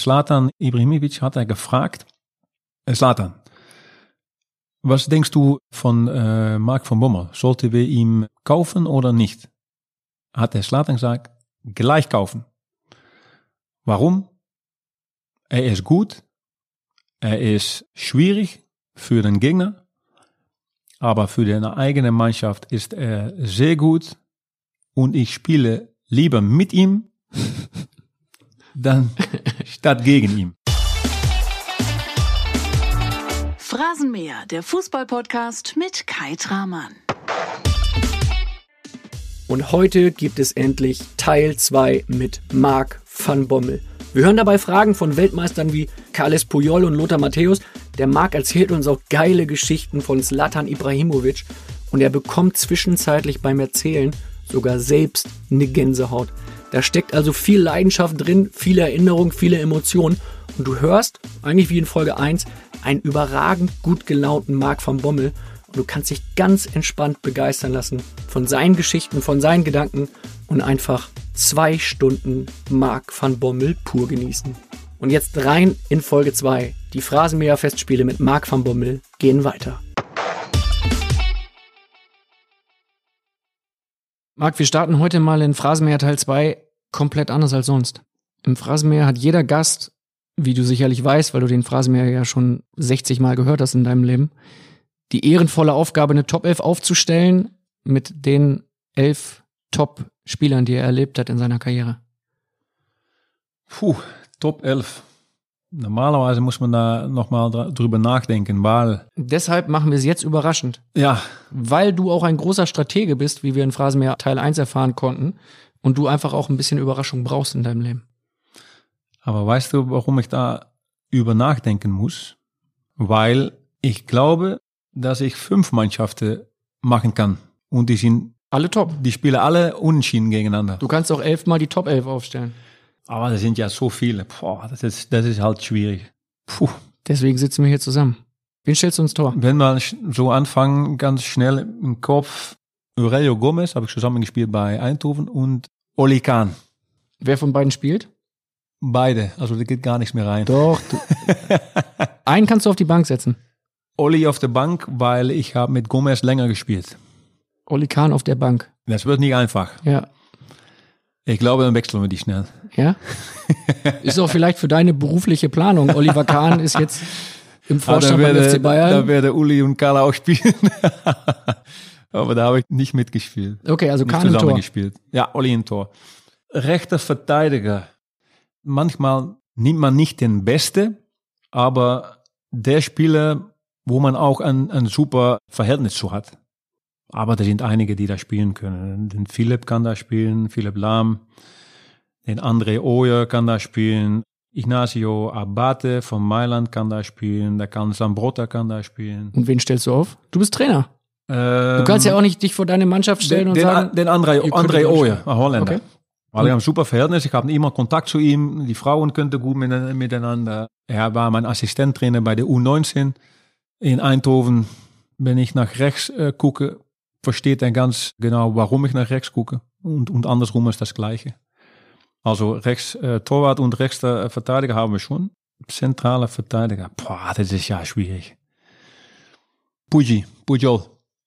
Slatan Ibrahimovic hat er gefragt, Slatan, was denkst du von äh, Mark von Bommel? Sollten wir ihn kaufen oder nicht? Hat der Slatan gesagt, gleich kaufen. Warum? Er ist gut, er ist schwierig für den Gegner, aber für die eigene Mannschaft ist er sehr gut und ich spiele lieber mit ihm, dann statt gegen ihn. Phrasenmäher, der Fußballpodcast mit Kai Tramann. Und heute gibt es endlich Teil 2 mit Marc van Bommel. Wir hören dabei Fragen von Weltmeistern wie Carles Puyol und Lothar Matthäus. Der Marc erzählt uns auch geile Geschichten von Zlatan Ibrahimovic und er bekommt zwischenzeitlich beim Erzählen sogar selbst eine Gänsehaut. Da steckt also viel Leidenschaft drin, viele Erinnerungen, viele Emotionen und du hörst, eigentlich wie in Folge 1, einen überragend gut gelaunten Marc van Bommel und du kannst dich ganz entspannt begeistern lassen von seinen Geschichten, von seinen Gedanken und einfach zwei Stunden Marc van Bommel pur genießen. Und jetzt rein in Folge 2. Die Phrasenmäher-Festspiele mit Marc van Bommel gehen weiter. Marc, wir starten heute mal in Phrasenmäher Teil 2 komplett anders als sonst. Im Phrasenmäher hat jeder Gast, wie du sicherlich weißt, weil du den Phrasenmäher ja schon 60 Mal gehört hast in deinem Leben, die ehrenvolle Aufgabe, eine Top 11 aufzustellen mit den elf Top-Spielern, die er erlebt hat in seiner Karriere. Puh, Top 11. Normalerweise muss man da nochmal drüber nachdenken, weil. Deshalb machen wir es jetzt überraschend. Ja. Weil du auch ein großer Stratege bist, wie wir in Phrasenmäher Teil 1 erfahren konnten, und du einfach auch ein bisschen Überraschung brauchst in deinem Leben. Aber weißt du, warum ich da über nachdenken muss? Weil ich glaube, dass ich fünf Mannschaften machen kann. Und die sind alle top. Die spielen alle unentschieden gegeneinander. Du kannst auch elfmal die Top 11 aufstellen. Aber das sind ja so viele. Boah, das ist, das ist halt schwierig. Puh. Deswegen sitzen wir hier zusammen. Wen stellst du ins Tor? Wenn wir so anfangen, ganz schnell im Kopf, Aurelio Gomez habe ich zusammen gespielt bei Eindhoven und Oli Kahn. Wer von beiden spielt? Beide, also da geht gar nichts mehr rein. Doch. einen kannst du auf die Bank setzen. Olli auf der Bank, weil ich habe mit Gomez länger gespielt. Olli Kahn auf der Bank. Das wird nicht einfach. Ja. Ich glaube, dann wechseln wir die schnell. Ja. ist auch vielleicht für deine berufliche Planung. Oliver Kahn ist jetzt im ah, Vorstand beim FC Bayern. Da werde Uli und Karl auch spielen. Aber da habe ich nicht mitgespielt. Okay, also im Tor. gespielt. Ja, Olli im Tor. Rechter Verteidiger. Manchmal nimmt man nicht den Beste, aber der Spieler, wo man auch ein, ein super Verhältnis zu hat. Aber da sind einige, die da spielen können. Den Philipp kann da spielen, Philipp Lahm. Den André Oyer kann da spielen. Ignacio Abate von Mailand kann da spielen. Da kann Sambrotta kann da spielen. Und wen stellst du auf? Du bist Trainer. Ähm, du kannst ja auch nicht dich vor deine Mannschaft stellen den, und den, sagen. Den André, André Oyer, ein Holländer. Okay. Weil ich habe ein super Verhältnis. Ich habe immer Kontakt zu ihm. Die Frauen könnten gut miteinander. Er war mein Assistenttrainer bei der U19 in Eindhoven. Wenn ich nach rechts äh, gucke, versteht er ganz genau, warum ich nach rechts gucke. Und, und andersrum ist das Gleiche. Also rechts äh, Torwart und rechts äh, Verteidiger haben wir schon. Zentrale Verteidiger, boah, das ist ja schwierig. Puji, Pujol.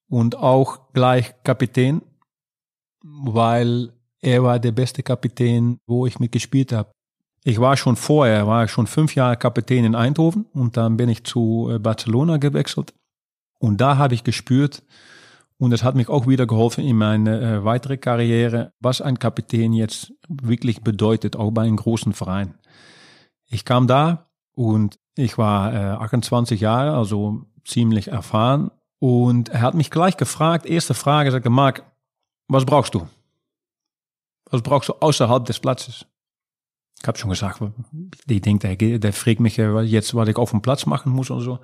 Und auch gleich Kapitän, weil er war der beste Kapitän, wo ich mitgespielt habe. Ich war schon vorher, war schon fünf Jahre Kapitän in Eindhoven und dann bin ich zu äh, Barcelona gewechselt. Und da habe ich gespürt, und das hat mich auch wieder geholfen in meine äh, weitere Karriere, was ein Kapitän jetzt wirklich bedeutet, auch bei einem großen Verein. Ich kam da und ich war äh, 28 Jahre, also ziemlich erfahren. Und er hat mich gleich gefragt, erste Frage, sagte, Marc, was brauchst du? Was brauchst du außerhalb des Platzes? Ich habe schon gesagt, die denkt, der, der fragt mich jetzt, was ich auf dem Platz machen muss und so.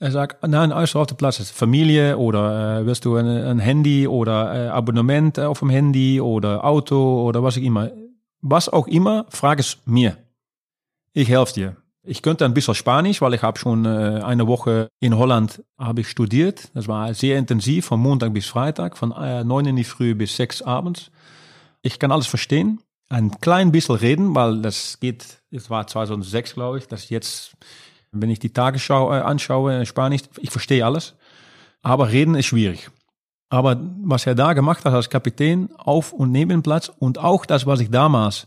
Er sagt, nein, alles auf der Platz. Familie oder äh, wirst du ein, ein Handy oder äh, Abonnement auf dem Handy oder Auto oder was auch immer. Was auch immer, frag es mir. Ich helfe dir. Ich könnte ein bisschen Spanisch, weil ich habe schon äh, eine Woche in Holland habe ich studiert. Das war sehr intensiv, von Montag bis Freitag, von äh, neun in die Früh bis sechs abends. Ich kann alles verstehen. ein klein bisschen reden, weil das geht, es war 2006, glaube ich, dass jetzt, wenn ich die Tagesschau äh, anschaue, in Spanisch, ich verstehe alles, aber reden ist schwierig. Aber was er da gemacht hat als Kapitän auf und neben Platz und auch das, was ich damals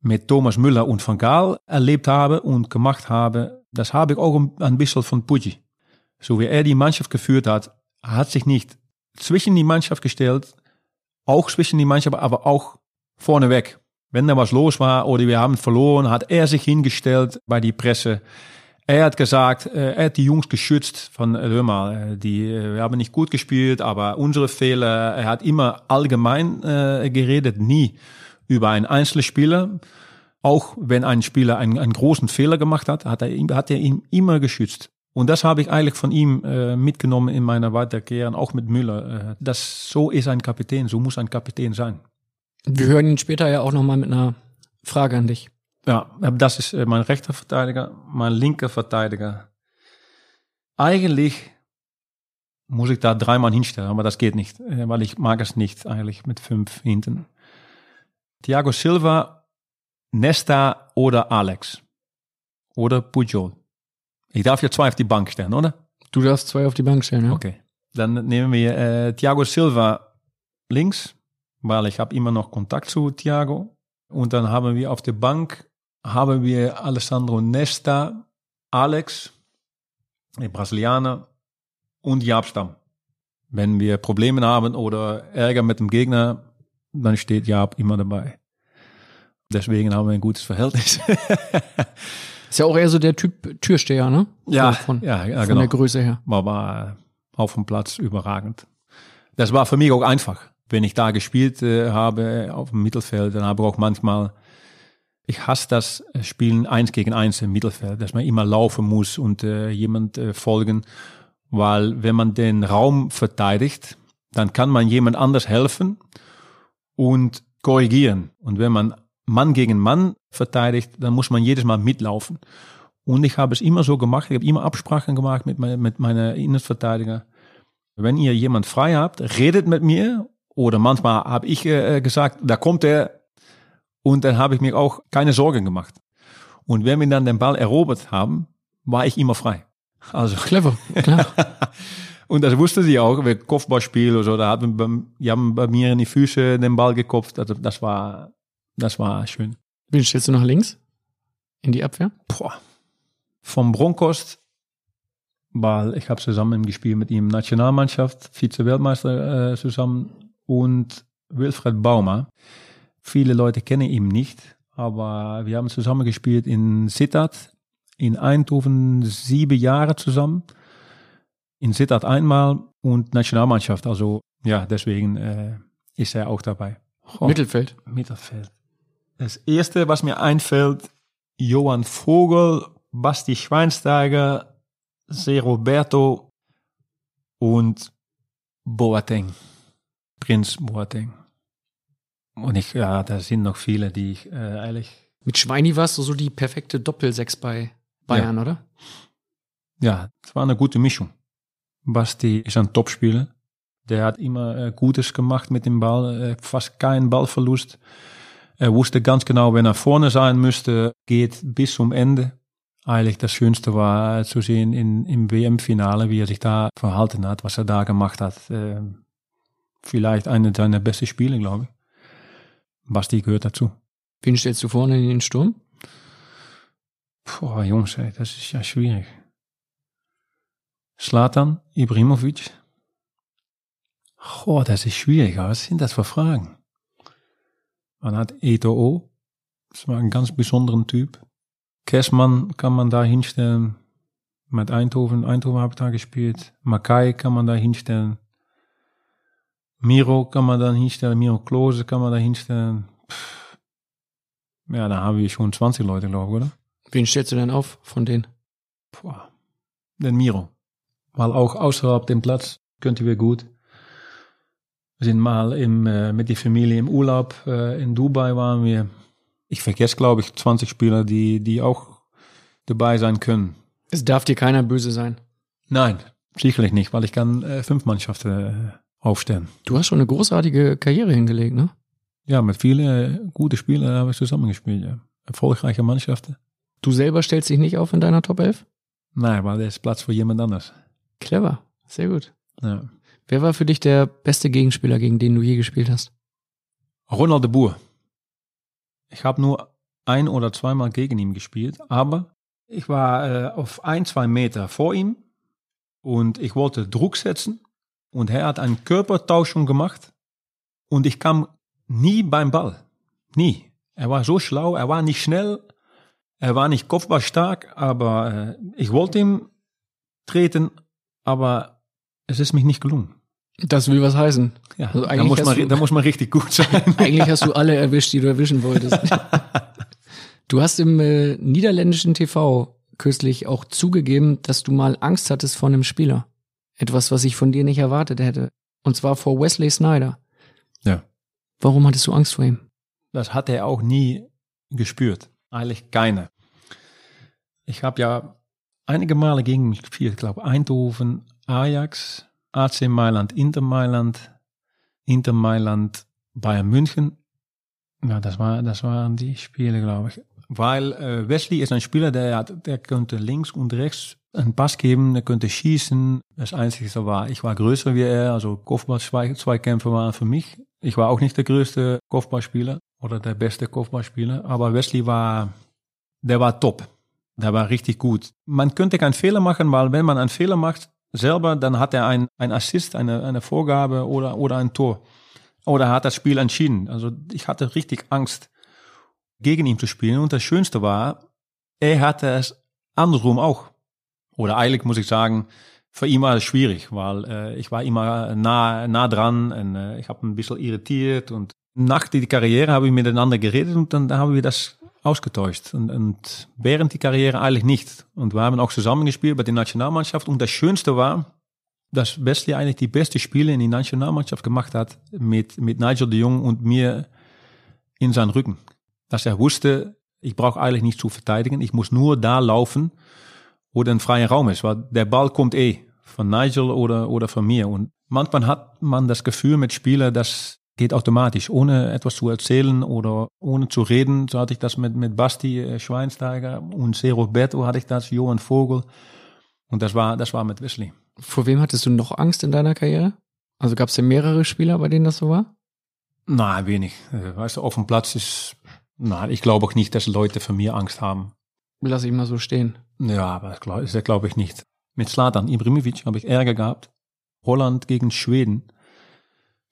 mit Thomas Müller und Van Gaal erlebt habe und gemacht habe, das habe ich auch ein bisschen von Puggi. So wie er die Mannschaft geführt hat, hat sich nicht zwischen die Mannschaft gestellt, auch zwischen die Mannschaft, aber auch vorneweg. Wenn da was los war oder wir haben verloren, hat er sich hingestellt bei die Presse. Er hat gesagt, äh, er hat die Jungs geschützt von, äh, hör mal, äh, die, wir haben nicht gut gespielt, aber unsere Fehler, er hat immer allgemein äh, geredet, nie über einen einzelnen Spieler. Auch wenn ein Spieler einen, einen großen Fehler gemacht hat, hat er, hat er ihn immer geschützt. Und das habe ich eigentlich von ihm äh, mitgenommen in meiner Weiterkehr, auch mit Müller. Äh, das so ist ein Kapitän, so muss ein Kapitän sein. Wir hören ihn später ja auch nochmal mit einer Frage an dich. Ja, das ist äh, mein rechter Verteidiger, mein linker Verteidiger. Eigentlich muss ich da dreimal hinstellen, aber das geht nicht, äh, weil ich mag es nicht eigentlich mit fünf hinten. Thiago Silva, Nesta oder Alex. Oder Pujol. Ich darf ja zwei auf die Bank stellen, oder? Du darfst zwei auf die Bank stellen, ja. Okay. Dann nehmen wir äh, Thiago Silva links, weil ich habe immer noch Kontakt zu Thiago. Und dann haben wir auf der Bank haben wir Alessandro Nesta, Alex, der Brasilianer und Jaap Stam. Wenn wir Probleme haben oder Ärger mit dem Gegner, dann steht Jaap immer dabei. Deswegen haben wir ein gutes Verhältnis. Ist ja auch eher so der Typ Türsteher, ne? Ja, von, ja, ja von genau. der Größe her. war, war auf dem Platz überragend. Das war für mich auch einfach. Wenn ich da gespielt äh, habe auf dem Mittelfeld, dann habe ich auch manchmal, ich hasse das Spielen eins gegen eins im Mittelfeld, dass man immer laufen muss und äh, jemand äh, folgen, weil wenn man den Raum verteidigt, dann kann man jemand anders helfen und korrigieren. Und wenn man Mann gegen Mann verteidigt, dann muss man jedes Mal mitlaufen. Und ich habe es immer so gemacht, ich habe immer Absprachen gemacht mit, mein, mit meiner Innenverteidiger. Wenn ihr jemand frei habt, redet mit mir. Oder manchmal habe ich äh, gesagt, da kommt er. Und dann habe ich mir auch keine Sorgen gemacht. Und wenn wir dann den Ball erobert haben, war ich immer frei. Also Clever, klar. und das wusste sie auch, wir Kopfballspiel oder so, da haben die haben bei mir in die Füße den Ball gekopft. Also das war, das war schön. Wen stellst du nach links? In die Abwehr? Boah. Vom Bronkost, weil ich habe zusammen gespielt mit ihm Nationalmannschaft, Vize-Weltmeister äh, zusammen und Wilfred Baumer. Viele Leute kennen ihn nicht, aber wir haben zusammen gespielt in Sittard, in Eindhoven sieben Jahre zusammen, in Sittard einmal und Nationalmannschaft. Also ja, deswegen äh, ist er auch dabei. Oh, Mittelfeld. Mittelfeld. Das erste, was mir einfällt, Johann Vogel, Basti Schweinsteiger, Se Roberto und Boateng. Prinz Boateng. Und ich, ja, da sind noch viele, die ich äh, eigentlich, Mit Schweini warst du so die perfekte Doppelsechs bei Bayern, oder? ja, es war eine gute Mischung. Basti ist ein Topspieler. Der hat immer äh, Gutes gemacht mit dem Ball, äh, fast keinen Ballverlust. Er wusste ganz genau, wenn er vorne sein müsste, geht bis zum Ende. Eigentlich das Schönste war äh, zu sehen in, im WM-Finale, wie er sich da verhalten hat, was er da gemacht hat. Vielleicht eine seiner besten Spiele, glaube ich. Basti gehört dazu. Wen stellst du vorne in den Sturm? Boah, Jungs, ey, das ist ja schwierig. Slatan, Ibrahimovic. Oh, das ist schwierig. Was sind das für Fragen? Man hat Eto'o. Das war ein ganz besonderen Typ. Kessmann kann man da hinstellen. Mit Eindhoven, Eindhoven habe ich da gespielt. Makai kann man da hinstellen. Miro kann man da hinstellen. Miro Klose kann man da hinstellen. Pff. Ja, da haben wir schon 20 Leute, glaube ich, oder? Wen stellst du denn auf von denen? Boah. Den Miro. Weil auch außerhalb dem Platz könnten wir gut. Wir sind mal im, äh, mit der Familie im Urlaub äh, in Dubai waren wir. Ich vergesse, glaube ich, 20 Spieler, die, die auch dabei sein können. Es darf dir keiner böse sein. Nein, sicherlich nicht, weil ich kann äh, fünf Mannschaften äh, aufstellen. Du hast schon eine großartige Karriere hingelegt, ne? Ja, mit vielen guten Spielern habe ich zusammengespielt, ja. Erfolgreiche Mannschaften. Du selber stellst dich nicht auf in deiner Top 11? Nein, weil da ist Platz für jemand anders. Clever, sehr gut. Ja. Wer war für dich der beste Gegenspieler, gegen den du je gespielt hast? Ronald de Boer. Ich habe nur ein oder zweimal gegen ihn gespielt, aber ich war äh, auf ein, zwei Meter vor ihm und ich wollte Druck setzen und er hat einen Körpertauschung gemacht und ich kam nie beim Ball. Nie. Er war so schlau, er war nicht schnell, er war nicht kopfballstark, aber äh, ich wollte ihm treten, aber es ist mich nicht gelungen. Das will was heißen. Ja, also da, muss man, da muss man richtig gut sein. eigentlich hast du alle erwischt, die du erwischen wolltest. du hast im äh, niederländischen TV kürzlich auch zugegeben, dass du mal Angst hattest vor einem Spieler. Etwas, was ich von dir nicht erwartet hätte. Und zwar vor Wesley Snyder. Ja. Warum hattest du Angst vor ihm? Das hat er auch nie gespürt. Eigentlich keine. Ich habe ja einige Male gegen mich gespielt. Ich glaube Eindhoven, Ajax, AC Mailand, Inter Mailand, Inter Mailand, Bayern München. Ja, das, war, das waren die Spiele, glaube ich. Weil äh, Wesley ist ein Spieler, der, der könnte links und rechts einen Pass geben, der könnte schießen. Das Einzige war, ich war größer wie er, also Kopfball-Zweikämpfe waren für mich. Ich war auch nicht der größte Kopfballspieler oder der beste Kopfballspieler, aber Wesley war, der war top. Der war richtig gut. Man könnte keinen Fehler machen, weil wenn man einen Fehler macht, selber, dann hat er ein, ein Assist, eine, eine Vorgabe oder, oder ein Tor. Oder hat das Spiel entschieden. Also ich hatte richtig Angst, gegen ihn zu spielen. Und das Schönste war, er hatte es andersrum auch. Oder eigentlich muss ich sagen, für ihn war es schwierig, weil äh, ich war immer nah, nah dran und äh, ich habe ein bisschen irritiert und nach der Karriere habe ich miteinander geredet und dann haben wir das ausgetauscht. Und, und während die Karriere eigentlich nicht. Und wir haben auch zusammengespielt bei der Nationalmannschaft. Und das Schönste war, dass Wesley eigentlich die beste Spiele in die Nationalmannschaft gemacht hat mit, mit Nigel de Jong und mir in seinen Rücken. Dass er wusste, ich brauche eigentlich nicht zu verteidigen, ich muss nur da laufen, wo ein freier Raum ist, weil der Ball kommt eh von Nigel oder, oder von mir. Und manchmal hat man das Gefühl mit Spielern, dass geht automatisch, ohne etwas zu erzählen oder ohne zu reden. So hatte ich das mit, mit Basti äh, Schweinsteiger und C. Roberto hatte ich das, Johann Vogel. Und das war, das war mit Wesley. Vor wem hattest du noch Angst in deiner Karriere? Also gab es ja mehrere Spieler, bei denen das so war? Nein, wenig. Äh, weißt du, auf dem Platz ist, nein, ich glaube auch nicht, dass Leute für mir Angst haben. Lass ich mal so stehen. Ja, aber das glaube ich nicht. Mit Slatan Ibrahimovic habe ich Ärger gehabt. Holland gegen Schweden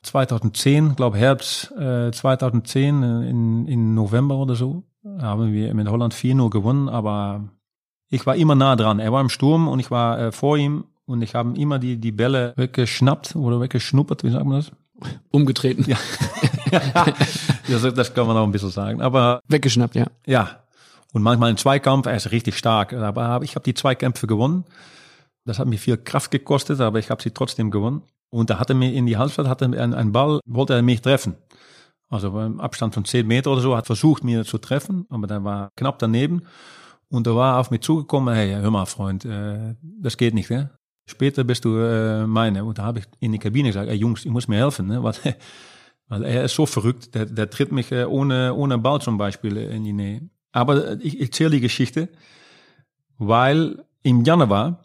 2010, glaube Herbst äh, 2010 äh, in, in November oder so, haben wir mit Holland 4-0 gewonnen, aber ich war immer nah dran. Er war im Sturm und ich war äh, vor ihm und ich habe immer die, die Bälle weggeschnappt oder weggeschnuppert, wie sagt man das? Umgetreten. Ja. das, das kann man auch ein bisschen sagen. Aber weggeschnappt, ja. Ja. Und manchmal ein Zweikampf, er ist richtig stark. Aber ich habe die Zweikämpfe gewonnen. Das hat mir viel Kraft gekostet, aber ich habe sie trotzdem gewonnen. Und da hat er mir in die Halsfeld, hat er einen, Ball, wollte er mich treffen. Also beim Abstand von 10 Meter oder so, hat versucht, mir zu treffen, aber der war knapp daneben. Und er war auf mich zugekommen, hey, hör mal, Freund, äh, das geht nicht, ne? Später bist du äh, meine. Und da habe ich in die Kabine gesagt, ey Jungs, ich muss mir helfen, ne? Weil, weil er ist so verrückt, der, der tritt mich äh, ohne, ohne Ball zum Beispiel in die Nähe. Aber ich, ich zähle die Geschichte, weil im Januar,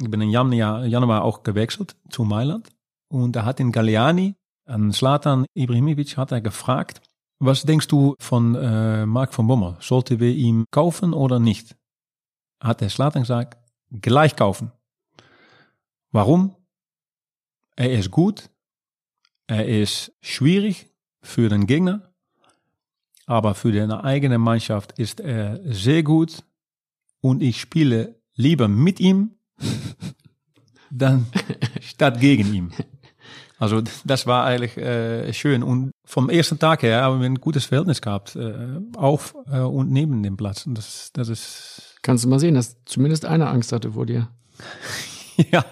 ich bin im Januar auch gewechselt zu Mailand. Und da hat den Galliani, an Slatan Ibrahimovic, hat er gefragt, was denkst du von äh, Mark von Bommel? Sollten wir ihn kaufen oder nicht? Hat der Slatan gesagt, gleich kaufen. Warum? Er ist gut, er ist schwierig für den Gegner, aber für deine eigene Mannschaft ist er sehr gut und ich spiele lieber mit ihm, dann statt gegen ihn. Also das war eigentlich äh, schön. Und vom ersten Tag her haben wir ein gutes Verhältnis gehabt, äh, auf äh, und neben dem Platz. Und das, das ist. Kannst du mal sehen, dass zumindest einer Angst hatte vor dir. ja,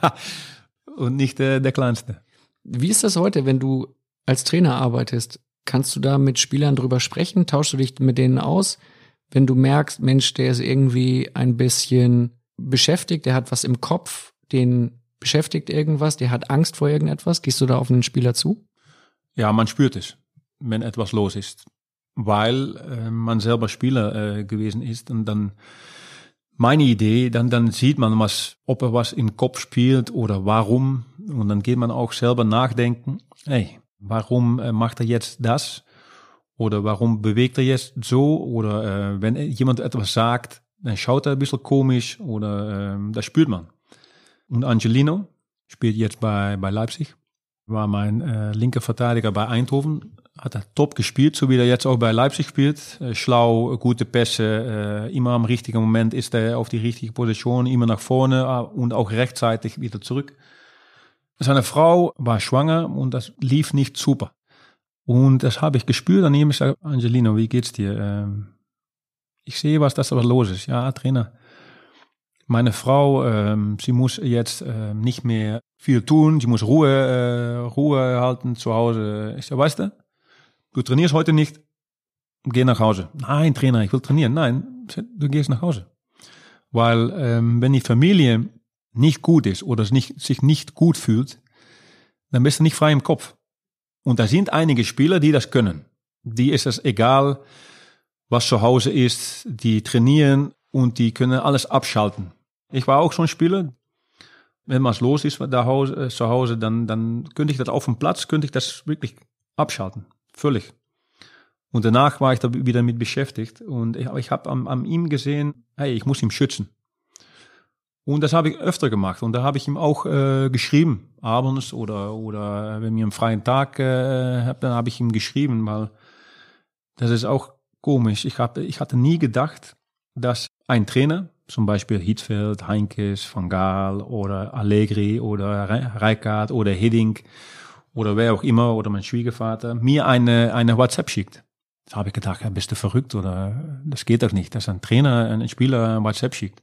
und nicht äh, der Kleinste. Wie ist das heute, wenn du als Trainer arbeitest? Kannst du da mit Spielern drüber sprechen? Tauschst du dich mit denen aus? Wenn du merkst, Mensch, der ist irgendwie ein bisschen beschäftigt, der hat was im Kopf, den beschäftigt irgendwas, der hat Angst vor irgendetwas. Gehst du da auf einen Spieler zu? Ja, man spürt es. wenn etwas los ist, weil äh, man selber Spieler äh, gewesen ist und dann meine Idee, dann, dann sieht man was, ob er was im Kopf spielt oder warum und dann geht man auch selber nachdenken, hey, warum äh, macht er jetzt das? Oder warum bewegt er jetzt so? Oder äh, wenn jemand etwas sagt, dann schaut er ein bisschen komisch oder äh, das spürt man. Und Angelino spielt jetzt bei, bei Leipzig, war mein äh, linker Verteidiger bei Eindhoven, hat er top gespielt, so wie er jetzt auch bei Leipzig spielt. Äh, schlau, gute Pässe, äh, immer am richtigen Moment ist er auf die richtige Position, immer nach vorne äh, und auch rechtzeitig wieder zurück. Seine Frau war schwanger und das lief nicht super. Und das habe ich gespürt an ihm. Ich sage, Angelino, wie geht's dir? Ähm, ich sehe, was das aber los ist. Ja, Trainer. Meine Frau, ähm, sie muss jetzt äh, nicht mehr viel tun. Sie muss Ruhe, äh, Ruhe halten zu Hause. Ich sage, weißt du, du trainierst heute nicht. Geh nach Hause. Nein, Trainer, ich will trainieren. Nein, du gehst nach Hause. Weil ähm, wenn die Familie nicht gut ist oder nicht, sich nicht gut fühlt, dann bist du nicht frei im Kopf. Und da sind einige Spieler, die das können. Die ist es egal, was zu Hause ist, die trainieren und die können alles abschalten. Ich war auch schon Spieler. Wenn was los ist da Hause, äh, zu Hause, dann, dann könnte ich das auf dem Platz, könnte ich das wirklich abschalten. Völlig. Und danach war ich da wieder mit beschäftigt und ich, ich habe an, an ihm gesehen, hey, ich muss ihn schützen. Und das habe ich öfter gemacht. Und da habe ich ihm auch äh, geschrieben, abends oder, oder wenn ich einen freien Tag äh, habe, dann habe ich ihm geschrieben, weil das ist auch komisch. Ich, hab, ich hatte nie gedacht, dass ein Trainer, zum Beispiel Hitzfeld, Heinkes, Van Gaal oder Allegri oder Reikard oder Hiddink oder wer auch immer oder mein Schwiegervater, mir eine, eine WhatsApp schickt. Da habe ich gedacht, ja, bist du verrückt oder das geht doch nicht, dass ein Trainer, ein Spieler ein WhatsApp schickt.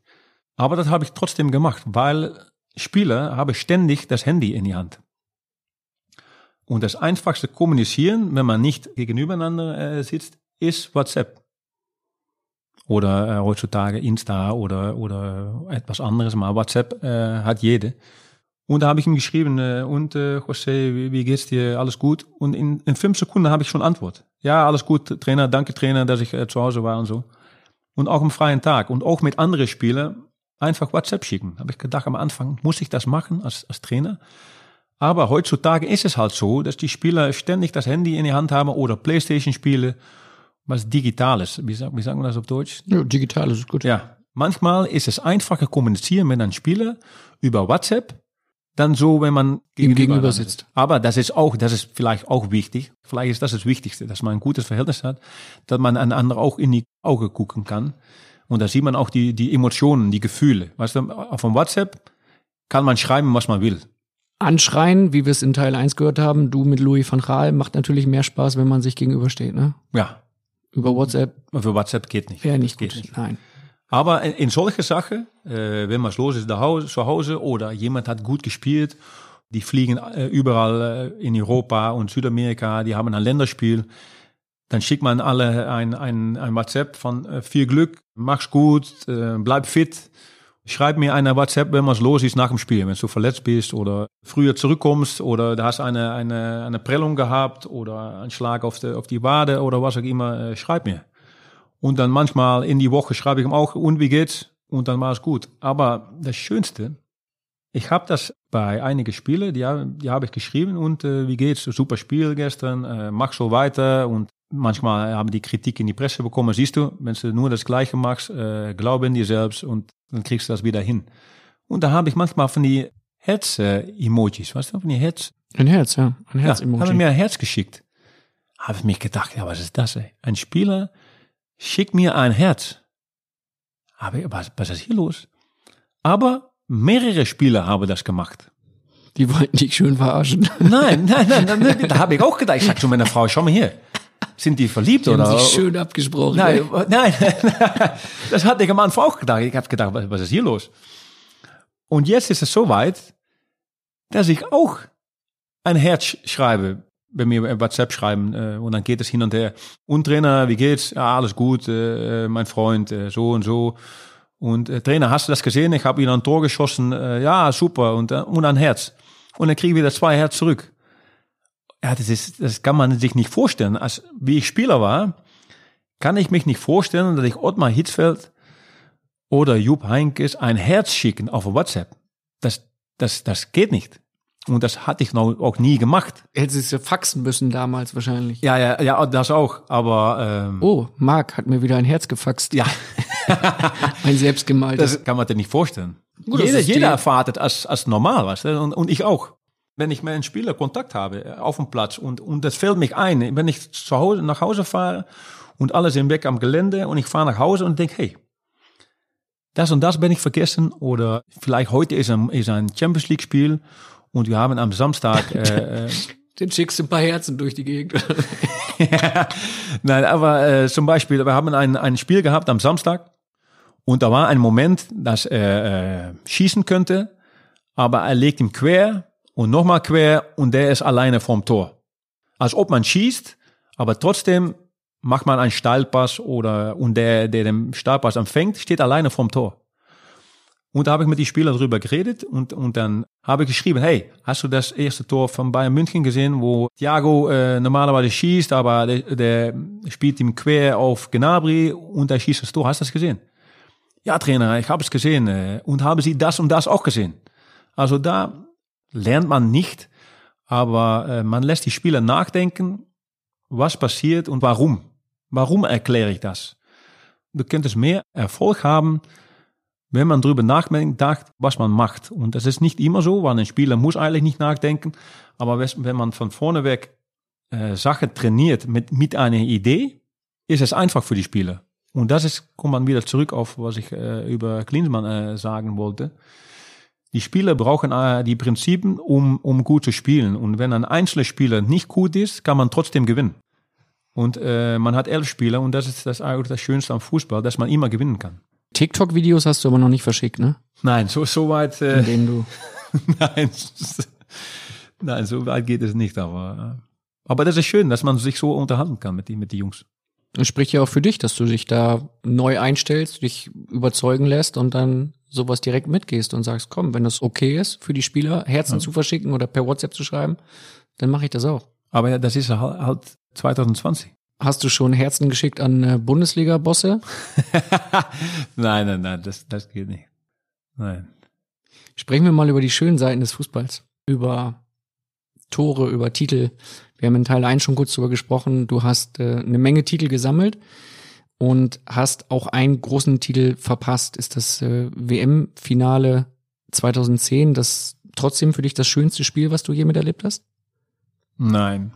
Aber das habe ich trotzdem gemacht, weil Spieler haben ständig das Handy in die Hand. Und das einfachste Kommunizieren, wenn man nicht gegenübereinander äh, sitzt, ist WhatsApp. Oder äh, heutzutage Insta oder, oder etwas anderes, aber WhatsApp äh, hat jede. Und da habe ich ihm geschrieben, äh, und äh, José, wie, wie geht's dir? Alles gut? Und in, in fünf Sekunden habe ich schon Antwort. Ja, alles gut, Trainer, danke Trainer, dass ich äh, zu Hause war und so. Und auch am freien Tag. Und auch mit anderen Spielern einfach WhatsApp schicken. Habe ich gedacht am Anfang, muss ich das machen als, als Trainer? Aber heutzutage ist es halt so, dass die Spieler ständig das Handy in die Hand haben oder Playstation spielen, was digital ist. Wie, wie sagen wir das auf Deutsch? Ja, digital ist gut. Ja. Manchmal ist es einfacher kommunizieren mit einem Spieler über WhatsApp, dann so, wenn man gegenüber, gegenüber sitzt. Aber das ist auch, das ist vielleicht auch wichtig. Vielleicht ist das das Wichtigste, dass man ein gutes Verhältnis hat, dass man einen anderen auch in die Augen gucken kann. Und da sieht man auch die, die Emotionen, die Gefühle. Weißt du, auf dem WhatsApp kann man schreiben, was man will. Anschreien, wie wir es in Teil 1 gehört haben, du mit Louis van Gaal, macht natürlich mehr Spaß, wenn man sich gegenübersteht, ne? Ja. Über WhatsApp? Für WhatsApp geht nicht. Wäre nicht geht gut, nicht. nein. Aber in, in solche Sachen, äh, wenn was los ist Hause, zu Hause oder jemand hat gut gespielt, die fliegen äh, überall äh, in Europa und Südamerika, die haben ein Länderspiel, dann schickt man alle ein, ein, ein WhatsApp von äh, viel Glück, mach's gut, äh, bleib fit. Schreib mir eine WhatsApp, wenn was los ist nach dem Spiel, wenn du verletzt bist oder früher zurückkommst oder du hast eine, eine, eine Prellung gehabt oder einen Schlag auf die, auf die Wade oder was auch immer, äh, schreib mir. Und dann manchmal in die Woche schreibe ich ihm auch, und wie geht's? Und dann war es gut. Aber das Schönste, ich habe das bei einigen Spielen, die, die habe ich geschrieben und äh, wie geht's? Super Spiel gestern, äh, mach so weiter und manchmal haben die Kritik in die Presse bekommen. Siehst du, wenn du nur das Gleiche machst, äh, glaube in dir selbst und dann kriegst du das wieder hin. Und da habe ich manchmal von die Herz-Emojis, weißt du, von die Herz. Ein Herz, ja, ein Herz-Emoji. Ja, habe mir ein Herz geschickt. Habe ich mich gedacht, ja, was ist das? Ey? Ein Spieler schickt mir ein Herz. Aber was, was ist hier los? Aber mehrere Spieler haben das gemacht. Die wollten dich schön verarschen. Nein, nein, nein, nein da habe ich auch gedacht. Ich sag zu meiner Frau, schau mal hier. Sind die verliebt die oder? Haben sich schön abgesprochen. Nein, nein, das hatte ich am Anfang auch gedacht. Ich habe gedacht, was, ist hier los? Und jetzt ist es so weit, dass ich auch ein Herz schreibe, wenn mir WhatsApp schreiben äh, und dann geht es hin und her. Und Trainer, wie geht's? Ja, alles gut, äh, mein Freund, äh, so und so. Und äh, Trainer, hast du das gesehen? Ich habe ihn ein Tor geschossen. Äh, ja, super. Und, äh, und ein Herz. Und dann kriege ich wieder zwei Herz zurück. Ja, das ist, das kann man sich nicht vorstellen. Als, wie ich Spieler war, kann ich mich nicht vorstellen, dass ich Ottmar Hitzfeld oder Jupp Heinkes ein Herz schicken auf WhatsApp. Das, das, das geht nicht. Und das hatte ich noch auch nie gemacht. Hättest du faxen müssen damals wahrscheinlich. Ja, ja, ja, das auch. Aber ähm, oh, Marc hat mir wieder ein Herz gefaxt. Ja, ein selbstgemaltes. das kann man dir nicht vorstellen. Gut, das jeder, jeder erwartet als, als normal, weißt du? Und, und ich auch. Wenn ich mit einem Spieler Kontakt habe äh, auf dem Platz und, und das fällt mich ein, wenn ich zu Hause, nach Hause fahre und alle sind weg am Gelände und ich fahre nach Hause und denke, hey, das und das bin ich vergessen oder vielleicht heute ist ein, ist ein Champions League Spiel und wir haben am Samstag äh, Den schickst du ein paar Herzen durch die Gegend. Nein, aber äh, zum Beispiel, wir haben ein, ein Spiel gehabt am Samstag und da war ein Moment, dass er äh, schießen könnte, aber er legt ihm quer und nochmal quer und der ist alleine vorm Tor. Als ob man schießt, aber trotzdem macht man einen Steilpass oder und der, der den Steilpass empfängt, steht alleine vorm Tor. Und da habe ich mit den Spielern drüber geredet und, und dann habe ich geschrieben, hey, hast du das erste Tor von Bayern München gesehen, wo Thiago äh, normalerweise schießt, aber der, der spielt ihm quer auf Gnabry und er schießt das Tor. Hast du das gesehen? Ja, Trainer, ich habe es gesehen. Äh, und haben Sie das und das auch gesehen? Also da lernt man nicht, aber äh, man lässt die Spieler nachdenken, was passiert und warum. Warum erkläre ich das? Du könntest mehr Erfolg haben, wenn man drüber nachdenkt, was man macht. Und das ist nicht immer so, weil ein Spieler muss eigentlich nicht nachdenken. Aber wenn man von vorne weg äh, Sachen trainiert mit, mit einer Idee, ist es einfach für die Spieler. Und das ist, kommt man wieder zurück auf, was ich äh, über Klinsmann äh, sagen wollte. Die Spieler brauchen äh, die Prinzipien, um, um gut zu spielen. Und wenn ein einzelner Spieler nicht gut ist, kann man trotzdem gewinnen. Und äh, man hat elf Spieler und das ist das das Schönste am Fußball, dass man immer gewinnen kann. TikTok-Videos hast du aber noch nicht verschickt, ne? Nein, so, so weit, äh, In denen du. nein, nein, so weit geht es nicht, aber, äh, aber das ist schön, dass man sich so unterhalten kann mit die, mit die Jungs. Es spricht ja auch für dich, dass du dich da neu einstellst, dich überzeugen lässt und dann sowas direkt mitgehst und sagst, komm, wenn das okay ist für die Spieler, Herzen zu verschicken oder per WhatsApp zu schreiben, dann mache ich das auch. Aber ja, das ist halt halt 2020. Hast du schon Herzen geschickt an äh, Bundesliga-Bosse? nein, nein, nein, das, das geht nicht. Nein. Sprechen wir mal über die schönen Seiten des Fußballs. Über Tore, über Titel. Wir haben in Teil 1 schon kurz drüber gesprochen. Du hast äh, eine Menge Titel gesammelt und hast auch einen großen Titel verpasst. Ist das äh, WM-Finale 2010 das trotzdem für dich das schönste Spiel, was du je miterlebt hast? Nein.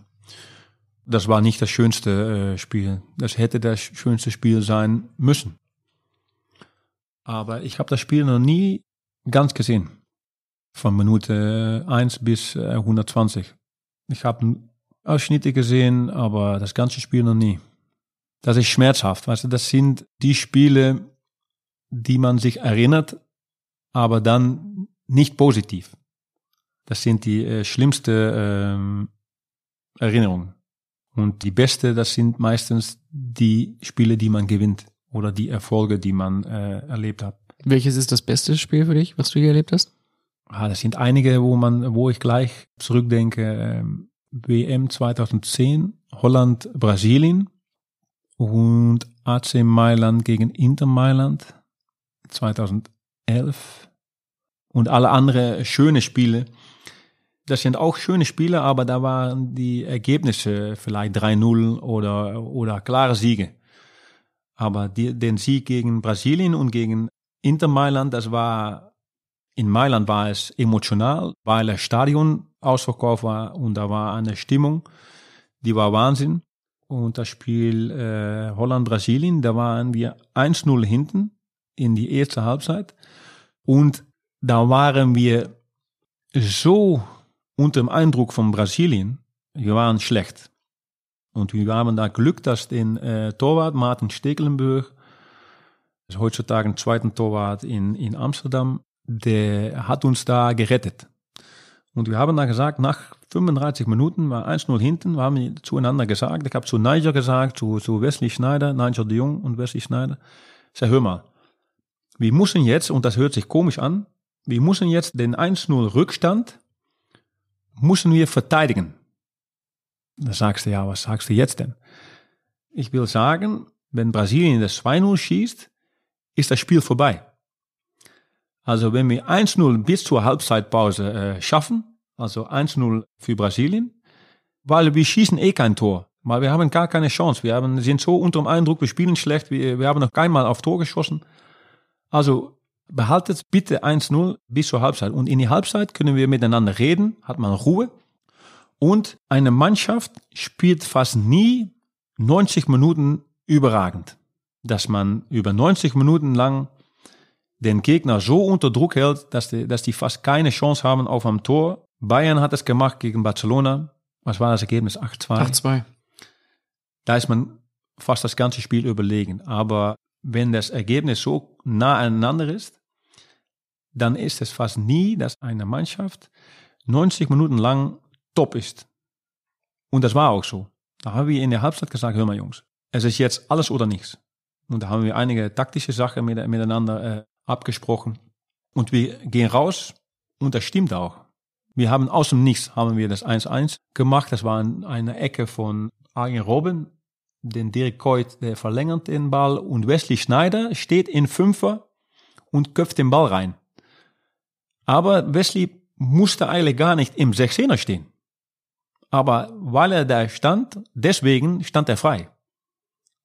Das war nicht das schönste äh, Spiel. Das hätte das schönste Spiel sein müssen. Aber ich habe das Spiel noch nie ganz gesehen. Von Minute 1 bis äh, 120. Ich habe Ausschnitte gesehen, aber das ganze Spiel noch nie. Das ist schmerzhaft. Weißt du, das sind die Spiele, die man sich erinnert, aber dann nicht positiv. Das sind die äh, schlimmste ähm, Erinnerungen. Und die beste, das sind meistens die Spiele, die man gewinnt oder die Erfolge, die man äh, erlebt hat. Welches ist das beste Spiel für dich, was du je erlebt hast? Ah, das sind einige, wo man, wo ich gleich zurückdenke. Ähm, WM 2010, Holland, Brasilien und AC Mailand gegen Inter Mailand 2011 und alle andere schöne Spiele. Das sind auch schöne Spiele, aber da waren die Ergebnisse vielleicht 3-0 oder, oder klare Siege. Aber die, den Sieg gegen Brasilien und gegen Inter Mailand, das war, in Mailand war es emotional, weil das Stadion ausverkauft war und da war eine Stimmung, die war Wahnsinn. Und das Spiel äh, Holland-Brasilien, da waren wir 1-0 hinten in die erste Halbzeit. Und da waren wir so unter dem Eindruck von Brasilien, wir waren schlecht. Und wir haben da Glück, dass den äh, Torwart Martin Stekelenburg, ist heutzutage ein zweiter Torwart in, in Amsterdam, der hat uns da gerettet. Und wir haben da gesagt, nach 35 Minuten war 1-0 hinten, wir haben zueinander gesagt, ich habe zu Niger gesagt, zu, zu Wesley Schneider, Niger de Jong und Wesley Schneider, sag, hör mal, wir müssen jetzt, und das hört sich komisch an, wir müssen jetzt den 1-0 Rückstand, müssen wir verteidigen. Da sagst du, ja, was sagst du jetzt denn? Ich will sagen, wenn Brasilien das 2-0 schießt, ist das Spiel vorbei. Also wenn wir 1-0 bis zur Halbzeitpause äh, schaffen, also 1-0 für Brasilien, weil wir schießen eh kein Tor. Weil wir haben gar keine Chance. Wir haben, sind so unter dem Eindruck, wir spielen schlecht, wir, wir haben noch keinmal auf Tor geschossen. Also behaltet bitte 1-0 bis zur Halbzeit. Und in die Halbzeit können wir miteinander reden, hat man Ruhe. Und eine Mannschaft spielt fast nie 90 Minuten überragend. Dass man über 90 Minuten lang den Gegner so unter Druck hält, dass die, dass die fast keine Chance haben auf am Tor. Bayern hat es gemacht gegen Barcelona. Was war das Ergebnis? 8-2. 8-2. Da ist man fast das ganze Spiel überlegen. Aber wenn das Ergebnis so nah aneinander ist, dann ist es fast nie, dass eine Mannschaft 90 Minuten lang top ist. Und das war auch so. Da haben wir in der Halbzeit gesagt, hör mal Jungs, es ist jetzt alles oder nichts. Und da haben wir einige taktische Sachen mit, miteinander äh, abgesprochen. Und wir gehen raus und das stimmt auch. Wir haben aus dem Nichts haben wir das 1-1 gemacht. Das war eine Ecke von Arjen Robben, den Dirk Coit, der verlängert den Ball und Wesley Schneider steht in Fünfer und köpft den Ball rein. Aber Wesley musste eigentlich gar nicht im 16er stehen. Aber weil er da stand, deswegen stand er frei.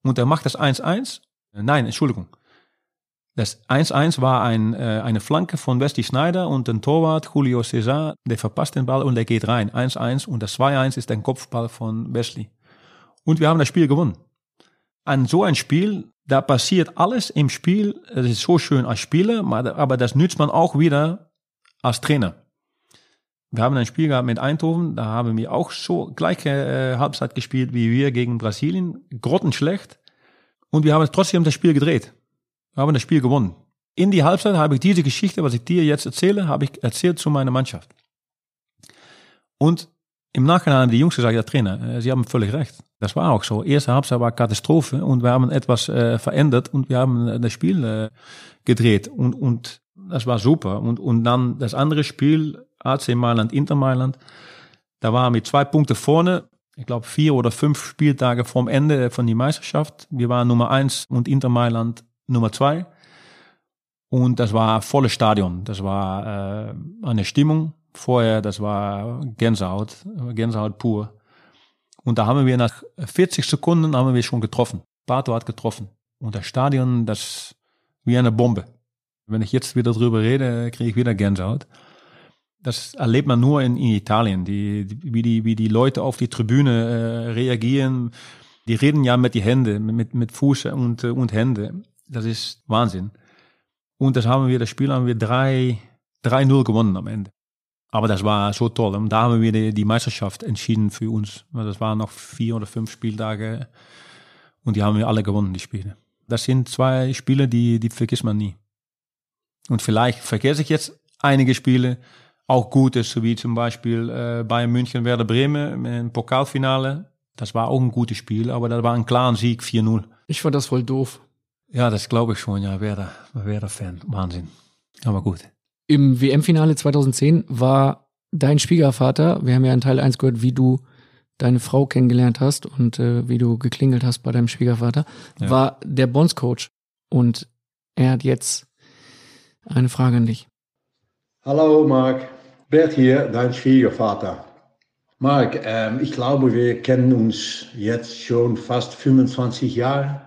Und er macht das 1-1. Nein, Entschuldigung. Das 1-1 war ein, äh, eine Flanke von Wesley Schneider und ein Torwart, Julio Cesar, der verpasst den Ball und der geht rein. 1-1 und das 2-1 ist ein Kopfball von Wesley. Und wir haben das Spiel gewonnen. An so ein Spiel, da passiert alles im Spiel. Es ist so schön als Spieler, aber das nützt man auch wieder als Trainer. Wir haben ein Spiel gehabt mit Eindhoven, da haben wir auch so gleiche äh, Halbzeit gespielt wie wir gegen Brasilien, grottenschlecht. Und wir haben trotzdem das Spiel gedreht. Wir haben das Spiel gewonnen. In die Halbzeit habe ich diese Geschichte, was ich dir jetzt erzähle, habe ich erzählt zu meiner Mannschaft. Und im Nachhinein haben die Jungs gesagt, ja Trainer, äh, Sie haben völlig recht. Das war auch so. Erste Halbzeit war Katastrophe und wir haben etwas äh, verändert und wir haben äh, das Spiel äh, gedreht und, und das war super. Und, und dann das andere Spiel AC Mailand, Inter Mailand. Da waren wir zwei Punkte vorne. Ich glaube, vier oder fünf Spieltage vorm Ende von der Meisterschaft. Wir waren Nummer eins und Inter Mailand Nummer zwei. Und das war volles Stadion. Das war äh, eine Stimmung vorher, das war Gänsehaut, Gänsehaut pur. Und da haben wir nach 40 Sekunden haben wir schon getroffen. Pato hat getroffen. Und das Stadion, das wie eine Bombe. Wenn ich jetzt wieder drüber rede, kriege ich wieder Gänsehaut das erlebt man nur in, in Italien, die, die, wie, die, wie die Leute auf die Tribüne äh, reagieren. Die reden ja mit die Hände, mit, mit Fuß und, und Hände. Das ist Wahnsinn. Und das haben wir, das Spiel haben wir 3-0 gewonnen am Ende. Aber das war so toll. Und da haben wir die, die Meisterschaft entschieden für uns. Das waren noch vier oder fünf Spieltage und die haben wir alle gewonnen, die Spiele. Das sind zwei Spiele, die, die vergisst man nie. Und vielleicht vergesse ich jetzt einige Spiele, auch gut ist, so wie zum Beispiel äh, Bayern München, Werder Bremen im Pokalfinale. Das war auch ein gutes Spiel, aber das war ein klarer Sieg, 4-0. Ich fand das voll doof. Ja, das glaube ich schon, ja, Werder, Werder-Fan, Wahnsinn. Aber gut. Im WM-Finale 2010 war dein Schwiegervater, wir haben ja in Teil 1 gehört, wie du deine Frau kennengelernt hast und äh, wie du geklingelt hast bei deinem Schwiegervater, ja. war der Bonds-Coach. Und er hat jetzt eine Frage an dich. Hallo Marc. Bert hier, dein Schwiegervater. Marc, ähm, ich glaube, wir kennen uns jetzt schon fast 25 Jahre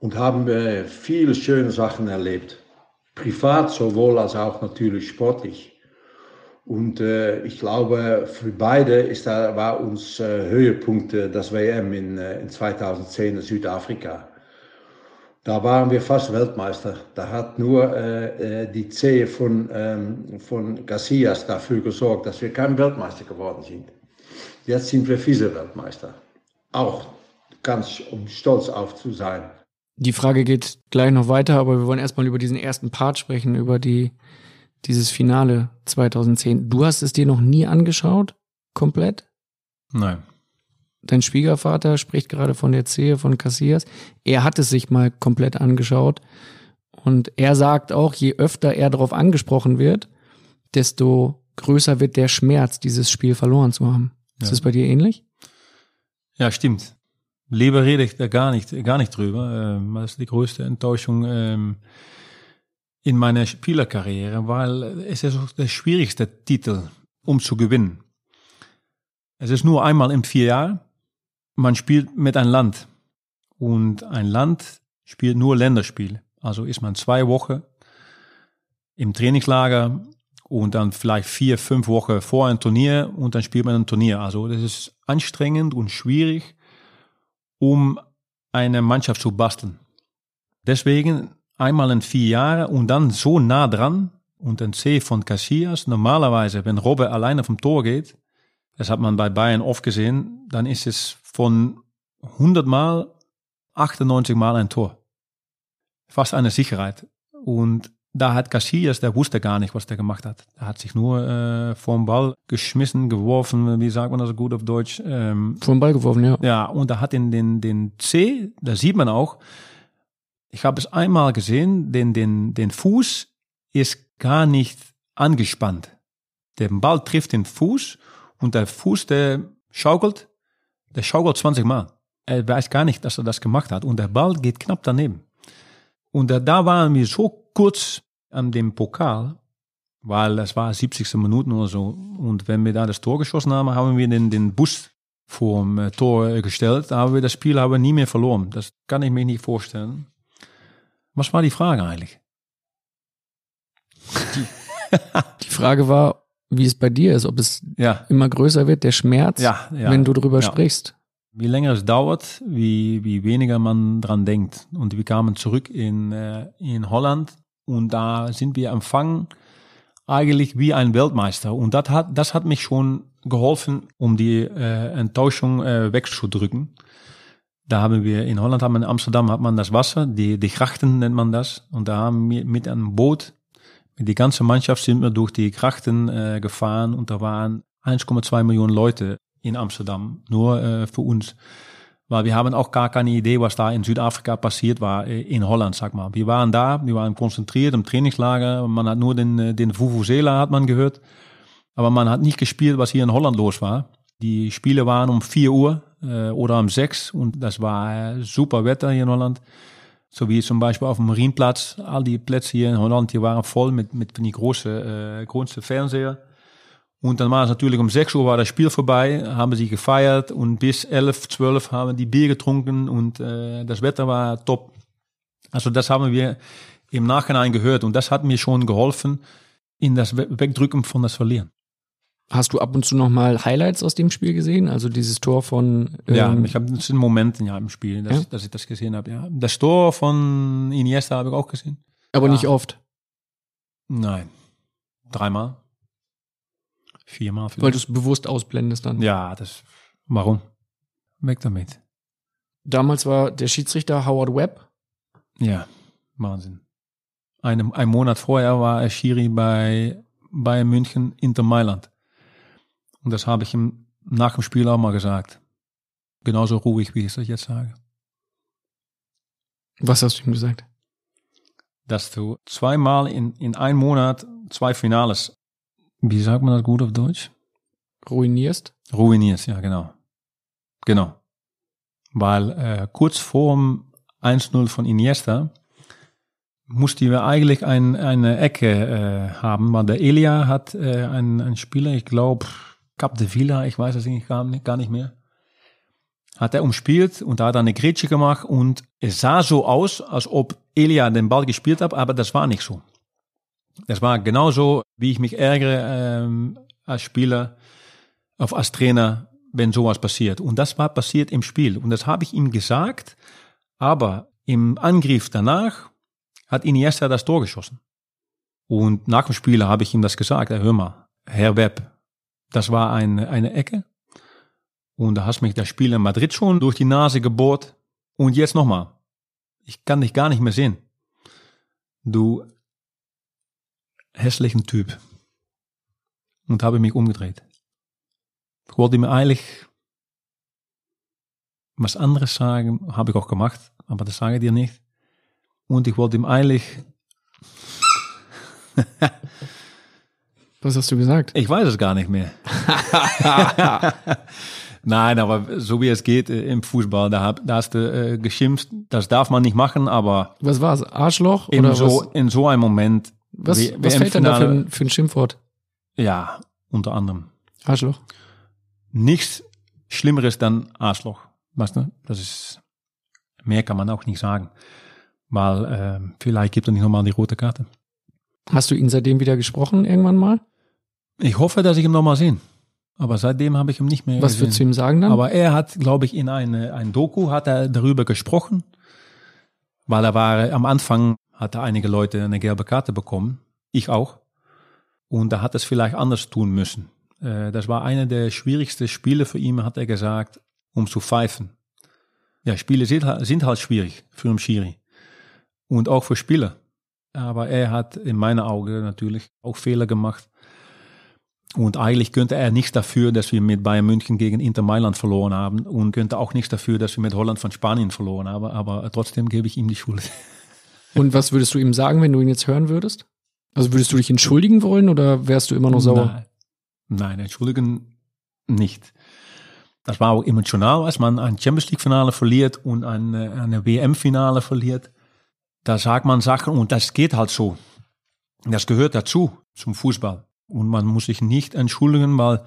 und haben äh, viele schöne Sachen erlebt. Privat sowohl als auch natürlich sportlich. Und äh, ich glaube, für beide ist da, war uns äh, Höhepunkt äh, das WM in, äh, in 2010 in Südafrika. Da waren wir fast Weltmeister. Da hat nur äh, äh, die Zehe von, ähm, von Casillas dafür gesorgt, dass wir kein Weltmeister geworden sind. Jetzt sind wir Vize-Weltmeister. Auch ganz um stolz auf zu sein. Die Frage geht gleich noch weiter, aber wir wollen erstmal über diesen ersten Part sprechen, über die, dieses Finale 2010. Du hast es dir noch nie angeschaut? Komplett? Nein. Dein Schwiegervater spricht gerade von der Zehe von Casillas. Er hat es sich mal komplett angeschaut. Und er sagt auch, je öfter er darauf angesprochen wird, desto größer wird der Schmerz, dieses Spiel verloren zu haben. Ist ja. das bei dir ähnlich? Ja, stimmt. Lieber rede ich da gar nicht, gar nicht drüber. Ähm, das ist die größte Enttäuschung ähm, in meiner Spielerkarriere, weil es ist auch der schwierigste Titel, um zu gewinnen. Es ist nur einmal in vier Jahren. Man spielt mit einem Land. Und ein Land spielt nur Länderspiel. Also ist man zwei Wochen im Trainingslager und dann vielleicht vier, fünf Wochen vor ein Turnier und dann spielt man ein Turnier. Also das ist anstrengend und schwierig, um eine Mannschaft zu basteln. Deswegen einmal in vier Jahren und dann so nah dran und ein C von Casillas. Normalerweise, wenn Robbe alleine vom Tor geht, das hat man bei Bayern oft gesehen, dann ist es von 100 Mal 98 Mal ein Tor. Fast eine Sicherheit. Und da hat Casillas, der wusste gar nicht, was der gemacht hat. Er hat sich nur äh, vom Ball geschmissen, geworfen, wie sagt man das gut auf Deutsch? Ähm, vom Ball geworfen, ja. Ja, und er hat in den, den C, da sieht man auch, ich habe es einmal gesehen, den, den, den Fuß ist gar nicht angespannt. Der Ball trifft den Fuß und der Fuß, der schaukelt, der schaukelt 20 Mal. Er weiß gar nicht, dass er das gemacht hat und der Ball geht knapp daneben. Und da waren wir so kurz an dem Pokal, weil es war 70. Minuten oder so. Und wenn wir da das Tor geschossen haben, haben wir den, den Bus vor dem äh, Tor gestellt. Da haben wir das Spiel aber nie mehr verloren. Das kann ich mir nicht vorstellen. Was war die Frage eigentlich? Die, die Frage war, wie es bei dir ist, ob es ja. immer größer wird, der Schmerz, ja, ja, wenn du drüber sprichst. Wie länger es dauert, wie, wie weniger man dran denkt. Und wir kamen zurück in, äh, in Holland und da sind wir empfangen eigentlich wie ein Weltmeister. Und das hat, das hat mich schon geholfen, um die äh, Enttäuschung äh, wegzudrücken. Da haben wir in Holland, haben in Amsterdam hat man das Wasser, die, die Grachten nennt man das. Und da haben wir mit einem Boot, mit die ganze Mannschaft sind wir durch die Grachten äh, gefahren und da waren 1,2 Millionen Leute in Amsterdam, nur äh, für uns. Weil wir haben auch gar keine Idee, was da in Südafrika passiert war, äh, in Holland, sag mal. Wir waren da, wir waren konzentriert im Trainingslager, man hat nur den, äh, den Vuvuzela hat man gehört, aber man hat nicht gespielt, was hier in Holland los war. Die Spiele waren um 4 Uhr äh, oder um 6 und das war äh, super Wetter hier in Holland. So wie zum Beispiel auf dem Marienplatz, all die Plätze hier in Holland, die waren voll mit, mit die große, äh, große Fernseher. Und dann war es natürlich um 6 Uhr war das Spiel vorbei, haben sie gefeiert und bis 11, 12 haben die Bier getrunken und äh, das Wetter war top. Also das haben wir im Nachhinein gehört und das hat mir schon geholfen in das Wegdrücken von das Verlieren. Hast du ab und zu noch mal Highlights aus dem Spiel gesehen? Also dieses Tor von ähm ja, ich habe es in Momenten ja im Spiel, dass, ja? dass ich das gesehen habe. Ja, das Tor von Iniesta habe ich auch gesehen. Aber ja. nicht oft. Nein, dreimal. Viermal vielleicht. Weil du es bewusst ausblendest dann. Ja, das. Warum? Weg damit. Damals war der Schiedsrichter Howard Webb. Ja, Wahnsinn. Ein, ein Monat vorher war er Schiri bei Bayern München Inter Mailand. Und das habe ich ihm nach dem Spiel auch mal gesagt. Genauso ruhig, wie ich es jetzt sage. Was hast du ihm gesagt? Dass du zweimal in, in einem Monat zwei Finales wie sagt man das gut auf Deutsch? Ruinierst? Ruinierst, ja, genau. Genau. Weil äh, kurz vor dem 1-0 von Iniesta mussten wir eigentlich ein, eine Ecke äh, haben, weil der Elia hat äh, einen, einen Spieler, ich glaube, Cap de Villa, ich weiß es eigentlich gar nicht, gar nicht mehr, hat er umspielt und da hat er eine Grätsche gemacht und es sah so aus, als ob Elia den Ball gespielt hat, aber das war nicht so. Das war genauso, wie ich mich ärgere ähm, als Spieler, auf als Trainer, wenn sowas passiert. Und das war passiert im Spiel. Und das habe ich ihm gesagt, aber im Angriff danach hat Iniesta das Tor geschossen. Und nach dem Spiel habe ich ihm das gesagt, hör mal, Herr Webb, das war eine, eine Ecke. Und da hast mich das Spiel in Madrid schon durch die Nase gebohrt. Und jetzt nochmal. Ich kann dich gar nicht mehr sehen. Du hässlichen Typ. Und habe mich umgedreht. Ich wollte mir eigentlich was anderes sagen, habe ich auch gemacht, aber das sage ich dir nicht. Und ich wollte ihm eigentlich. was hast du gesagt? Ich weiß es gar nicht mehr. Nein, aber so wie es geht äh, im Fußball, da, da hast du äh, geschimpft, das darf man nicht machen, aber. Was war's? Arschloch? In, oder so, was, in so einem Moment. Was, was fällt denn da für ein, für ein Schimpfwort? Ja, unter anderem. Arschloch. Nichts Schlimmeres dann Arschloch. Weißt du? Das ist, mehr kann man auch nicht sagen. Weil äh, vielleicht gibt er nicht nochmal die rote Karte. Hast du ihn seitdem wieder gesprochen irgendwann mal? Ich hoffe, dass ich ihn nochmal sehe. Aber seitdem habe ich ihn nicht mehr Was gesehen. würdest du ihm sagen dann? Aber er hat, glaube ich, in eine, ein Doku hat er darüber gesprochen, weil er war am Anfang hatte einige Leute eine gelbe Karte bekommen, ich auch, und er hat es vielleicht anders tun müssen. Äh, Das war eine der schwierigsten Spiele für ihn, hat er gesagt, um zu pfeifen. Ja, Spiele sind, halt- sind halt schwierig für einen Schiri und auch für Spieler. Aber er hat in meinen Augen natürlich auch Fehler gemacht. Und eigentlich könnte er nichts dafür, dass wir mit Bayern München gegen Inter Mailand verloren haben und könnte auch nichts dafür, dass wir mit Holland von Spanien verloren haben. Aber trotzdem gebe ich ihm die Schuld. Und was würdest du ihm sagen, wenn du ihn jetzt hören würdest? Also würdest du dich entschuldigen wollen oder wärst du immer noch sauer? Nein, Nein entschuldigen nicht. Das war auch emotional, als man ein Champions League Finale verliert und eine, eine WM Finale verliert. Da sagt man Sachen und das geht halt so. Das gehört dazu zum Fußball. Und man muss sich nicht entschuldigen, weil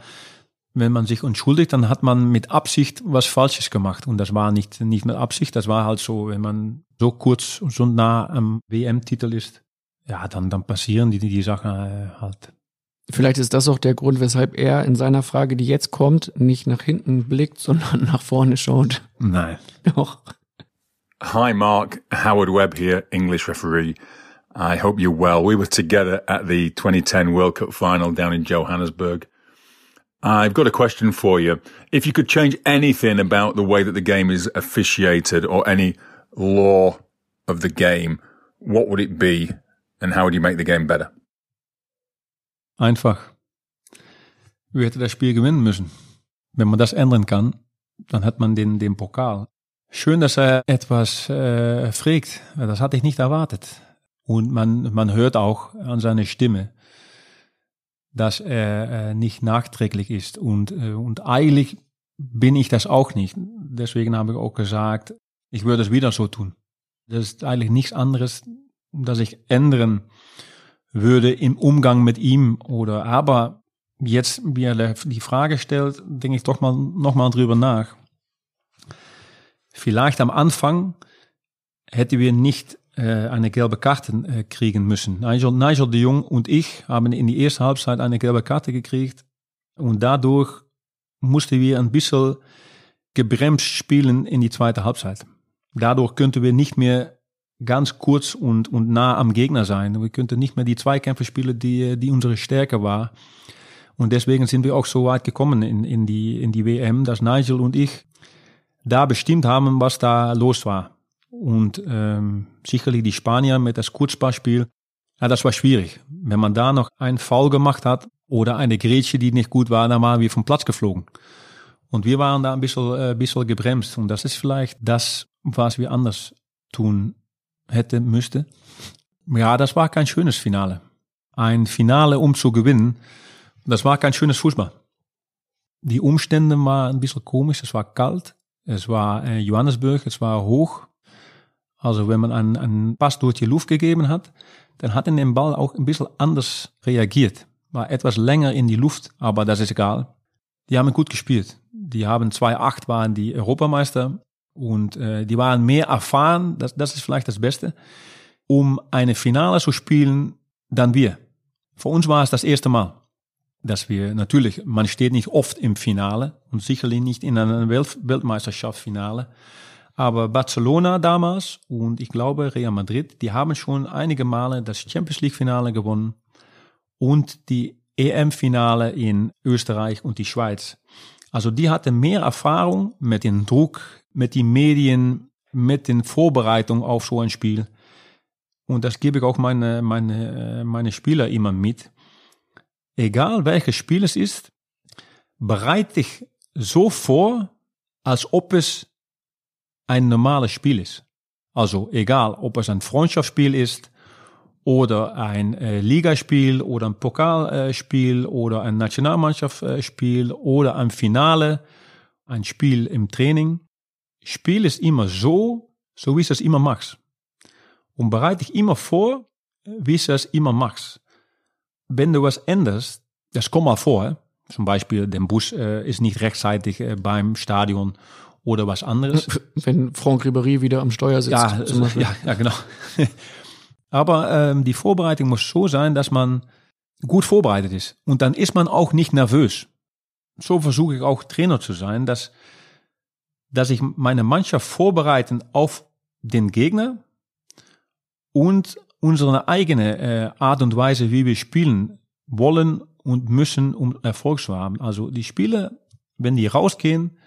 wenn man sich entschuldigt, dann hat man mit Absicht was Falsches gemacht. Und das war nicht, nicht mit Absicht, das war halt so, wenn man so kurz, so nah am WM-Titel ist, ja, dann, dann passieren die, die Sachen äh, halt. Vielleicht ist das auch der Grund, weshalb er in seiner Frage, die jetzt kommt, nicht nach hinten blickt, sondern nach vorne schaut. Nein. Doch. Hi, Mark. Howard Webb here, English referee. I hope you're well. We were together at the 2010 World Cup final down in Johannesburg. I've got a question for you. If you could change anything about the way that the game is officiated or any law of the game, what would it be and how would you make the game better? Einfach. Wir hätten das Spiel gewinnen müssen. Wenn man das ändern kann, dann hat man den, den Pokal. Schön, dass er etwas äh, fragt. Das hatte ich nicht erwartet. Und man, man hört auch an seiner Stimme, dass er äh, nicht nachträglich ist. Und, äh, und eigentlich bin ich das auch nicht. Deswegen habe ich auch gesagt, ich würde es wieder so tun. Das ist eigentlich nichts anderes, dass ich ändern würde im Umgang mit ihm oder aber jetzt, wie er die Frage stellt, denke ich doch mal noch mal drüber nach. Vielleicht am Anfang hätten wir nicht eine gelbe Karte äh, kriegen müssen. Nigel, Nigel de Jong und ich haben in die erste Halbzeit eine gelbe Karte gekriegt und dadurch mussten wir ein bisschen gebremst spielen in die zweite Halbzeit. Dadurch könnten wir nicht mehr ganz kurz und, und nah am Gegner sein. Wir könnten nicht mehr die Zweikämpfe spielen, die, die unsere Stärke war. Und deswegen sind wir auch so weit gekommen in, in, die, in die WM, dass Nigel und ich da bestimmt haben, was da los war. Und ähm, sicherlich die Spanier mit das Kurzpassspiel, ja, das war schwierig. Wenn man da noch einen Foul gemacht hat oder eine Grätsche, die nicht gut war, dann waren wir vom Platz geflogen. Und wir waren da ein bisschen, äh, bisschen gebremst. Und das ist vielleicht das, was wir anders tun hätte, müsste. Ja, das war kein schönes Finale. Ein Finale, um zu gewinnen, das war kein schönes Fußball. Die Umstände waren ein bisschen komisch. Es war kalt. Es war äh, Johannesburg. Es war hoch. Also wenn man einen, einen Pass durch die Luft gegeben hat, dann hat er den Ball auch ein bisschen anders reagiert. War etwas länger in die Luft, aber das ist egal. Die haben gut gespielt. Die haben 2-8 waren die Europameister und äh, die waren mehr erfahren, das, das ist vielleicht das Beste, um eine Finale zu spielen, dann wir. Für uns war es das erste Mal, dass wir natürlich, man steht nicht oft im Finale und sicherlich nicht in einer Welt Weltmeisterschaftsfinale, aber Barcelona damals und ich glaube Real Madrid, die haben schon einige Male das Champions League Finale gewonnen und die EM-Finale in Österreich und die Schweiz. Also die hatten mehr Erfahrung mit dem Druck, mit den Medien, mit den Vorbereitungen auf so ein Spiel. Und das gebe ich auch meine, meine, meine Spieler immer mit. Egal welches Spiel es ist, bereite dich so vor, als ob es ein normales Spiel ist. Also egal, ob es ein Freundschaftsspiel ist oder ein äh, Ligaspiel oder ein Pokalspiel äh, oder ein Nationalmannschaftsspiel oder ein Finale, ein Spiel im Training, spiel es immer so, so wie es immer machst. Und bereite dich immer vor, wie es immer machst. Wenn du was änderst, das kommt mal vor, zum Beispiel der Bus äh, ist nicht rechtzeitig äh, beim Stadion oder was anderes. Wenn Franck Ribéry wieder am Steuer sitzt. Ja, ja, ja, genau. Aber ähm, die Vorbereitung muss so sein, dass man gut vorbereitet ist. Und dann ist man auch nicht nervös. So versuche ich auch Trainer zu sein, dass, dass ich meine Mannschaft vorbereiten auf den Gegner und unsere eigene äh, Art und Weise, wie wir spielen wollen und müssen, um Erfolg zu haben. Also die Spieler, wenn die rausgehen,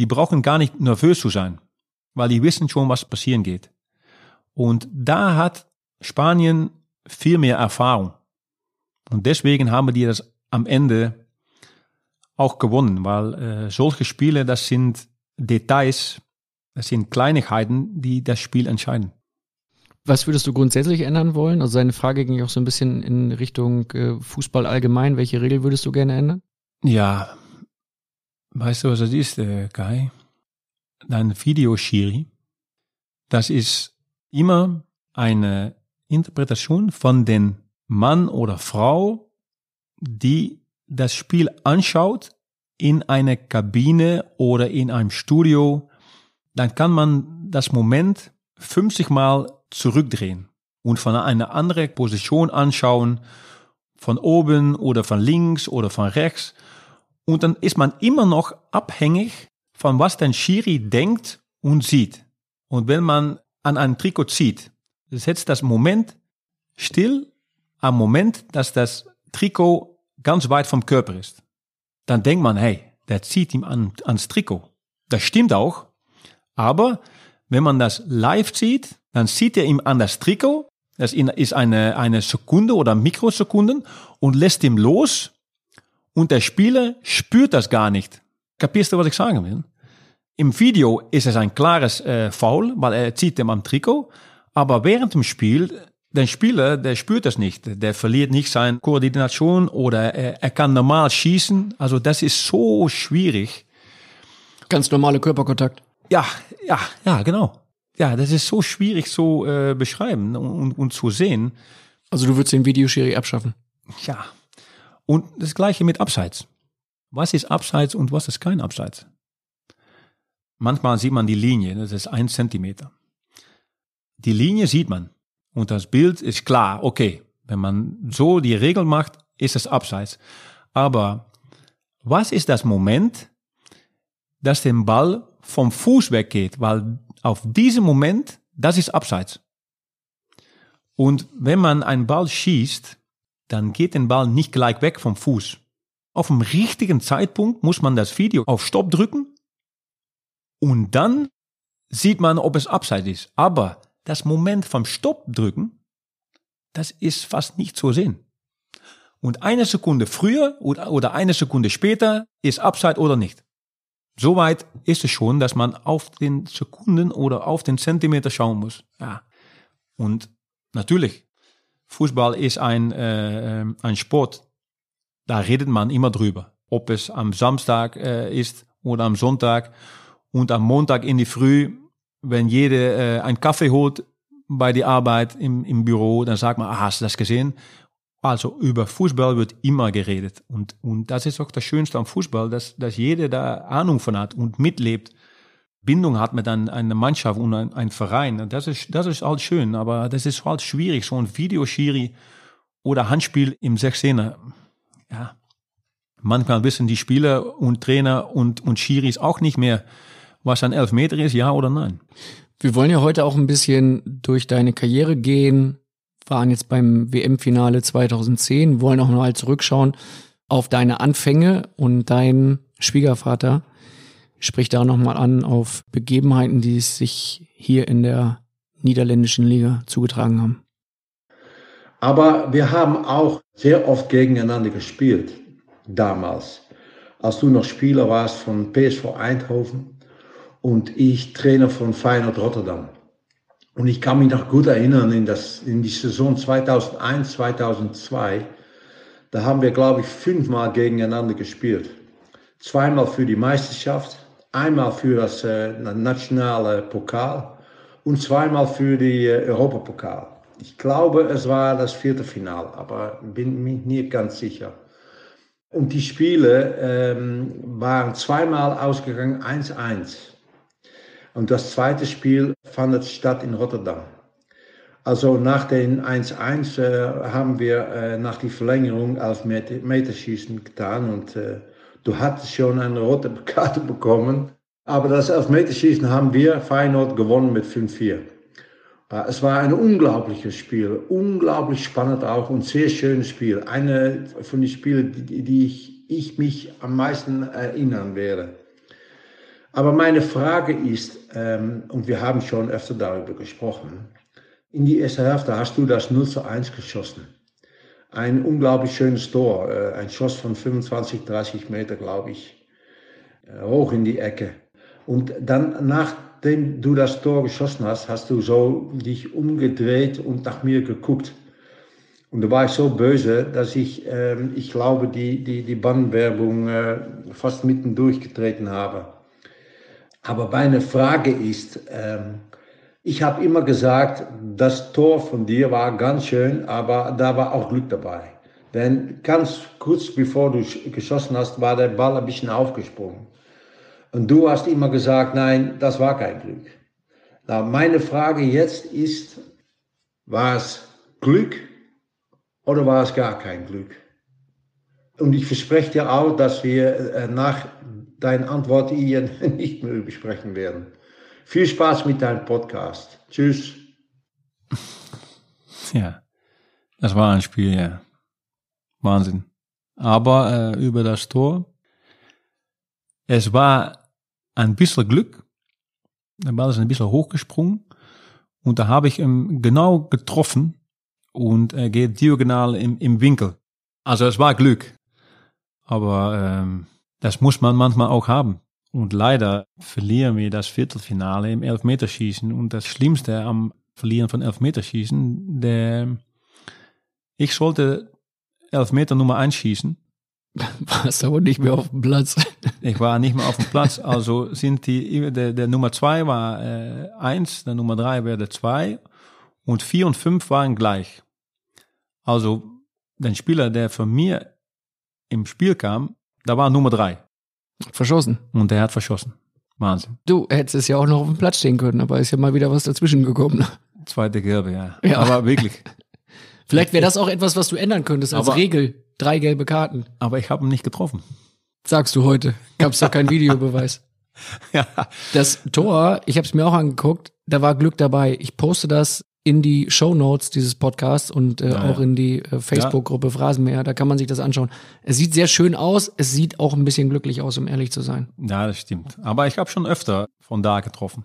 die brauchen gar nicht nervös zu sein, weil die wissen schon, was passieren geht. Und da hat Spanien viel mehr Erfahrung. Und deswegen haben die das am Ende auch gewonnen, weil äh, solche Spiele, das sind Details, das sind Kleinigkeiten, die das Spiel entscheiden. Was würdest du grundsätzlich ändern wollen? Also seine Frage ging auch so ein bisschen in Richtung äh, Fußball allgemein. Welche Regel würdest du gerne ändern? Ja, weißt du, was das ist, äh, Kai? Dein Videoschiri, das ist immer eine Interpretation von den Mann oder Frau, die das Spiel anschaut in einer Kabine oder in einem Studio, dann kann man das Moment 50 Mal zurückdrehen und von einer anderen Position anschauen, von oben oder von links oder von rechts. Und dann ist man immer noch abhängig von was der Schiri denkt und sieht. Und wenn man an einem Trikot zieht, setzt das Moment still am Moment, dass das Trikot ganz weit vom Körper ist. Dann denkt man, hey, der zieht ihm an, ans Trikot. Das stimmt auch. Aber wenn man das live sieht, dann sieht er ihm an das Trikot, das ist eine, eine Sekunde oder Mikrosekunden und lässt ihm los und der Spieler spürt das gar nicht. Kapierst du, was ich sagen will? Im Video ist es ein klares äh, Foul, weil er zieht ihm am Trikot, aber während dem Spiel, der Spieler, der spürt das nicht, der verliert nicht seine Koordination oder er, er kann normal schießen, also das ist so schwierig. Ganz normale Körperkontakt. Ja, ja, ja, genau ja, das ist so schwierig zu äh, beschreiben und, und zu sehen. Also du würdest den Videoschiri abschaffen? Ja. Und das gleiche mit Abseits. Was ist Abseits und was ist kein Abseits? Manchmal sieht man die Linie, das ist ein Zentimeter. Die Linie sieht man und das Bild ist klar, okay, wenn man so die Regel macht, ist es Abseits. Aber was ist das Moment, dass der Ball vom Fuß weggeht, weil auf diesem Moment, das ist Abseits. Und wenn man einen Ball schießt, dann geht der Ball nicht gleich weg vom Fuß. Auf dem richtigen Zeitpunkt muss man das Video auf Stopp drücken und dann sieht man, ob es Abseits ist. Aber das Moment vom Stopp drücken, das ist fast nicht zu sehen. Und eine Sekunde früher oder eine Sekunde später ist Abseits oder nicht. Soweit ist es schon, dass man auf den Sekunden oder auf den Zentimeter schauen muss. Ja. Und natürlich, Fußball ist ein, äh, ein Sport, da redet man immer drüber. Ob es am Samstag äh, ist oder am Sonntag und am Montag in die Früh, wenn jeder äh, einen Kaffee holt bei der Arbeit im, im Büro, dann sagt man, ah, hast du das gesehen? Also über Fußball wird immer geredet. Und, und das ist auch das Schönste am Fußball, dass, dass jeder da Ahnung von hat und mitlebt, Bindung hat mit ein, einer Mannschaft und ein, ein Verein. Das ist, das ist halt schön, aber das ist halt schwierig, so ein Videoschiri oder Handspiel im 16er. Ja, manchmal wissen die Spieler und Trainer und, und Schiris auch nicht mehr, was ein Elfmeter ist, ja oder nein. Wir wollen ja heute auch ein bisschen durch deine Karriere gehen, waren jetzt beim WM-Finale 2010, wollen auch mal zurückschauen auf deine Anfänge und dein Schwiegervater spricht da nochmal an auf Begebenheiten, die sich hier in der niederländischen Liga zugetragen haben. Aber wir haben auch sehr oft gegeneinander gespielt, damals. Als du noch Spieler warst von PSV Eindhoven und ich Trainer von Feyenoord Rotterdam. Und ich kann mich noch gut erinnern, in, das, in die Saison 2001, 2002, da haben wir, glaube ich, fünfmal gegeneinander gespielt. Zweimal für die Meisterschaft Einmal für das äh, nationale Pokal und zweimal für die äh, Europapokal. Ich glaube, es war das vierte Final, aber bin mir nicht ganz sicher. Und die Spiele ähm, waren zweimal ausgegangen 1-1. Und das zweite Spiel fand statt in Rotterdam. Also nach den 1-1 äh, haben wir äh, nach die Verlängerung auf Meterschießen getan und äh, du hattest schon eine rote Karte bekommen. Aber das Elfmeterschießen haben wir Feyenoord gewonnen mit 5-4. Äh, es war ein unglaubliches Spiel, unglaublich spannend auch und sehr schönes Spiel. Eine von den Spielen, die, die ich, ich mich am meisten erinnern werde. Aber meine Frage ist, ähm, und wir haben schon öfter darüber gesprochen, in die erste Hälfte hast du das 0 zu 1 geschossen. Ein unglaublich schönes Tor, äh, ein Schuss von 25, 30 Meter, glaube ich, äh, hoch in die Ecke. Und dann, nachdem du das Tor geschossen hast, hast du so dich umgedreht und nach mir geguckt. Und da war ich so böse, dass ich, ähm, ich glaube, die, die, die Bannwerbung äh, fast mitten durchgetreten habe. Aber meine Frage ist, ähm, ich habe immer gesagt, das Tor von dir war ganz schön, aber da war auch Glück dabei. Denn ganz kurz bevor du geschossen hast, war der Ball ein bisschen aufgesprungen. Und du hast immer gesagt, nein, das war kein Glück. Na, meine Frage jetzt ist, war es Glück oder war es gar kein Glück? Und ich verspreche dir auch, dass wir äh, nach deiner Antwort hier nicht mehr besprechen werden. Viel Spaß mit deinem Podcast. Tschüss. Ja, das war ein Spiel, ja. Wahnsinn. Aber äh, über das Tor, es war ein bisschen Glück. Der Ball ist ein bisschen hochgesprungen und da habe ich ihn genau getroffen und er geht diagonal im, im Winkel. Also es war Glück. Aber ähm, das muss man manchmal auch haben. Und leider verlieren wir das Viertelfinale im Elfmeterschießen. Und das Schlimmste am Verlieren von Elfmeterschießen, der, ich sollte Elfmeter Nummer 1 schießen. Warst aber nicht mehr auf dem Platz. Ich war nicht mehr auf dem Platz. Also sind die, der, der Nummer 2 war äh, 1, der Nummer 3 wäre der 2 und 4 und 5 waren gleich. Also der Spieler, der von mir im Spiel kam, da war Nummer 3. Verschossen. Und der hat verschossen. Wahnsinn. Du hättest es ja auch noch auf dem Platz stehen können, aber ist ja mal wieder was dazwischen gekommen. Zweite Gelbe, ja. Ja. Aber wirklich. Vielleicht wäre das auch etwas, was du ändern könntest als Aber- Regel. Drei gelbe Karten. Aber ich habe ihn nicht getroffen. Sagst du heute. Gab's doch keinen Videobeweis. Ja. Das Tor, ich habe es mir auch angeguckt, da war Glück dabei. Ich poste das in die Show Notes dieses Podcasts und äh, Ja, auch ja. in die äh, Facebook-Gruppe Phrasenmäher. Da kann man sich das anschauen. Es sieht sehr schön aus. Es sieht auch ein bisschen glücklich aus, um ehrlich zu sein. Ja, das stimmt. Aber ich habe schon öfter von da getroffen.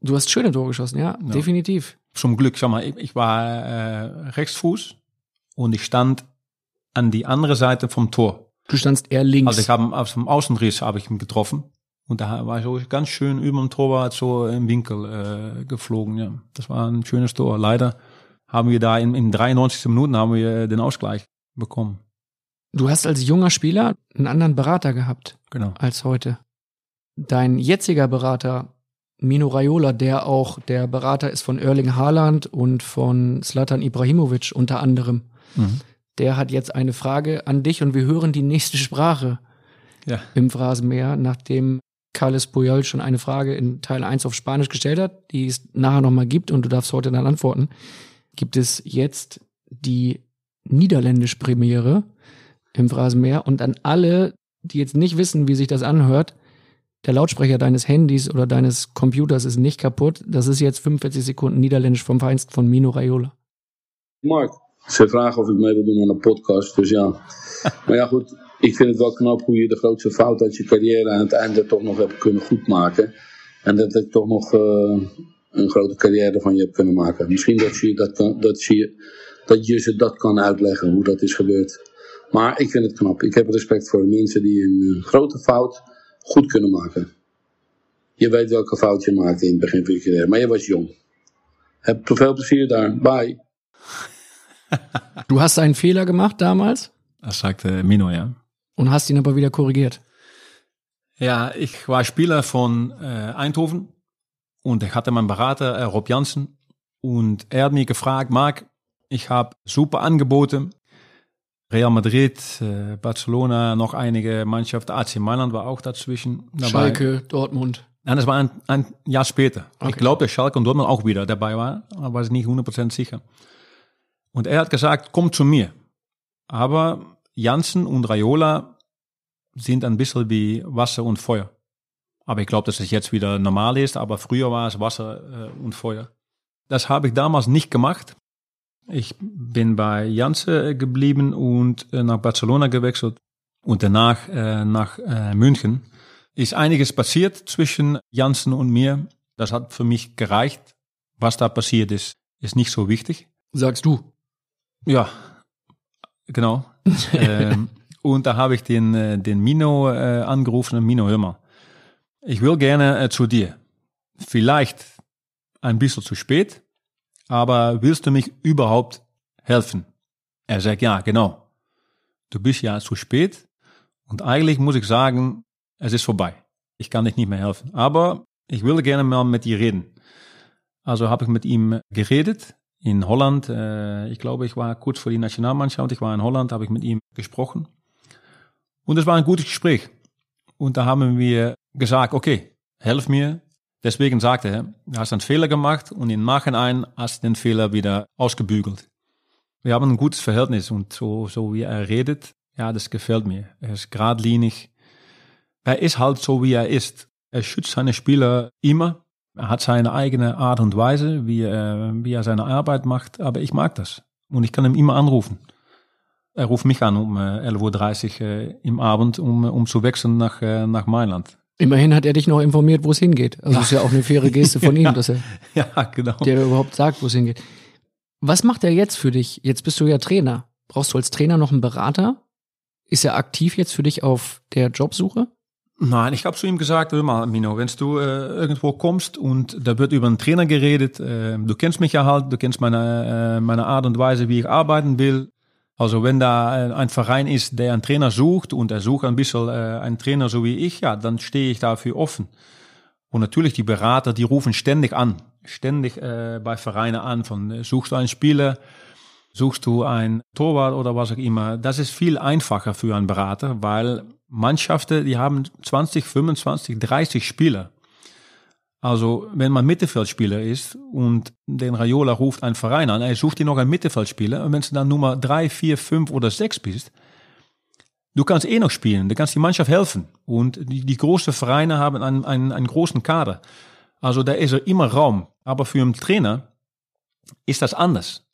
Du hast schöne Tore geschossen, ja, Ja. definitiv. Zum Glück, schau mal, ich, ich war äh, Rechtsfuß und ich stand an die andere Seite vom Tor. Du standst eher links. Also ich habe aus dem Außenriss habe ich ihn getroffen und da war ich so ganz schön über dem Torwart so im Winkel äh, geflogen. Ja, das war ein schönes Tor. Leider haben wir da in, in 93 Minuten haben wir den Ausgleich bekommen. du hast als junger Spieler einen anderen Berater gehabt Genau. als heute. Dein jetziger Berater, Mino Raiola, der auch der Berater ist von Erling Haaland und von Zlatan Ibrahimovic unter anderem, Mhm. der hat jetzt eine Frage an dich und wir hören die nächste Sprache Ja. im Phrasenmäher, nachdem Carles Puyol schon eine Frage in Teil 1 auf Spanisch gestellt hat, die es nachher nochmal gibt und du darfst heute dann antworten, gibt es jetzt die niederländische Premiere im Phrasenmäher und an alle, die jetzt nicht wissen, wie sich das anhört, der Lautsprecher deines Handys oder deines Computers ist nicht kaputt. Das ist jetzt 45 Sekunden Niederländisch vom Feinsten von Mino Raiola. Mark, ze vragen of ik mee wil doen aan een podcast, dus ja. Maar ja, goed, ik vind het wel knap hoe je de grootste fout uit je carrière aan het einde toch nog hebt kunnen goedmaken. En dat ik toch nog eh, een grote carrière van je hebt kunnen maken. Misschien dat je, dat, kan, dat, je, dat je ze dat kan uitleggen, hoe dat is gebeurd. Maar ik vind het knap. Ik heb respect voor mensen die een eh, grote fout goed kunnen maken. Je weet welke fout je maakte in het begin van je carrière, maar je was jong. Heb veel plezier daar. Bye. Du hast einen Fehler gemacht damals Das sagte Mino, ja. Und hast ihn aber wieder korrigiert. Ja, ich war Spieler von äh, Eindhoven und ich hatte meinen Berater äh, Rob Jansen und er hat mich gefragt, Marc, ich habe super Angebote. Real Madrid, äh, Barcelona, noch einige Mannschaften, AC Mailand war auch dazwischen dabei. Schalke, Dortmund. Nein, das war ein, ein Jahr später. Okay. Ich glaube, dass Schalke und Dortmund auch wieder dabei war, aber war ich nicht 100% sicher. Und er hat gesagt, komm zu mir. Aber Janssen und Raiola sind ein bisschen wie Wasser und Feuer. Aber ich glaube, dass es jetzt wieder normal ist, aber früher war es Wasser äh, und Feuer. Das habe ich damals nicht gemacht. Ich bin bei Janssen geblieben und äh, nach Barcelona gewechselt und danach äh, nach äh, München. Ist einiges passiert zwischen Janssen und mir. Das hat für mich gereicht. Was da passiert ist, ist nicht so wichtig. Sagst du. Ja, genau. ähm, und da habe ich den, äh, den Mino äh, angerufen, Mino, hör mal. Ich will gerne äh, zu dir. Vielleicht ein bisschen zu spät, aber willst du mich überhaupt helfen? Er sagt, ja, genau. Du bist ja zu spät und eigentlich muss ich sagen, es ist vorbei. Ich kann dich nicht mehr helfen. Aber ich würde gerne mal mit dir reden. Also habe ich mit ihm geredet in Holland. Äh, ich glaube, ich war kurz vor die Nationalmannschaft. Ich war in Holland, habe ich mit ihm gesprochen. Und es war ein gutes Gespräch. Und da haben wir gesagt, okay, helf mir. Deswegen sagte er, du hast einen Fehler gemacht und im Nachhinein hast du den Fehler wieder ausgebügelt. Wir haben ein gutes Verhältnis und so, so wie er redet, ja, das gefällt mir. Er ist geradlinig. Er ist halt so, wie er ist. Er schützt seine Spieler immer. Er hat seine eigene Art und Weise, wie er, wie er seine Arbeit macht, aber ich mag das. Und ich kann ihn immer anrufen. Er ruft mich an um äh, 11.30 Uhr äh, im Abend, um, um zu wechseln nach, äh, nach Mailand. Immerhin hat er dich noch informiert, wo es hingeht. Also ist ja auch eine faire Geste von ihm, dass er Ja, genau. dir überhaupt sagt, wo es hingeht. Was macht er jetzt für dich? Jetzt bist du ja Trainer. Brauchst du als Trainer noch einen Berater? Ist er aktiv jetzt für dich auf der Jobsuche? Nein, ich habe zu ihm gesagt, hör mal, Mino, wenn du äh, irgendwo kommst und da wird über einen Trainer geredet, äh, du kennst mich ja halt, du kennst meine, äh, meine Art und Weise, wie ich arbeiten will. Also wenn da äh, ein Verein ist, der einen Trainer sucht und er sucht ein bisschen äh, einen Trainer so wie ich, ja, dann stehe ich dafür offen. Und natürlich die Berater, die rufen ständig an, ständig äh, bei Vereinen an, von suchst du einen Spieler, suchst du einen Torwart oder was auch immer. Das ist viel einfacher für einen Berater, weil Mannschaften, die haben 20, 25, 30 Spieler. Also, wenn man Mittelfeldspieler ist und den Raiola ruft einen Verein an, er sucht dir noch einen Mittelfeldspieler und wenn du dann Nummer drei, vier, fünf oder sechs bist, du kannst eh noch spielen, du kannst die Mannschaft helfen. Und die, die großen Vereine haben einen, einen, einen großen Kader. Also da ist er immer Raum. Aber für einen Trainer ist das anders.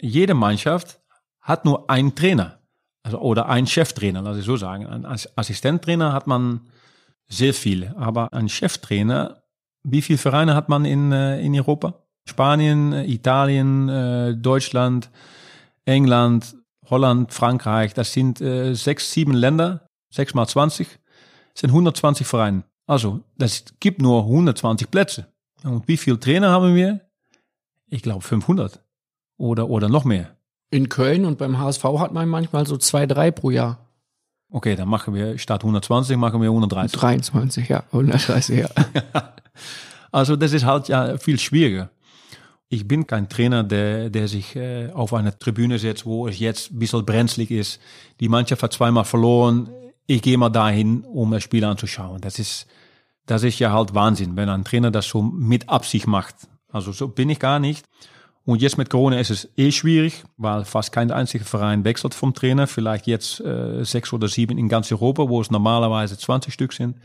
Jede Mannschaft hat nur einen Trainer. Also, oder einen Cheftrainer, lass ich so sagen. Ein Assistenttrainer hat man sehr viele. Aber ein Cheftrainer, wie viele Vereine hat man in, äh, in Europa? Spanien, äh, Italien, äh, Deutschland, England, Holland, Frankreich. Das sind sechs, sieben Länder, sechs mal 20, sind 120 Vereine. Also, das gibt nur 120 Plätze. Und wie viele Trainer haben wir? Ich glaube 500 oder, oder noch mehr. In Köln und beim HSV hat man manchmal so zwei, drei pro Jahr. Okay, dann machen wir statt 120 machen wir 130. 23, ja, 130, ja. Also das ist halt ja viel schwieriger. Ich bin kein Trainer, der, der sich äh, auf eine Tribüne setzt, wo es jetzt ein bisschen brenzlig ist. Die Mannschaft hat zweimal verloren. Ich gehe mal dahin, um das Spiel anzuschauen. Das ist, das ist ja halt Wahnsinn, wenn ein Trainer das so mit Absicht macht. Also so bin ich gar nicht. Und jetzt mit Corona ist es eh schwierig, weil fast kein einziger Verein wechselt vom Trainer. Vielleicht jetzt äh, sechs oder sieben in ganz Europa, wo es normalerweise 20 Stück sind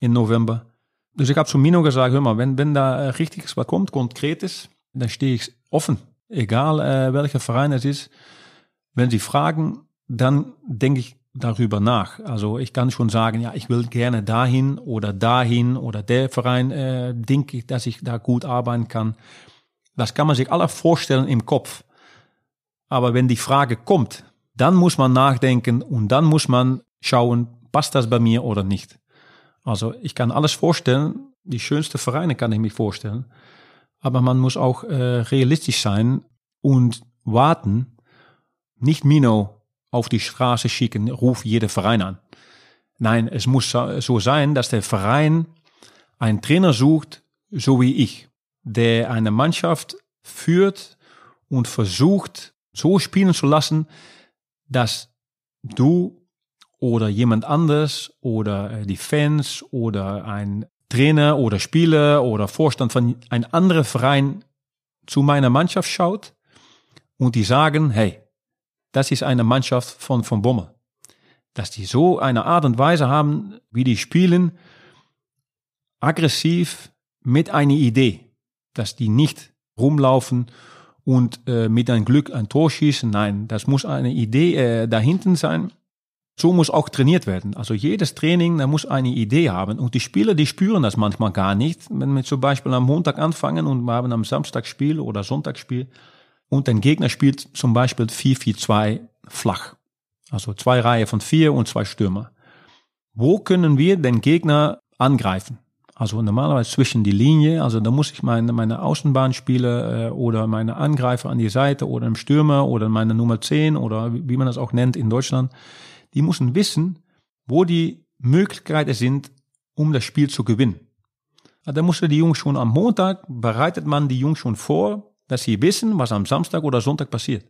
im November. Dus ich habe zu Mino gesagt, hör mal, wenn, wenn da äh, richtiges was kommt, konkretes, dann stehe ich offen. Egal äh, welcher Verein es ist. Wenn sie fragen, dann denke ich darüber nach. Also ich kann schon sagen, ja, ich will gerne dahin oder dahin oder der Verein, äh, denke ich, dass ich da gut arbeiten kann. Das kann man sich alle vorstellen im Kopf. Aber wenn die Frage kommt, dann muss man nachdenken und dann muss man schauen, passt das bei mir oder nicht. Also ich kann alles vorstellen, die schönsten Vereine kann ich mich vorstellen, aber man muss auch äh, realistisch sein und warten, nicht Mino auf die Straße schicken, ruf jeder Verein an. Nein, es muss so sein, dass der Verein einen Trainer sucht, so wie ich, der eine Mannschaft führt und versucht, so spielen zu lassen, dass du oder jemand anders oder äh, die Fans oder ein Trainer oder Spieler oder Vorstand von einem anderen Verein zu meiner Mannschaft schaut und die sagen, hey, das ist eine Mannschaft von, von Bommel. Dass die so eine Art und Weise haben, wie die spielen, aggressiv mit einer Idee. Dass die nicht rumlaufen und äh, mit einem Glück ein Tor schießen. Nein, das muss eine Idee äh, dahinten sein. So muss auch trainiert werden. Also jedes Training, da muss eine Idee haben. Und die Spieler, die spüren das manchmal gar nicht. Wenn wir zum Beispiel am Montag anfangen und wir haben am Samstag Spiel oder Sonntag Spiel und ein Gegner spielt zum Beispiel 4-4-2 flach. Also zwei Reihen von vier und zwei Stürmer. Wo können wir den Gegner angreifen? Also normalerweise zwischen die Linie, also da muss ich meine, meine Außenbahnspieler äh, oder meine Angreifer an die Seite oder im Stürmer oder meine Nummer 10 oder wie man das auch nennt in Deutschland die müssen wissen, wo die Möglichkeiten sind, um das Spiel zu gewinnen. Da musste die Jungs schon am Montag, bereitet man die Jungs schon vor, dass sie wissen, was am Samstag oder Sonntag passiert.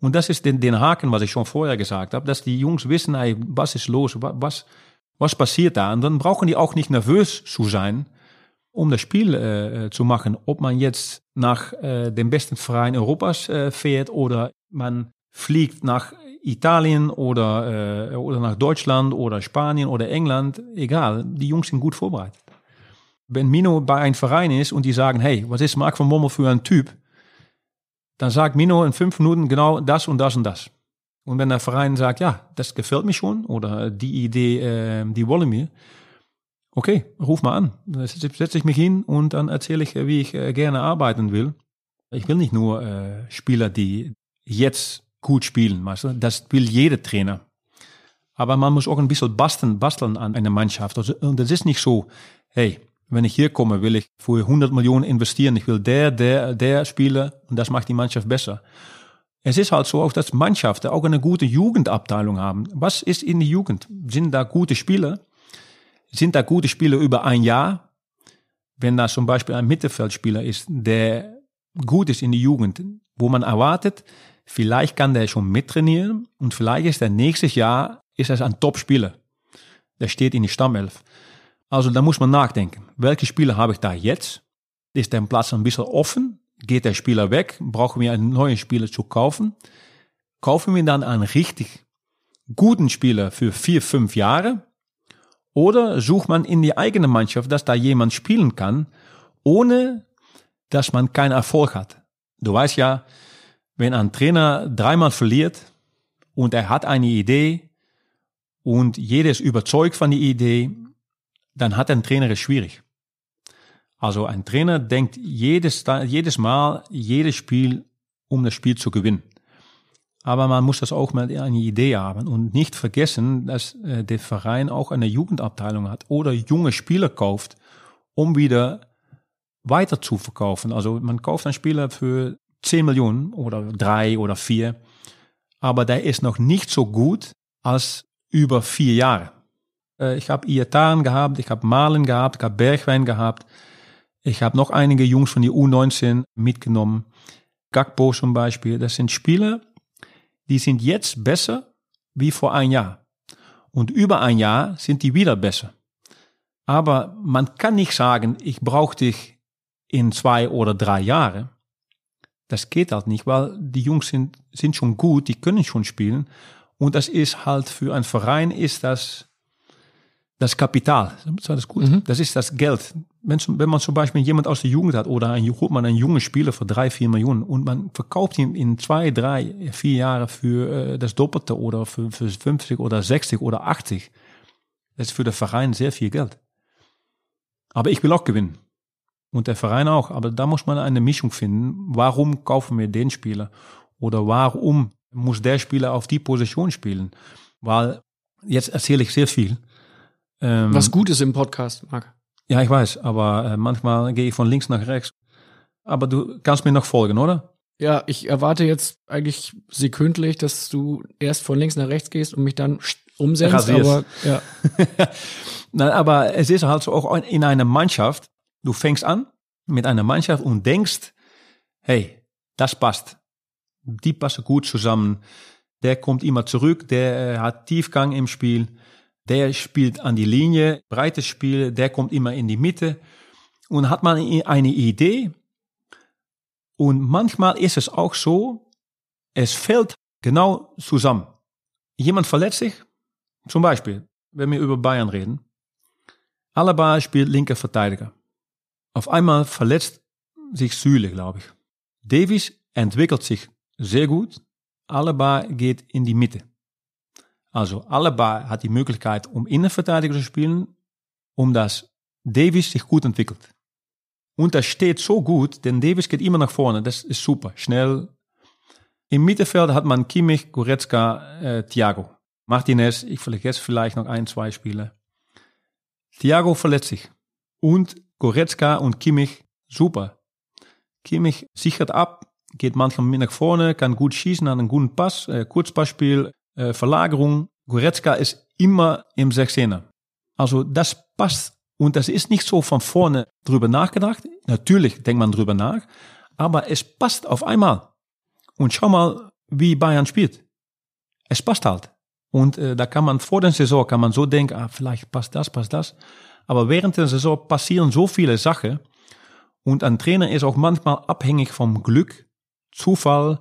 Und das ist den, den Haken, was ich schon vorher gesagt habe, dass die Jungs wissen, ey, was ist los, was, was passiert da. Und dann brauchen die auch nicht nervös zu sein, um das Spiel äh, zu machen. Ob man jetzt nach äh, dem besten Verein Europas äh, fährt oder man fliegt nach Italien oder, äh, oder nach Deutschland oder Spanien oder England, egal, die Jungs sind gut vorbereitet. Wenn Mino bei einem Verein ist und die sagen, hey, was ist Mark von Bommel für ein Typ? Dann sagt Mino in fünf Minuten genau das und das und das. Und wenn der Verein sagt, ja, das gefällt mir schon oder die Idee, äh, die wollen wir, okay, ruf mal an. Dann setze ich mich hin und dann erzähle ich, wie ich äh, gerne arbeiten will. Ich will nicht nur äh, Spieler, die jetzt gut spielen. Weißt du? Das will jeder Trainer. Aber man muss auch ein bisschen basteln, basteln an einer Mannschaft. Also, und das ist nicht so, hey, wenn ich hier komme, will ich für 100 Millionen investieren. Ich will der, der, der Spieler und das macht die Mannschaft besser. Es ist halt so, auch dass Mannschaften auch eine gute Jugendabteilung haben. Was ist in der Jugend? Sind da gute Spieler? Sind da gute Spieler über ein Jahr? Wenn da zum Beispiel ein Mittelfeldspieler ist, der gut ist in der Jugend, wo man erwartet, Vielleicht kann der schon mittrainieren und vielleicht ist er nächstes Jahr ist er ein Top-Spieler. Der steht in die Stammelf. Also da muss man nachdenken. Welche Spieler habe ich da jetzt? Ist der Platz ein bisschen offen? Geht der Spieler weg? Brauchen wir einen neuen Spieler zu kaufen? Kaufen wir dann einen richtig guten Spieler für vier, fünf Jahre? Oder sucht man in die eigene Mannschaft, dass da jemand spielen kann, ohne dass man keinen Erfolg hat? Du weißt ja, wenn ein Trainer dreimal verliert und er hat eine Idee und jeder ist überzeugt von der Idee, dann hat ein Trainer es schwierig. Also ein Trainer denkt jedes, jedes Mal, jedes Spiel, um das Spiel zu gewinnen. Aber man muss das auch mal eine Idee haben und nicht vergessen, dass äh, der Verein auch eine Jugendabteilung hat oder junge Spieler kauft, um wieder weiter zu verkaufen. Also man kauft einen Spieler für 10 Millionen oder drei oder vier, aber der ist noch nicht so gut als über vier Jahre. Äh, ich habe Iatan gehabt, ich habe Malen gehabt, ich habe Bergwein gehabt. Ich habe noch einige Jungs von der U19 mitgenommen. Gakpo zum Beispiel. Das sind Spieler, die sind jetzt besser wie vor ein Jahr. Und über ein Jahr sind die wieder besser. Aber man kann nicht sagen, ich brauche dich in zwei oder drei Jahren. Das geht halt nicht, weil die Jungs sind, sind schon gut, die können schon spielen. Und das ist halt für einen Verein ist das das Kapital. Das ist gut. Mhm. Das ist das Geld. Wenn, wenn man zum Beispiel jemand aus der Jugend hat oder ein, holt man einen jungen Spieler für drei, vier Millionen und man verkauft ihn in zwei, drei, vier Jahre für äh, das Doppelte oder für, für 50 oder 60 oder 80. Das ist für den Verein sehr viel Geld. Aber ich will auch gewinnen. Und der Verein auch. Aber da muss man eine Mischung finden. Warum kaufen wir den Spieler? Oder warum muss der Spieler auf die Position spielen? Weil jetzt erzähle ich sehr viel. Ähm, Was gut ist im Podcast, Marc. Ja, ich weiß, aber äh, manchmal gehe ich von links nach rechts. Aber du kannst mir noch folgen, oder? Ja, ich erwarte jetzt eigentlich sekündlich, dass du erst von links nach rechts gehst und mich dann umsetzt, aber ja. Nein, aber es ist halt so auch in einer Mannschaft, du fängst an mit einer Mannschaft und denkst, hey, das passt. Die passen gut zusammen. Der kommt immer zurück, der äh, hat Tiefgang im Spiel, der spielt an die Linie, breites Spiel, der kommt immer in die Mitte und hat man eine Idee. Und manchmal ist es auch so, es fällt genau zusammen. Jemand verletzt sich, zum Beispiel, wenn wir über Bayern reden. Alaba spielt linker Verteidiger. Auf einmal verletzt sich Süle, glaube ich. Davies entwickelt sich sehr gut. Alaba geht in die Mitte. Also Alaba hat die Möglichkeit, um Innenverteidiger zu spielen, um dass Davies sich gut entwickelt. Und das steht so gut, denn Davies geht immer nach vorne. Das ist super, schnell. Im Mittelfeld hat man Kimmich, Goretzka, äh, Thiago. Martinez, ich vergesse vielleicht noch ein, zwei Spiele. Thiago verletzt sich. Und Goretzka und Kimmich, super. Kimmich sichert ab, geht manchmal mit nach vorne, kann gut schießen, hat einen guten Pass, äh, Kurzpassspiel, äh, Verlagerung. Goretzka ist immer im 16er. Also das passt. Und das ist nicht so von vorne drüber nachgedacht. Natürlich denkt man drüber nach, aber es passt auf einmal. Und schau mal, wie Bayern spielt. Es passt halt. Und äh, da kann man vor der Saison kann man so denken, ah, vielleicht passt das, passt das. Aber während der Saison passieren so viele Sachen. Und ein Trainer ist auch manchmal abhängig vom Glück, Zufall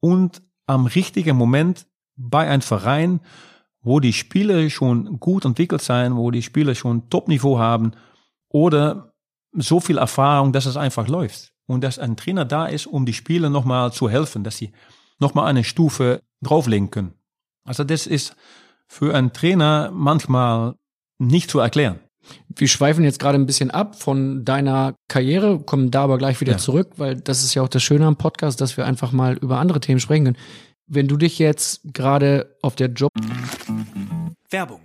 und am richtigen Moment bei einem Verein, wo die Spieler schon gut entwickelt sind, wo die Spieler schon Top-Niveau haben oder so viel Erfahrung, dass es einfach läuft. Und dass ein Trainer da ist, um die Spieler nochmal zu helfen, dass sie nochmal eine Stufe drauflegen können. Also das ist für einen Trainer manchmal nicht zu erklären. Wir schweifen jetzt gerade ein bisschen ab von deiner Karriere, kommen da aber gleich wieder ja. zurück, weil das ist ja auch das Schöne am Podcast, dass wir einfach mal über andere Themen sprechen können. Wenn du dich jetzt gerade auf der Job. Werbung.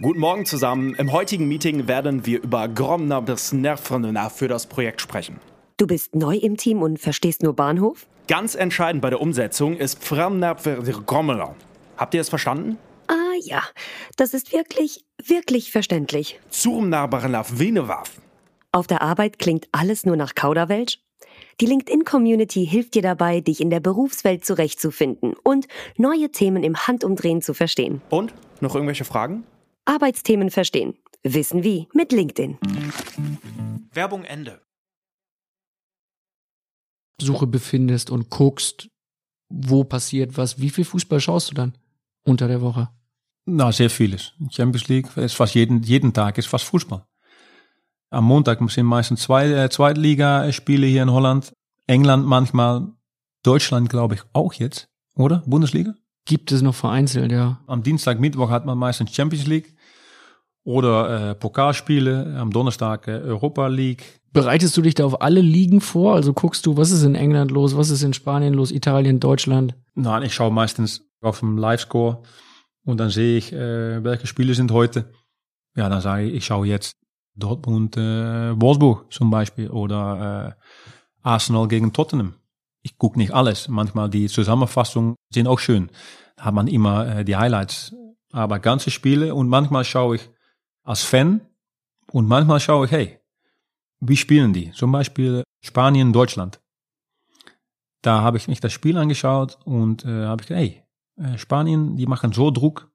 Guten Morgen zusammen. Im heutigen Meeting werden wir über Gromner bis Nervrenner für das Projekt sprechen. Du bist neu im Team und verstehst nur Bahnhof? Ganz entscheidend bei der Umsetzung ist Grommeler. Habt ihr es verstanden? Ah ja, das ist wirklich, wirklich verständlich. Zurmnarbarenlaf Venewaf. Auf der Arbeit klingt alles nur nach Kauderwelsch? Die LinkedIn-Community hilft dir dabei, dich in der Berufswelt zurechtzufinden und neue Themen im Handumdrehen zu verstehen. Und? Noch irgendwelche Fragen? Arbeitsthemen verstehen. Wissen wie mit LinkedIn. Werbung Ende. Suche befindest und guckst, wo passiert was. Wie viel Fußball schaust du dann? unter der Woche? Na, sehr vieles. Champions League ist fast jeden, jeden Tag ist fast Fußball. Am Montag sind meistens zwei äh, Zweitligaspiele hier in Holland. England manchmal. Deutschland, glaube ich, auch jetzt, oder? Bundesliga? Gibt es noch vereinzelt, ja. Am Dienstag, Mittwoch hat man meistens Champions League oder äh, Pokalspiele. Am Donnerstag äh, Europa League. Bereitest du dich da auf alle Ligen vor? Also guckst du, was ist in England los, was ist in Spanien los, Italien, Deutschland? Nein, ich schaue meistens auf dem Live-Score und dann sehe ich, äh, welche Spiele sind heute. Ja, dann sage ich, ich schaue jetzt Dortmund, äh, Wolfsburg zum Beispiel oder äh, Arsenal gegen Tottenham. Ich gucke nicht alles. Manchmal die Zusammenfassungen sind auch schön. Da hat man immer äh, die Highlights. Aber ganze Spiele und manchmal schaue ich als Fan und manchmal schaue ich, hey, wie spielen die? Zum Beispiel Spanien, Deutschland. Da habe ich mich das Spiel angeschaut und äh, habe ich hey, äh, Spanien, die machen so Druck,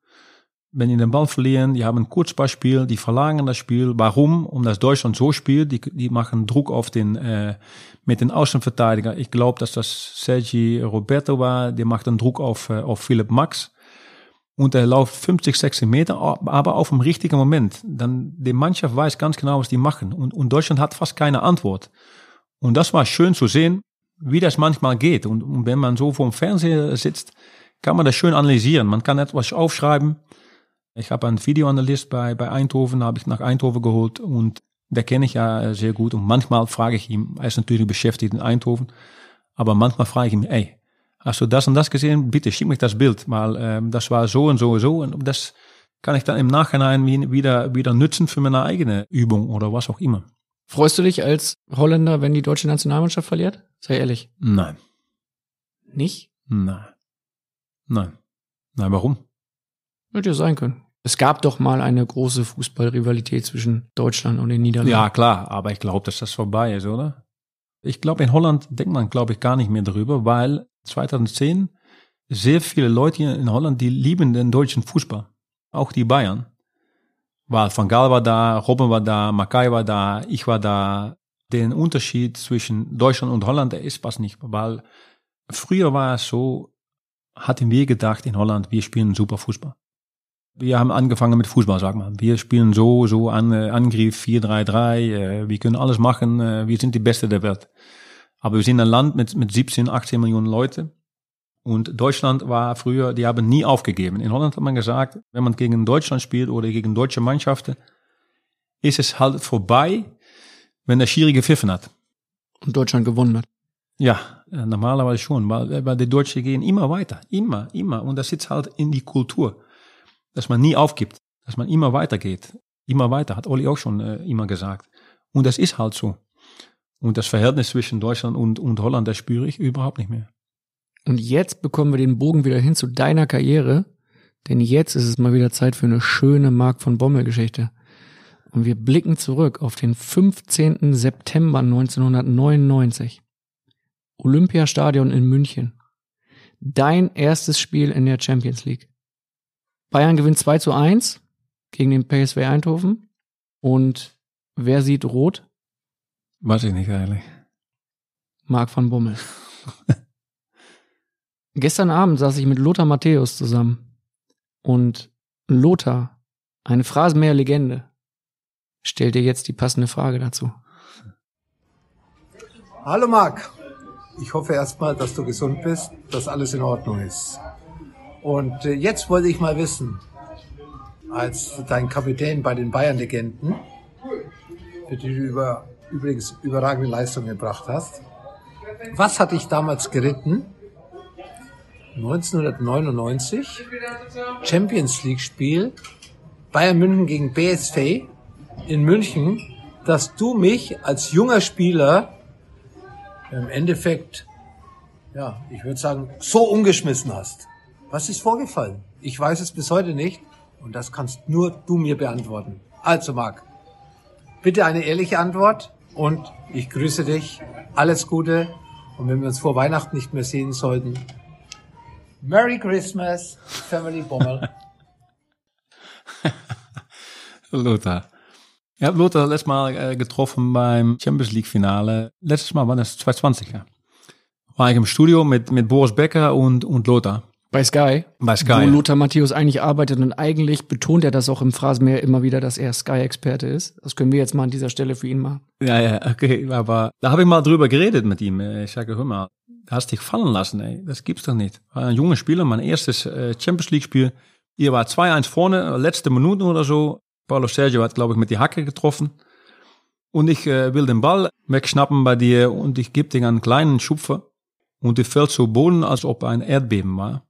wenn die den Ball verlieren, die haben ein Kurzballspiel, die verlagern das Spiel. Warum? Omdat Deutschland so spielt, die, die machen Druck auf den, äh, mit den Außenverteidiger. Ich glaube, dass das Sergi Roberto war, der macht einen Druck auf, äh, auf Philipp Max. Und er läuft 50, 60 Meter, aber auf dem richtigen Moment. Dann, die Mannschaft weiß ganz genau, was die machen. Und, und Deutschland hat fast keine Antwort. Und das war schön zu sehen, wie das manchmal geht. Und, und wenn man so vor dem Fernseher sitzt, kann man das schön analysieren. Man kann etwas aufschreiben. Ich habe einen Videoanalyst bei, bei Eindhoven, habe ich nach Eindhoven geholt und der kenne ich ja sehr gut. Und manchmal frage ich ihm, er ist natürlich beschäftigt in Eindhoven, aber manchmal frage ich ihm, ey, hast du das und das gesehen? Bitte schick mich das Bild, weil ähm, das war so und so und so. Und das kann ich dann im Nachhinein wieder, wieder nutzen für meine eigene Übung oder was auch immer. Freust du dich als Holländer, wenn die deutsche Nationalmannschaft verliert? Sei ehrlich. Nein. Nicht? Nein. Nein. Nein, warum? Hätte ja sein können. Es gab doch mal eine große Fußballrivalität zwischen Deutschland und den Niederlanden. Ja, klar, aber ich glaube, dass das vorbei ist, oder? Ich glaube, in Holland denkt man, glaube ich, gar nicht mehr darüber, weil 2010 sehr viele Leute in Holland, die lieben den deutschen Fußball. Auch die Bayern. Weil Van Gaal war da, Robben war da, Mackay war da, ich war da. Den Unterschied zwischen Deutschland und Holland, der ist fast nicht, weil früher war es so, hatten wir gedacht in Holland, wir spielen super Fußball. Wir haben angefangen mit Fußball, sag mal. Wir spielen so, so an, äh, Angriff 4-3-3, äh, wir können alles machen, äh, wir sind die Beste der Welt. Aber wir sind ein Land mit, mit 17, 18 Millionen Leute. Und Deutschland war früher, die haben nie aufgegeben. In Holland hat man gesagt, wenn man gegen Deutschland spielt oder gegen deutsche Mannschaften, ist es halt vorbei, wenn der Schiri gepfiffen hat. Und Deutschland gewonnen hat. Ja, normalerweise schon, weil, weil die Deutschen gehen immer weiter, immer, immer. Und das sitzt halt in die Kultur dass man nie aufgibt, dass man immer weitergeht. Immer weiter, hat Olli auch schon äh, immer gesagt. Und das ist halt so. Und das Verhältnis zwischen Deutschland und, und Holland, das spüre ich überhaupt nicht mehr. Und jetzt bekommen wir den Bogen wieder hin zu deiner Karriere, denn jetzt ist es mal wieder Zeit für eine schöne Mark von Bommel Geschichte. Und wir blicken zurück auf den 15. September 1999. Olympiastadion in München. Dein erstes Spiel in der Champions League. Bayern gewinnt 2 zu 1 gegen den PSV Eindhoven. Und wer sieht rot? Weiß ich nicht eigentlich. Marc van Bommel. Gestern Abend saß ich mit Lothar Matthäus zusammen. Und Lothar, eine Phrasenmäher-Legende, stellt dir jetzt die passende Frage dazu. Hallo Marc. Ich hoffe erstmal, dass du gesund bist, dass alles in Ordnung ist. Und äh, jetzt wollte ich mal wissen, als dein Kapitän bei den Bayern-Legenden, für die du über, übrigens überragende Leistung gebracht hast, was hat dich damals geritten? 1999 Champions League Spiel Bayern München gegen BSV in München, dass du mich als junger Spieler im Endeffekt, ja, ich würde sagen, so umgeschmissen hast. Was ist vorgefallen? Ich weiß es bis heute nicht und das kannst nur du mir beantworten. Also Marc, bitte eine ehrliche Antwort und ich grüße dich. Alles Gute und wenn wir uns vor Weihnachten nicht mehr sehen sollten, Merry Christmas, Family Bommel. Lothar. Habe Lothar letztes Mal äh, getroffen beim Champions League Finale. Letztes Mal war das 2020, ja. War ich im Studio mit, mit Boris Becker und, und Lothar. Bei Sky. Bei Sky. Wo Lothar Matthäus eigentlich arbeitet und eigentlich betont er das auch im Phrasenmeer immer wieder, dass er Sky-Experte ist. Das können wir jetzt mal an dieser Stelle für ihn machen. Ja, ja, okay. Aber da habe ich mal drüber geredet mit ihm. Ich sage, hör mal, hast dich fallen lassen, ey. Das gibt's doch nicht. War ein junger Spieler, mein erstes äh, Champions League-Spiel. Ihr war 2-1 vorne, letzte Minuten oder so. Paulo Sergio hat, glaube ich, mit die Hacke getroffen. Und ich äh, will den Ball wegschnappen bei dir und ich gebe dir einen kleinen Schupfer. Und die fällt zu Boden, als ob ein Erdbeben war.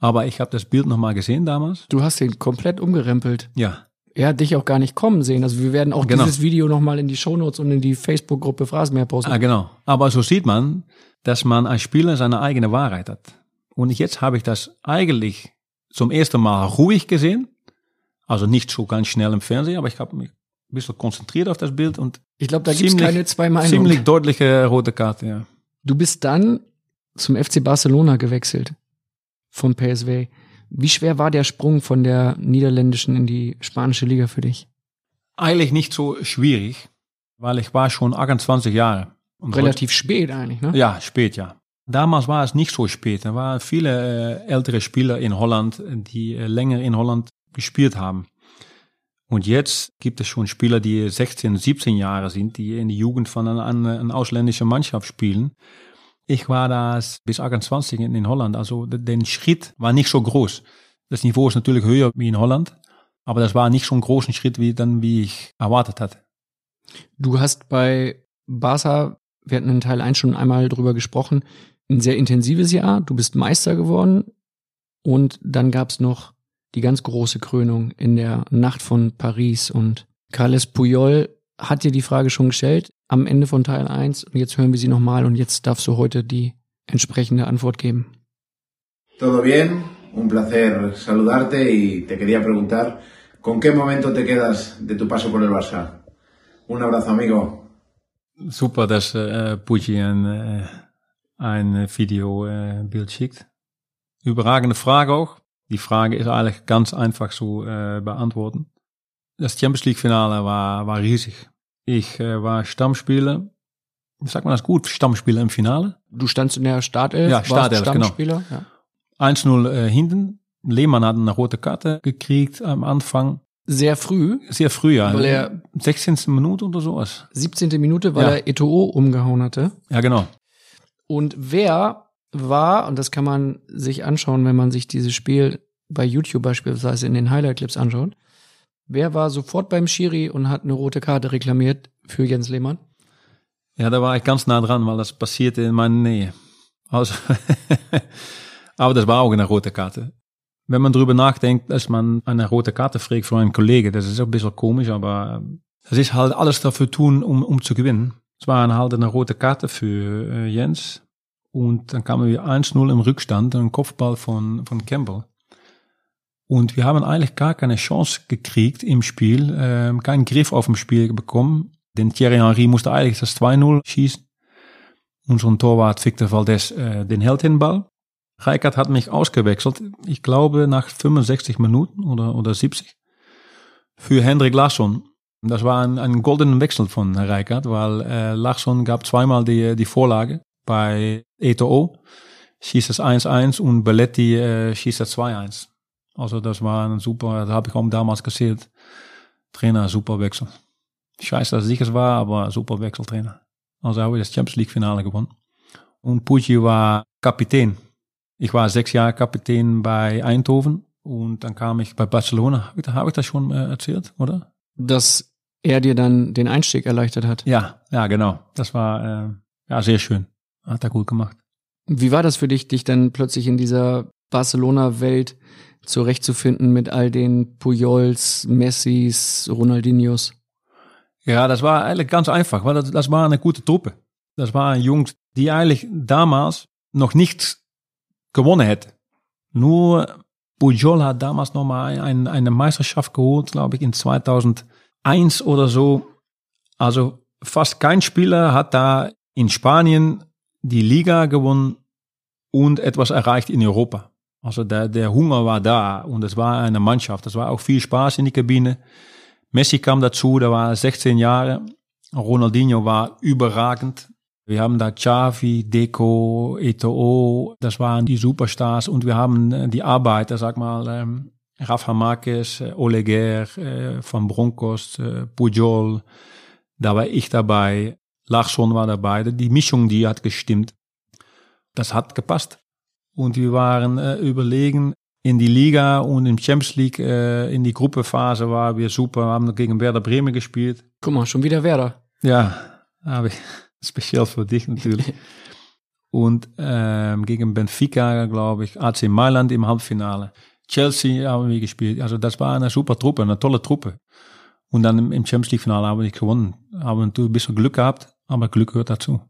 Aber ich habe das Bild nochmal gesehen damals. Du hast ihn komplett umgerempelt. Ja. Er hat dich auch gar nicht kommen sehen. Also wir werden auch genau. dieses Video nochmal in die Shownotes und in die Facebook-Gruppe Phrasenmeer posten. Ah, genau. Aber so sieht man, dass man als Spieler seine eigene Wahrheit hat. Und jetzt habe ich das eigentlich zum ersten Mal ruhig gesehen. Also nicht so ganz schnell im Fernsehen, aber ich habe mich ein bisschen konzentriert auf das Bild und ich glaube, da gibt es keine zwei Meinungen. Ziemlich deutliche rote Karte, ja. Du bist dann zum FC Barcelona gewechselt vom PSV. Wie schwer war der Sprung von der niederländischen in die spanische Liga für dich? Eigentlich nicht so schwierig, weil ich war schon 28 Jahre. Und Relativ spät eigentlich, ne? Ja, spät, ja. Damals war es nicht so spät. Da waren viele äh, ältere Spieler in Holland, die äh, länger in Holland gespielt haben. Und jetzt gibt es schon Spieler, die 16, 17 Jahre sind, die in die Jugend von einer, einer ausländischen Mannschaft spielen. Ich war das bis 28 in, Holland, also der Schritt war nicht so groß. Das Niveau ist natürlich höher wie in Holland, aber das war nicht so ein großen Schritt wie dann, wie ich erwartet hatte. Du hast bei Barca, wir hatten in Teil 1 schon einmal drüber gesprochen, ein sehr intensives Jahr. Du bist Meister geworden und dann gab es noch die ganz große Krönung in der Nacht von Paris und Carles Puyol hat dir die Frage schon gestellt am Ende von Teil 1 und jetzt hören wir sie nochmal und jetzt darfst du heute die entsprechende Antwort geben. Todo bien? un placer saludarte y te quería preguntar, ¿con qué momento te quedas de tu paso por el Barça? Un abrazo, amigo. Super, dass äh, Pucci ein, äh, ein Videobild äh, schickt. Überragende Frage auch. Die Frage ist eigentlich ganz einfach zu äh, beantworten. Das Champions League Finale war, war riesig. Ich äh, war Stammspieler. Sagt man das gut? Stammspieler im Finale? Du standst in der Startelf, ja, Startelf, Stammspieler. Genau. Ja. 1-0 äh, hinten. Lehmann hat eine rote Karte gekriegt am Anfang. Sehr früh. Sehr früh, ja. Weil er 16. Minute oder sowas. 17. Minute, weil ja. er Eto'o umgehauen hatte. Ja, genau. Und wer war, und das kann man sich anschauen, wenn man sich dieses Spiel bei YouTube beispielsweise in den Highlight-Clips anschaut, wer war sofort beim Schiri und hat eine rote Karte reklamiert für Jens Lehmann? Ja, da war ich ganz nah dran, weil das passierte in meiner Nähe. Also, aber das war auch eine rote Karte. Wenn man drüber nachdenkt, dass man eine rote Karte fragt für einen Kollegen, das ist auch ein bisschen komisch, aber das ist halt alles dafür tun, um, um zu gewinnen. Es war halt eine rote Karte für äh, Jens. Und dann kamen wir 1-0 im Rückstand, ein Kopfball von, von Campbell. Und wir haben eigentlich gar keine Chance gekriegt im Spiel, äh, keinen Griff auf dem Spiel bekommen. Denn Thierry Henry musste eigentlich das 2-0 schießen. Unser Torwart Victor Valdez äh, den hält den Ball. Reikert hat mich ausgewechselt, ich glaube nach 65 Minuten oder, oder 70, für Hendrik Larsson. Das war ein, ein goldener Wechsel von Reikert, weil äh, Larsson gab zweimal die, die Vorlage bei Eto'o, schießt das 1-1 und Belletti äh, schießt das 2-1. Also das war ein super, das habe ich auch damals gesehen. Trainer, super Wechsel. Scheiße, dass ich es war, aber super Wechseltrainer. Also habe ich das Champions League Finale gewonnen. Und Pucci war Kapitän. Ich war sechs Jahre Kapitän bei Eindhoven und dann kam ich bei Barcelona. Habe ich das schon äh, erzählt, oder? Dass er dir dann den Einstieg erleichtert hat. Ja, ja, genau. Das war äh, ja sehr schön. Hat er gut gemacht. Wie war das für dich, dich dann plötzlich in dieser Barcelona-Welt zurechtzufinden mit all den Pujols, Messis, Ronaldinhos? Ja, das war eigentlich ganz einfach, weil das, das war eine gute Truppe. Das waren Jungs, die eigentlich damals noch nichts gewonnen hätten. Nur Pujol hat damals nochmal ein, eine Meisterschaft geholt, glaube ich, in 2001 oder so. Also fast kein Spieler hat da in Spanien die Liga gewonnen und etwas erreicht in Europa. Also der, der Hunger war da und es war eine Mannschaft. Es war auch viel Spaß in die Kabine. Messi kam dazu, der war 16 Jahre. Ronaldinho war überragend. Wir haben da Xavi, Deco, Eto'o, das waren die Superstars und wir haben äh, die Arbeiter, sag mal, ähm, Rafa Marquez, äh, Oleguer äh, von Broncos, äh, Pujol, da war ich dabei, Lachson war dabei, die Mischung, die hat gestimmt. Das hat gepasst. Und wir waren äh, überlegen, in die Liga und im Champions League äh, in die Gruppephase waren wir super, haben gegen Werder Bremen gespielt. Guck mal, schon wieder Werder. Ja, habe ich speziell für dich natürlich. und ähm, gegen Benfica, glaube ich, AC Mailand im Halbfinale. Chelsea haben wir gespielt. Also das war eine super Truppe, eine tolle Truppe. Und dann im Champions League Finale haben wir gewonnen. Haben natürlich ein bisschen Glück gehabt, aber Glück gehört dazu.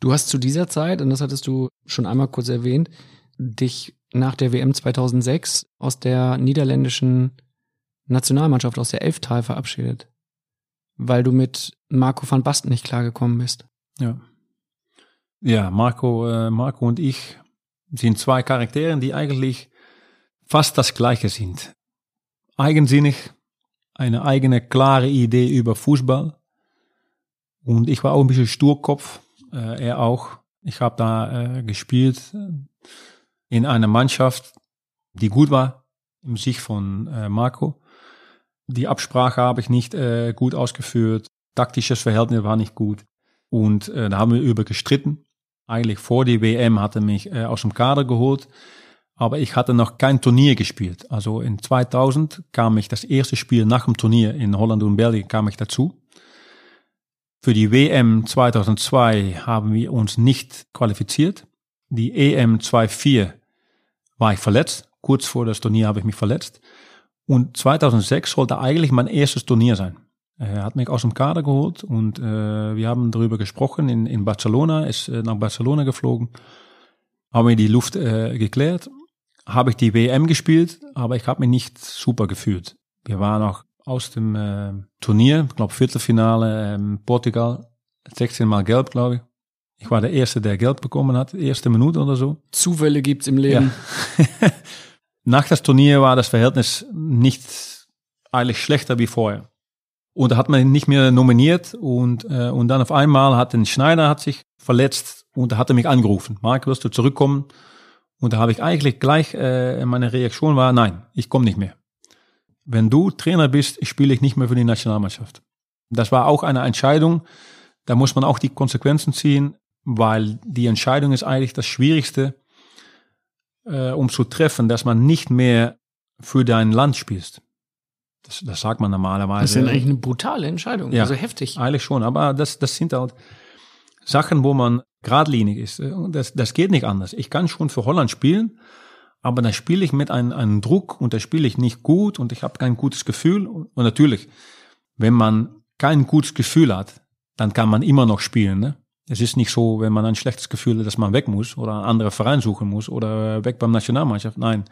Du hast zu dieser Zeit, und das hattest du schon einmal kurz erwähnt, dich nach der WM 2006 aus der niederländischen Nationalmannschaft, aus der Elftal verabschiedet, weil du mit Marco van Basten nicht klargekommen bist. Ja. Ja, Marco, äh, Marco und ich sind zwei Charaktere, die eigentlich fast das Gleiche sind. Eigensinnig, eine eigene klare Idee über Fußball. Und ich war auch ein bisschen Sturkopf, äh, er auch. Ich habe da äh, gespielt in einer Mannschaft, die gut war im Sicht von äh, Marco. Die Absprache habe ich nicht äh, gut ausgeführt. Taktisches Verhältnis war nicht gut. Und äh, da haben wir über gestritten. Eigentlich vor die WM hatte mich äh, aus dem Kader geholt. Aber ich hatte noch kein Turnier gespielt. Also in 2000 kam ich das erste Spiel nach dem Turnier in Holland und Belgien kam ich dazu. Für die WM 2002 haben wir uns nicht qualifiziert. Die EM 24 war ich verletzt. Kurz vor das Turnier habe ich mich verletzt. Und 2006 sollte eigentlich mein erstes Turnier sein. Er hat mich aus dem Kader geholt und äh, wir haben darüber gesprochen in, in Barcelona, ist äh, nach Barcelona geflogen, haben wir die Luft äh, geklärt, habe ich die WM gespielt, aber ich habe mich nicht super gefühlt. Wir waren auch aus dem äh, Turnier, ich glaube Viertelfinale ähm, Portugal, 16 Mal gelb, glaube ich. Ich war der Erste, der gelb bekommen hat, erste Minute oder so. Zufälle gibt's im Leben. Ja. Nach das Turnier war das Verhältnis nicht eigentlich schlechter wie vorher. Und da hat man ihn nicht mehr nominiert und, äh, und dann auf einmal hat ein Schneider hat sich verletzt und da hat er mich angerufen. Mark, wirst du zurückkommen? Und da habe ich eigentlich gleich, äh, meine Reaktion war, nein, ich komme nicht mehr. Wenn du Trainer bist, spiele ich nicht mehr für die Nationalmannschaft. Das war auch eine Entscheidung, da muss man auch die Konsequenzen ziehen, weil die Entscheidung ist eigentlich das Schwierigste, äh, um zu treffen, dass man nicht mehr für dein Land spielst. Das, das sagt man normalerweise. Das ist eigentlich eine brutale Entscheidung, Ja. also heftig. Eigentlich schon, aber das, das sind halt Sachen, wo man geradlinig ist. Das, das geht nicht anders. Ich kann schon für Holland spielen, aber da spiele ich mit einem, einem Druck und da spiele ich nicht gut und ich habe kein gutes Gefühl. Und natürlich, wenn man kein gutes Gefühl hat, dann kann man immer noch spielen. Ne? Es ist nicht so, wenn man ein schlechtes Gefühl hat, dass man weg muss oder einen anderen Verein suchen muss oder weg beim Nationalmannschaft. Nein,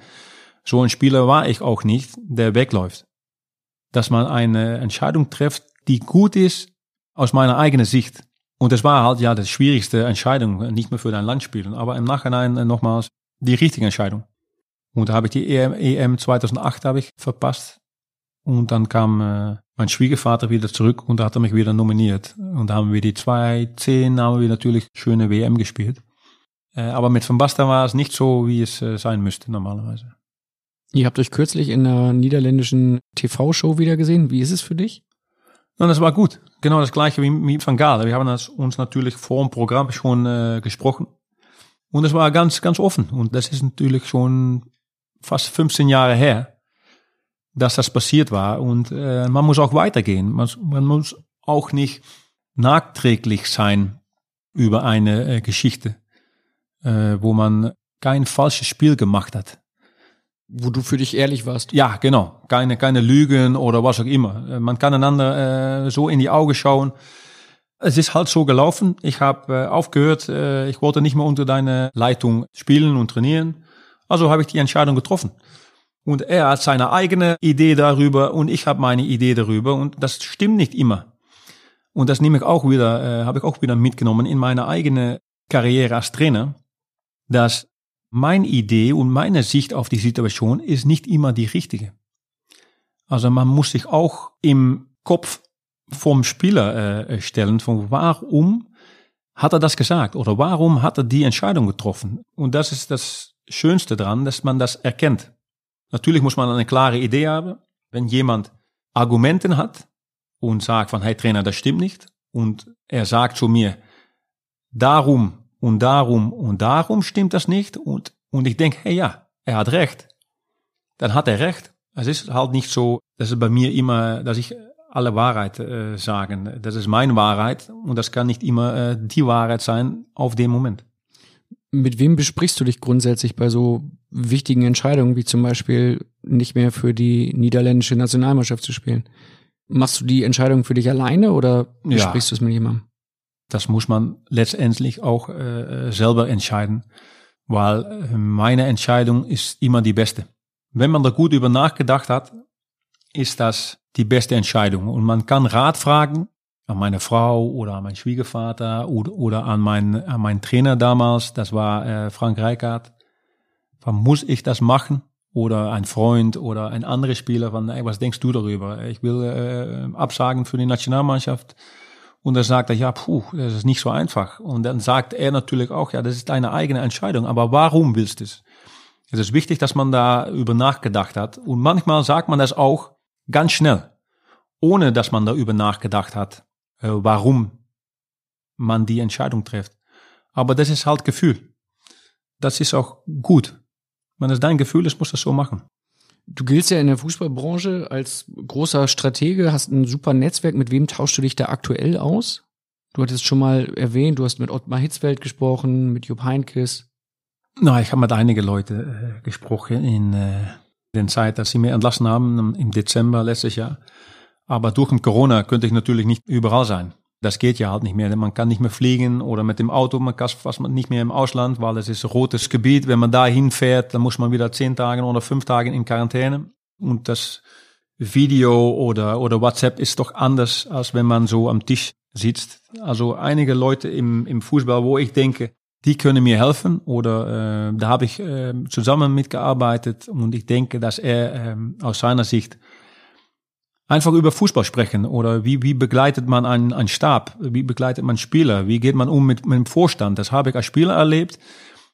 so ein Spieler war ich auch nicht, der wegläuft. Dass man eine Entscheidung trifft, die gut ist aus meiner eigenen Sicht. Und das war halt ja die schwierigste Entscheidung, nicht mehr für dein Land spielen, aber im Nachhinein äh, nochmals die richtige Entscheidung. Und da habe ich die EM, EM 2008 habe ich verpasst. Und dann kam äh, mein Schwiegervater wieder zurück und da hat er mich wieder nominiert. Und da haben wir die 2010 haben wir natürlich schöne WM gespielt. Äh, aber mit Van Basten war es nicht so, wie es äh, sein müsste normalerweise. Ihr habt euch kürzlich in einer niederländischen TV-Show wieder gesehen. Wie ist es für dich? Und das war gut. Genau das gleiche wie mit Van Gaal. Wir haben uns natürlich vor dem Programm schon äh, gesprochen. Und es war ganz, ganz offen. Und das ist natürlich schon fast 15 Jahre her, dass das passiert war. Und äh, man muss auch weitergehen. Man, man muss auch nicht nachträglich sein über eine äh, Geschichte, äh, wo man kein falsches Spiel gemacht hat. Wo du für dich ehrlich warst. Ja, genau. Keine, keine Lügen oder was auch immer. Äh, Man kann einander äh, so in die Augen schauen. Es ist halt so gelaufen. Ich habe äh, aufgehört. Äh, ich wollte nicht mehr unter deine Leitung spielen und trainieren. Also habe ich die Entscheidung getroffen. Und er hat seine eigene Idee darüber und ich habe meine Idee darüber. Und das stimmt nicht immer. Und das nehme ich auch wieder, äh, habe ich auch wieder mitgenommen in meine eigene Karriere als Trainer, dass meine Idee und meine Sicht auf die Situation ist nicht immer die richtige. Also man muss sich auch im Kopf vom Spieler äh, stellen, von warum hat er das gesagt oder warum hat er die Entscheidung getroffen? Und das ist das Schönste dran, dass man das erkennt. Natürlich muss man eine klare Idee haben. Wenn jemand Argumenten hat und sagt von, hey Trainer, das stimmt nicht und er sagt zu mir, darum und darum und darum stimmt das nicht und, und ich denke, hey ja, er hat recht, dann hat er recht. Es ist halt nicht so, dass es bei mir immer, dass ich alle Wahrheit äh, sagen. Das ist meine Wahrheit und das kann nicht immer äh, die Wahrheit sein auf dem Moment. Mit wem besprichst du dich grundsätzlich bei so wichtigen Entscheidungen, wie zum Beispiel nicht mehr für die niederländische Nationalmannschaft zu spielen? Machst du die Entscheidung für dich alleine oder Ja. besprichst du es mit jemandem? Das muss man letztendlich auch äh, selber entscheiden, weil äh, meine Entscheidung ist immer die beste. Wenn man da gut über nachgedacht hat, ist das die beste Entscheidung. Und man kann Rat fragen an meine Frau oder an meinen Schwiegervater oder, oder an, meinen, an meinen Trainer damals, das war äh, Frank Rijkaard. Muss ich das machen? Oder ein Freund oder ein anderer Spieler von, ey, was denkst du darüber? Ich will äh, absagen für die Nationalmannschaft. Und dann sagt er, ja, puh, das ist nicht so einfach. Und dann sagt er natürlich auch, ja, das ist deine eigene Entscheidung. Aber warum willst du es? Es ist wichtig, dass man da über nachgedacht hat. Und manchmal sagt man das auch ganz schnell, ohne dass man darüber nachgedacht hat, äh, warum man die Entscheidung trifft. Aber das ist halt Gefühl. Das ist auch gut. Wenn es dein Gefühl ist, musst du das so machen. Du giltst ja in der Fußballbranche als großer Stratege, hast ein super Netzwerk. Mit wem tauschst du dich da aktuell aus? Du hattest schon mal erwähnt, du hast mit Ottmar Hitzfeld gesprochen, mit Jupp Heynckes. Na, ich habe mit einigen Leuten äh, gesprochen in äh, der Zeit, dass sie mir entlassen haben im- im Dezember letztes Jahr. Aber durch den Corona könnte ich natürlich nicht überall sein. Das geht ja halt nicht mehr. Man kann nicht mehr fliegen oder mit dem Auto, man kann fast nicht mehr im Ausland, weil es ist rotes Gebiet. Wenn man da hinfährt, dann muss man wieder zehn Tage oder fünf Tage in Quarantäne. Und das Video oder, oder WhatsApp ist doch anders, als wenn man so am Tisch sitzt. Also einige Leute im, im Fußball, wo ich denke, die können mir helfen oder äh, da habe ich äh, zusammen mitgearbeitet und ich denke, dass er äh, aus seiner Sicht einfach über Fußball sprechen oder wie, wie begleitet man einen, einen Stab, wie begleitet man Spieler, wie geht man um mit, mit dem Vorstand. Das habe ich als Spieler erlebt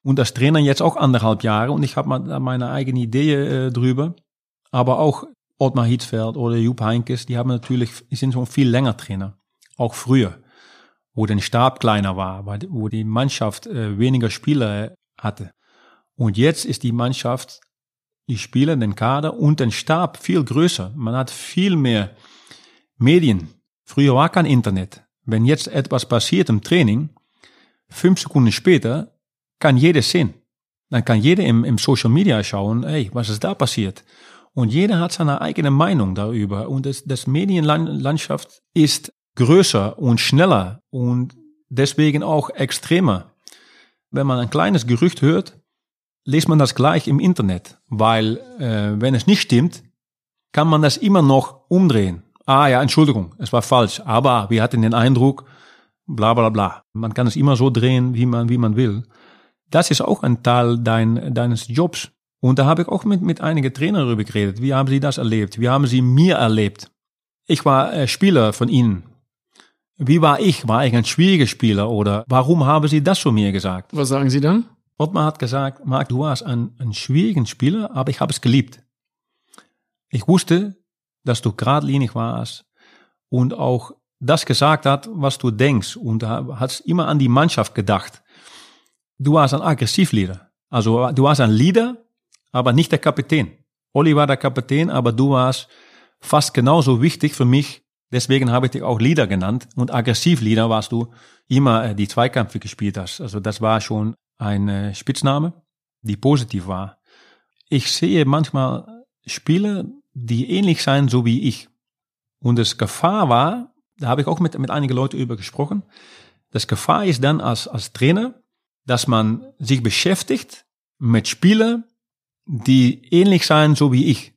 und als Trainer jetzt auch anderthalb Jahre und ich habe meine eigene Idee äh, drüber. Aber auch Ottmar Hitzfeld oder Jupp Heinkes, die haben natürlich, sind schon viel länger Trainer, auch früher, wo der Stab kleiner war, wo die Mannschaft äh, weniger Spieler hatte. Und jetzt ist die Mannschaft die Spieler, den Kader und den Stab viel größer. Man hat viel mehr Medien. Früher war kein Internet. Wenn jetzt etwas passiert im Training, fünf Sekunden später kann jeder sehen. Dann kann jeder im, im Social Media schauen, hey, was ist da passiert? Und jeder hat seine eigene Meinung darüber. Und das, das Medienlandschaft ist größer und schneller und deswegen auch extremer. Wenn man ein kleines Gerücht hört, liest man das gleich im Internet, weil äh, wenn es nicht stimmt, kann man das immer noch umdrehen. Ah ja, Entschuldigung, es war falsch, aber wir hatten den Eindruck, bla bla bla. Man kann es immer so drehen, wie man, wie man will. Das ist auch ein Teil dein, deines Jobs. Und da habe ich auch mit, mit einigen Trainern darüber geredet. Wie haben sie das erlebt? Wie haben sie mir erlebt? Ich war äh, Spieler von ihnen. Wie war ich? War ich ein schwieriger Spieler oder warum haben sie das zu mir gesagt? Was sagen sie dann? Ottmar hat gesagt, Marc, du warst ein, ein schwieriger Spieler, aber ich habe es geliebt. Ich wusste, dass du geradlinig warst und auch das gesagt hat, was du denkst und hast immer an die Mannschaft gedacht. Du warst ein Aggressivleader. Also du warst ein Leader, aber nicht der Kapitän. Olli war der Kapitän, aber du warst fast genauso wichtig für mich. Deswegen habe ich dich auch Leader genannt. Und Aggressivleader warst du immer, äh, die Zweikämpfe gespielt hast. Also das war schon ein Spitzname, die positiv war. Ich sehe manchmal Spiele, die ähnlich sein, so wie ich. Und das Gefahr war, da habe ich auch mit, mit einigen Leuten über gesprochen, das Gefahr ist dann als, als Trainer, dass man sich beschäftigt mit Spielern, die ähnlich sein, so wie ich.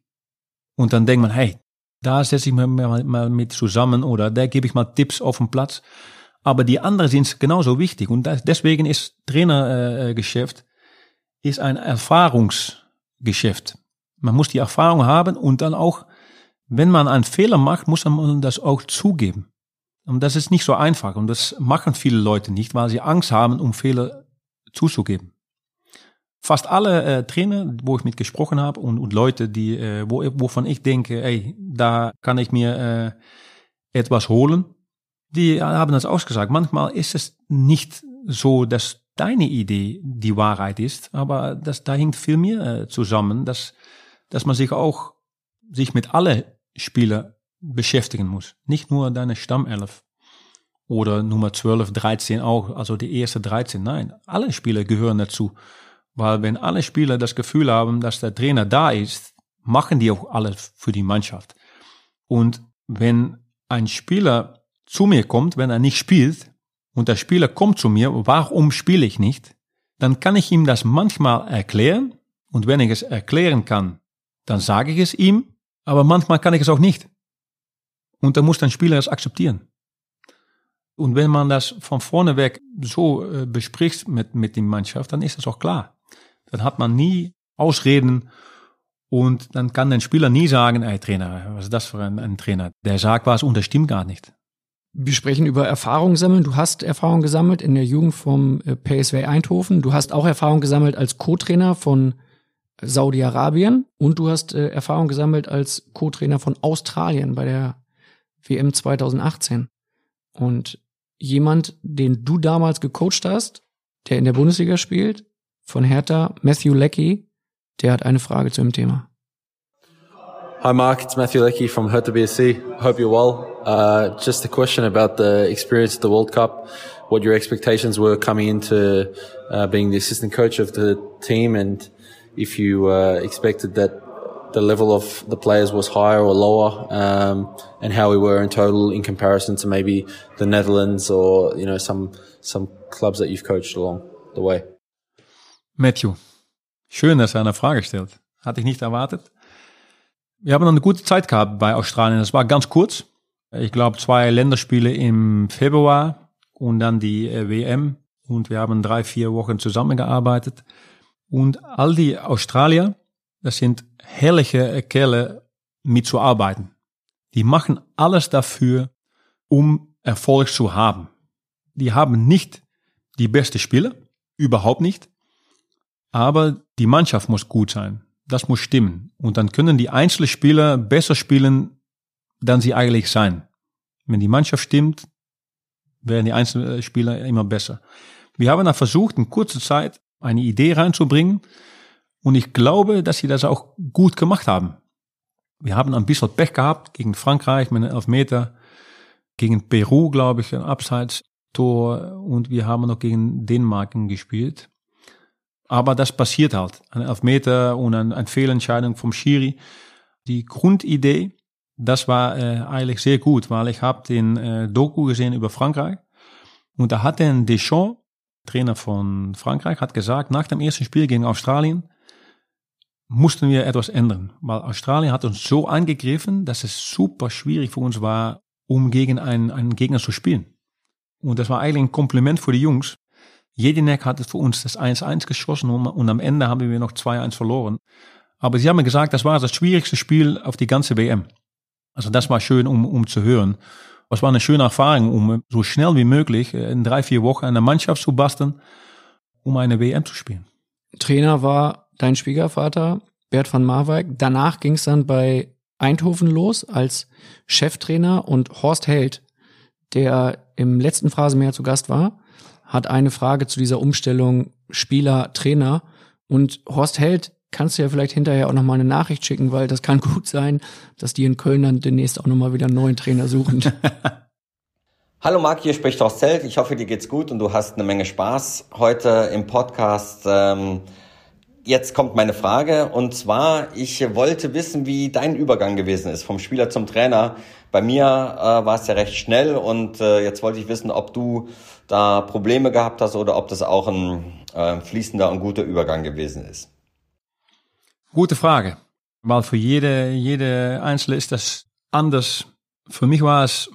Und dann denkt man, hey, da setze ich mich mal, mal mit zusammen oder da gebe ich mal Tipps auf dem Platz. Aber die anderen sind genauso wichtig. Und deswegen ist Trainergeschäft ist ein Erfahrungsgeschäft. Man muss die Erfahrung haben und dann auch, wenn man einen Fehler macht, muss man das auch zugeben. Und das ist nicht so einfach. Und das machen viele Leute nicht, weil sie Angst haben, um Fehler zuzugeben. Fast alle äh, Trainer, wo ich mit gesprochen habe und, und Leute, die, äh, wo, wovon ich denke, ey, da kann ich mir äh, etwas holen, die haben das ausgesagt. Manchmal ist es nicht so, dass deine Idee die Wahrheit ist, aber das, da hängt viel mehr äh, zusammen, dass, dass man sich auch sich mit alle Spieler beschäftigen muss. Nicht nur deine Stammelf oder Nummer 12, 13 auch, also die erste 13. Nein, alle Spieler gehören dazu. Weil wenn alle Spieler das Gefühl haben, dass der Trainer da ist, machen die auch alles für die Mannschaft. Und wenn ein Spieler zu mir kommt, wenn er nicht spielt, und der Spieler kommt zu mir, warum spiele ich nicht, dann kann ich ihm das manchmal erklären, und wenn ich es erklären kann, dann sage ich es ihm, aber manchmal kann ich es auch nicht. Und dann muss der Spieler es akzeptieren. Und wenn man das von vorne weg so äh, bespricht mit, mit der Mannschaft, dann ist das auch klar. Dann hat man nie Ausreden und dann kann der Spieler nie sagen, ey Trainer, was ist das für ein, ein Trainer? Der sagt was und das stimmt gar nicht. Wir sprechen über Erfahrung sammeln. Du hast Erfahrung gesammelt in der Jugend vom äh, PSW Eindhoven. Du hast auch Erfahrung gesammelt als Co-Trainer von Saudi-Arabien und du hast äh, Erfahrung gesammelt als Co-Trainer von Australien bei der WM 2018. Und jemand, den du damals gecoacht hast, der in der Bundesliga spielt, von Hertha, Matthew Leckie, der hat eine Frage zu dem Thema. Hi, Mark. It's Matthew Leckie from Hertha BSC. Hope you're well. Uh, just a question about the experience of the World Cup, what your expectations were coming into uh, being the assistant coach of the team, and if you uh, expected that the level of the players was higher or lower, um, and how we were in total in comparison to maybe the Netherlands or you know some some clubs that you've coached along the way. Matthew, schön, dass er eine Frage stellt. Hatte ich nicht erwartet. Wir haben eine gute Zeit gehabt bei Australien. Das war ganz kurz. Ich glaube, zwei Länderspiele im Februar und dann die äh, WM. Und wir haben drei, vier Wochen zusammengearbeitet. Und all die Australier, das sind herrliche Kerle mitzuarbeiten. Die machen alles dafür, um Erfolg zu haben. Die haben nicht die beste Spieler, überhaupt nicht. Aber die Mannschaft muss gut sein. Das muss stimmen. Und dann können die einzelnen Spieler besser spielen, dann sie eigentlich sein. Wenn die Mannschaft stimmt, werden die einzelnen Spieler immer besser. Wir haben dann versucht, in kurzer Zeit eine Idee reinzubringen. Und ich glaube, dass sie das auch gut gemacht haben. Wir haben ein bisschen Pech gehabt gegen Frankreich mit einem Elfmeter, gegen Peru, glaube ich, ein Abseits-Tor und wir haben noch gegen Dänemark gespielt. Aber das passiert halt. Ein Elfmeter und eine, eine Fehlentscheidung vom Schiri. Die Grundidee, das war äh, eigentlich sehr gut, weil ich habe den äh, Doku gesehen über Frankreich und da hat den Deschamps, Trainer von Frankreich, hat gesagt, nach dem ersten Spiel gegen Australien mussten wir etwas ändern, weil Australien hat uns so angegriffen, dass es super schwierig für uns war, um gegen einen, einen Gegner zu spielen. Und das war eigentlich ein Kompliment für die Jungs, Jedinek hat für uns das 1-1 geschossen und am Ende haben wir noch 2-1 verloren. Aber sie haben mir gesagt, das war das schwierigste Spiel auf die ganze WM. Also das war schön, um, um zu hören. Es war eine schöne Erfahrung, um so schnell wie möglich in drei, vier Wochen eine Mannschaft zu basteln, um eine WM zu spielen. Trainer war dein Schwiegervater, Bert van Marwijk. Danach ging es dann bei Eindhoven los als Cheftrainer und Horst Held, der im letzten Phrasenmeer zu Gast war, hat eine Frage zu dieser Umstellung Spieler, Trainer. Und Horst Held kannst du ja vielleicht hinterher auch nochmal eine Nachricht schicken, weil das kann gut sein, dass die in Köln dann demnächst auch nochmal wieder einen neuen Trainer suchen. Hallo Marc, hier spricht Horst Held. Ich hoffe, dir geht's gut und du hast eine Menge Spaß heute im Podcast. Ähm Jetzt kommt meine Frage und zwar, ich wollte wissen, wie dein Übergang gewesen ist vom Spieler zum Trainer. Bei mir äh, war es ja recht schnell und äh, jetzt wollte ich wissen, ob du da Probleme gehabt hast oder ob das auch ein äh, fließender und guter Übergang gewesen ist. Gute Frage, weil für jede, jede Einzelne ist das anders. Für mich war es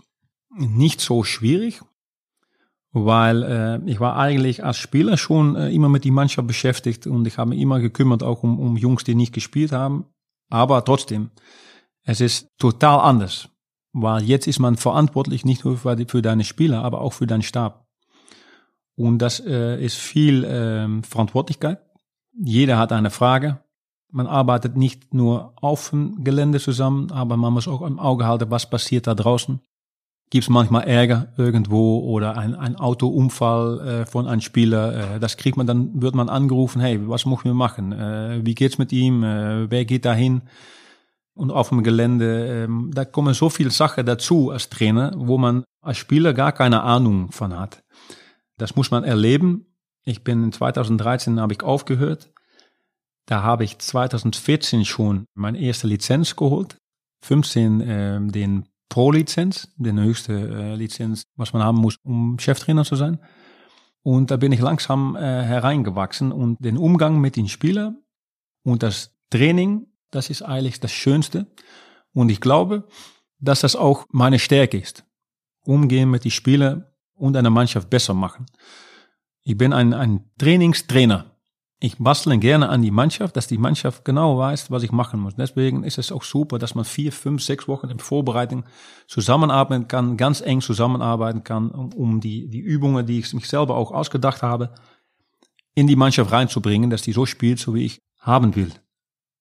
nicht so schwierig, weil äh, ich war eigentlich als Spieler schon äh, immer mit die Mannschaft beschäftigt und ich habe mich immer gekümmert auch um, um Jungs, die nicht gespielt haben. Aber trotzdem, es ist total anders, weil jetzt ist man verantwortlich nicht nur für, für deine Spieler, aber auch für deinen Stab. Und das äh, ist viel äh, Verantwortlichkeit. Jeder hat eine Frage. Man arbeitet nicht nur auf dem Gelände zusammen, aber man muss auch im Auge halten, was passiert da draußen. Gibt es manchmal Ärger irgendwo oder ein, ein Autounfall äh, von einem Spieler. Äh, das kriegt man dann, wird man angerufen, hey, was muss wir machen? Äh, wie geht's mit ihm? Äh, wer geht dahin? Und auf dem Gelände, äh, da kommen so viele Sachen dazu als Trainer, wo man als Spieler gar keine Ahnung von hat. Das muss man erleben. Ich bin in 2013 habe ich aufgehört. Da habe ich 2014 schon meine erste Lizenz geholt. 15 äh, den Pro-Lizenz, den höchste äh, Lizenz, was man haben muss, um Cheftrainer zu sein. Und da bin ich langsam äh, hereingewachsen und den Umgang mit den Spielern und das Training, das ist eigentlich das Schönste. Und ich glaube, dass das auch meine Stärke ist. Umgehen mit den Spielern und eine Mannschaft besser machen. Ich bin ein, ein Trainingstrainer. Ich bastle gerne an die Mannschaft, dass die Mannschaft genau weiß, was ich machen muss. Deswegen ist es auch super, dass man vier, fünf, sechs Wochen in Vorbereitung zusammenarbeiten kann, ganz eng zusammenarbeiten kann, um, um die, die Übungen, die ich mich selber auch ausgedacht habe, in die Mannschaft reinzubringen, dass die so spielt, so wie ich haben will.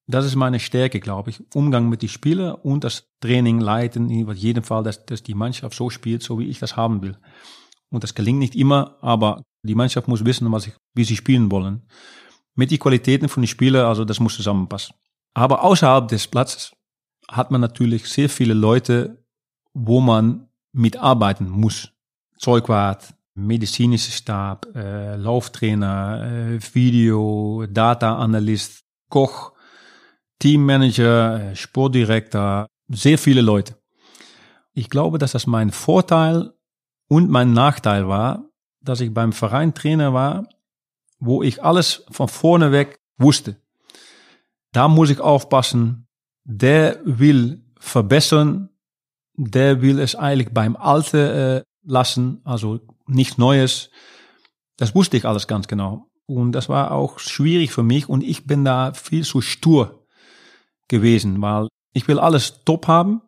Das ist meine Stärke, glaube ich. Umgang mit den Spielern und das Training leiten, in jedem Fall, dass, dass die Mannschaft so spielt, so wie ich das haben will. Und das gelingt nicht immer, aber die Mannschaft muss wissen, was ich, wie sie spielen wollen. Mit den Qualitäten von den Spielern, also das muss zusammenpassen. Aber außerhalb des Platzes hat man natürlich sehr viele Leute, wo man mitarbeiten muss. Zeugwart, medizinische Stab, äh, Lauftrainer, äh, Video, Data Analyst, Koch, Teammanager, Sportdirektor, sehr viele Leute. Ich glaube, dass das mein Vorteil und mein Nachteil war, dass ich beim Verein Trainer war, wo ich alles von vorne weg wusste. Da muss ich aufpassen, der will verbessern, der will es eigentlich beim Alten äh, lassen, also nichts Neues. Das wusste ich alles ganz genau. Und das war auch schwierig für mich und ich bin da viel zu stur gewesen, weil ich will alles top haben,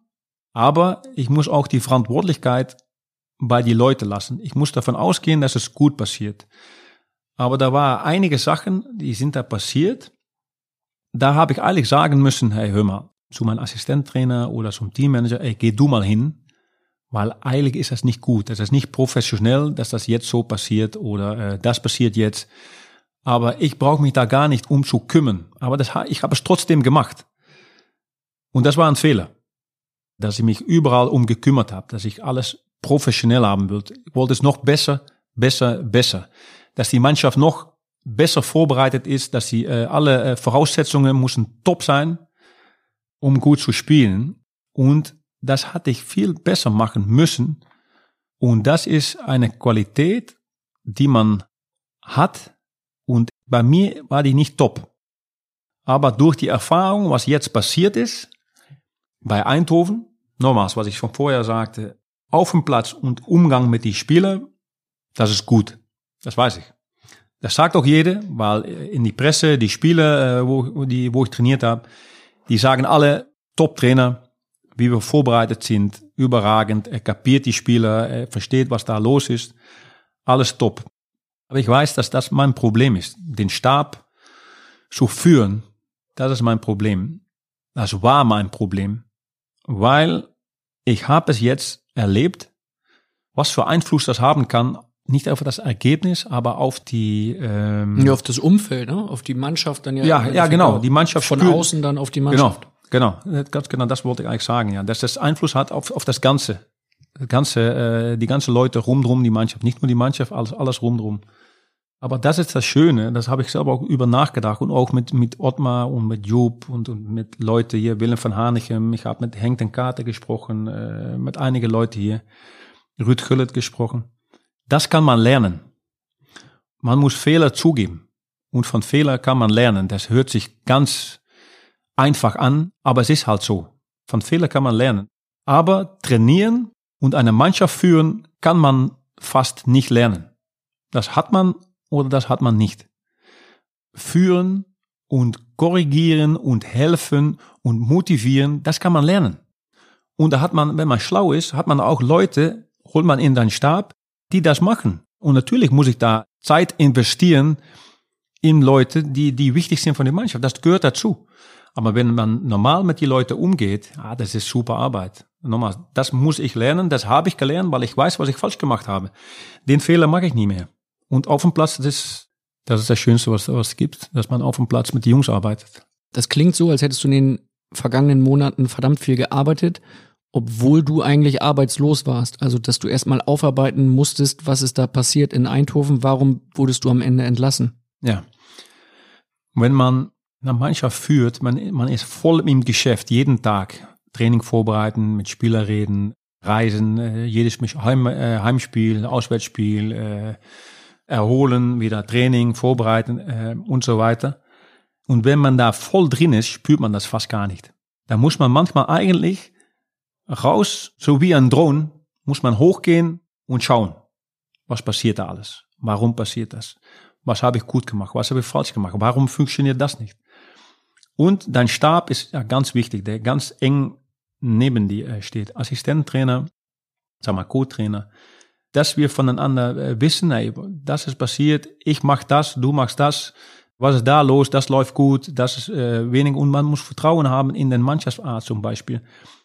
aber ich muss auch die Verantwortlichkeit bei die Leute lassen. Ich muss davon ausgehen, dass es gut passiert. Aber da war einige Sachen, die sind da passiert. Da habe ich eigentlich sagen müssen, hey, hör mal, zu meinem Assistenttrainer oder zum Teammanager, ey, geh du mal hin, weil eigentlich ist das nicht gut. Das ist nicht professionell, dass das jetzt so passiert oder äh, das passiert jetzt. Aber ich brauche mich da gar nicht um zu kümmern. Aber das, ich habe es trotzdem gemacht. Und das war ein Fehler, dass ich mich überall um gekümmert habe, dass ich alles professionell haben wollte. Ich wollte es noch besser, besser, besser. Dass die Mannschaft noch besser vorbereitet ist, dass sie äh, alle äh, Voraussetzungen müssen top sein, um gut zu spielen. Und das hatte ich viel besser machen müssen. Und das ist eine Qualität, die man hat. Und bei mir war die nicht top. Aber durch die Erfahrung, was jetzt passiert ist, bei Eindhoven, nochmals, was ich schon vorher sagte, auf dem Platz und Umgang mit die Spieler, das ist gut. Das weiß ich. Das sagt auch jeder, weil in die Presse, die Spieler, äh, wo, die, wo ich trainiert habe, die sagen alle, Top-Trainer, wie wir vorbereitet sind, überragend. Er kapiert die Spieler, er versteht, was da los ist. Alles top. Aber ich weiß, dass das mein Problem ist. Den Stab zu führen, das ist mein Problem. Das war mein Problem. Weil ich habe es jetzt erlebt, was für Einfluss das haben kann nicht auf das Ergebnis, aber auf die ähm, ja, auf das Umfeld, ne? auf die Mannschaft dann ja. Ja, ja, genau. Die Mannschaft von spürt, außen dann auf die Mannschaft. Genau. Genau, ganz genau, das wollte ich eigentlich sagen, ja, dass das Einfluss hat auf, auf das Ganze, das ganze, äh, die ganze Leute rumdrum, die Mannschaft, nicht nur die Mannschaft, alles, alles rumdrum. Aber das ist das Schöne, das habe ich selber auch über nachgedacht und auch mit, mit Ottmar und mit Job und, und mit Leuten hier, Willem van Hanegem, ich habe mit Henk den Kater gesprochen, äh, mit einigen Leuten hier, Ruud Gullit gesprochen. Das kann man lernen. Man muss Fehler zugeben. Und von Fehler kann man lernen. Das hört sich ganz einfach an, aber es ist halt so. Von Fehler kann man lernen. Aber trainieren und eine Mannschaft führen kann man fast nicht lernen. Das hat man oder das hat man nicht. Führen und korrigieren und helfen und motivieren, das kann man lernen. Und da hat man, wenn man schlau ist, hat man auch Leute, holt man in den Stab, die das machen. Und natürlich muss ich da Zeit investieren in Leute, die, die wichtig sind von der Mannschaft. Das gehört dazu. Aber wenn man normal mit die Leute umgeht, ah, das ist super Arbeit. Nochmal, das muss ich lernen, das habe ich gelernt, weil ich weiß, was ich falsch gemacht habe. Den Fehler mache ich nie mehr. Und auf dem Platz, das ist das, ist das Schönste, was es gibt, dass man auf dem Platz mit den Jungs arbeitet. Das klingt so, als hättest du in den vergangenen Monaten verdammt viel gearbeitet, obwohl du eigentlich arbeitslos warst. Also, dass du erstmal aufarbeiten musstest, was ist da passiert in Eindhoven, warum wurdest du am Ende entlassen? Ja. Wenn man eine Mannschaft führt, man, man ist voll im Geschäft, jeden Tag. Training vorbereiten, mit Spieler reden, reisen, äh, jedes Heim, äh, Heimspiel, Auswärtsspiel, äh, erholen, wieder Training, vorbereiten äh, und so weiter. Und wenn man da voll drin ist, spürt man das fast gar nicht. Da muss man manchmal eigentlich raus, so wie ein Drohnen, muss man hochgehen und schauen, was passiert da alles? Warum passiert das? Was habe ich gut gemacht? Was habe ich falsch gemacht? Warum funktioniert das nicht? Und dein Stab ist ja ganz wichtig, der ganz eng neben dir äh, steht. Assistenttrainer, sag mal Co-Trainer, dass wir voneinander äh, wissen, ey, das ist passiert, ich mach das, du machst das, was ist da los, das läuft gut, das ist äh, wenig und man muss Vertrauen haben in den Mannschaftsarzt zum Beispiel,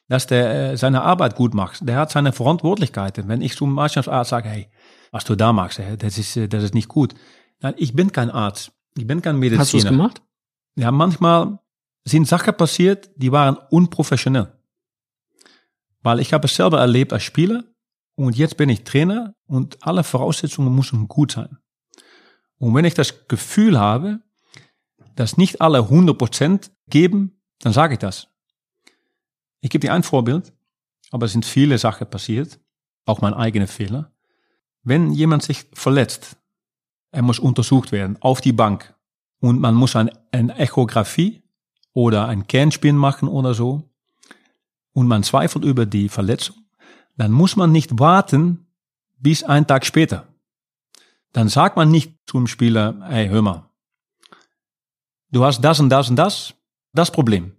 dass der äh, seine Arbeit gut macht. Der hat seine Verantwortlichkeiten. Wenn ich zum Mannschaftsarzt sage, hey, was du da machst, das ist, äh, das ist nicht gut. Nein, ich bin kein Arzt, ich bin kein Mediziner. Hast du es gemacht? Ja, manchmal sind Sachen passiert, die waren unprofessionell. Weil ich habe es selber erlebt als Spieler und jetzt bin ich Trainer und alle Voraussetzungen müssen gut sein. Und wenn ich das Gefühl habe, dass nicht alle 100% geben, dann sage ich das. Ich gebe dir ein Vorbild, aber es sind viele Sachen passiert, auch mein eigener Fehler. Wenn jemand sich verletzt, er muss untersucht werden auf die Bank und man muss ein, eine Echographie oder ein Kernspin machen oder so und man zweifelt über die Verletzung, dann muss man nicht warten bis einen Tag später. Dann sagt man nicht zum Spieler, hey, hör mal, du hast das und das und das, das Problem.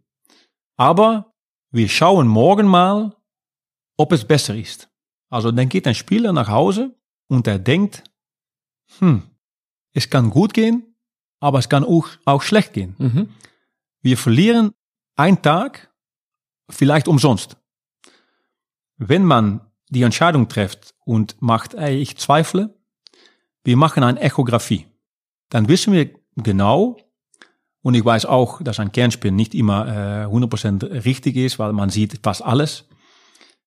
Aber wir schauen morgen mal, ob es besser ist. Also dann geht ein Spieler nach Hause und er denkt, hm, es kann gut gehen, aber es kann auch, auch schlecht gehen. Mhm. Wir verlieren einen Tag, vielleicht umsonst. Wenn man die Entscheidung trifft und macht, ey, ich zweifle, wir machen eine Echographie. Dann wissen wir genau, und ich weiß auch, dass ein Kernspin nicht immer äh, 100% richtig ist, weil man sieht fast alles.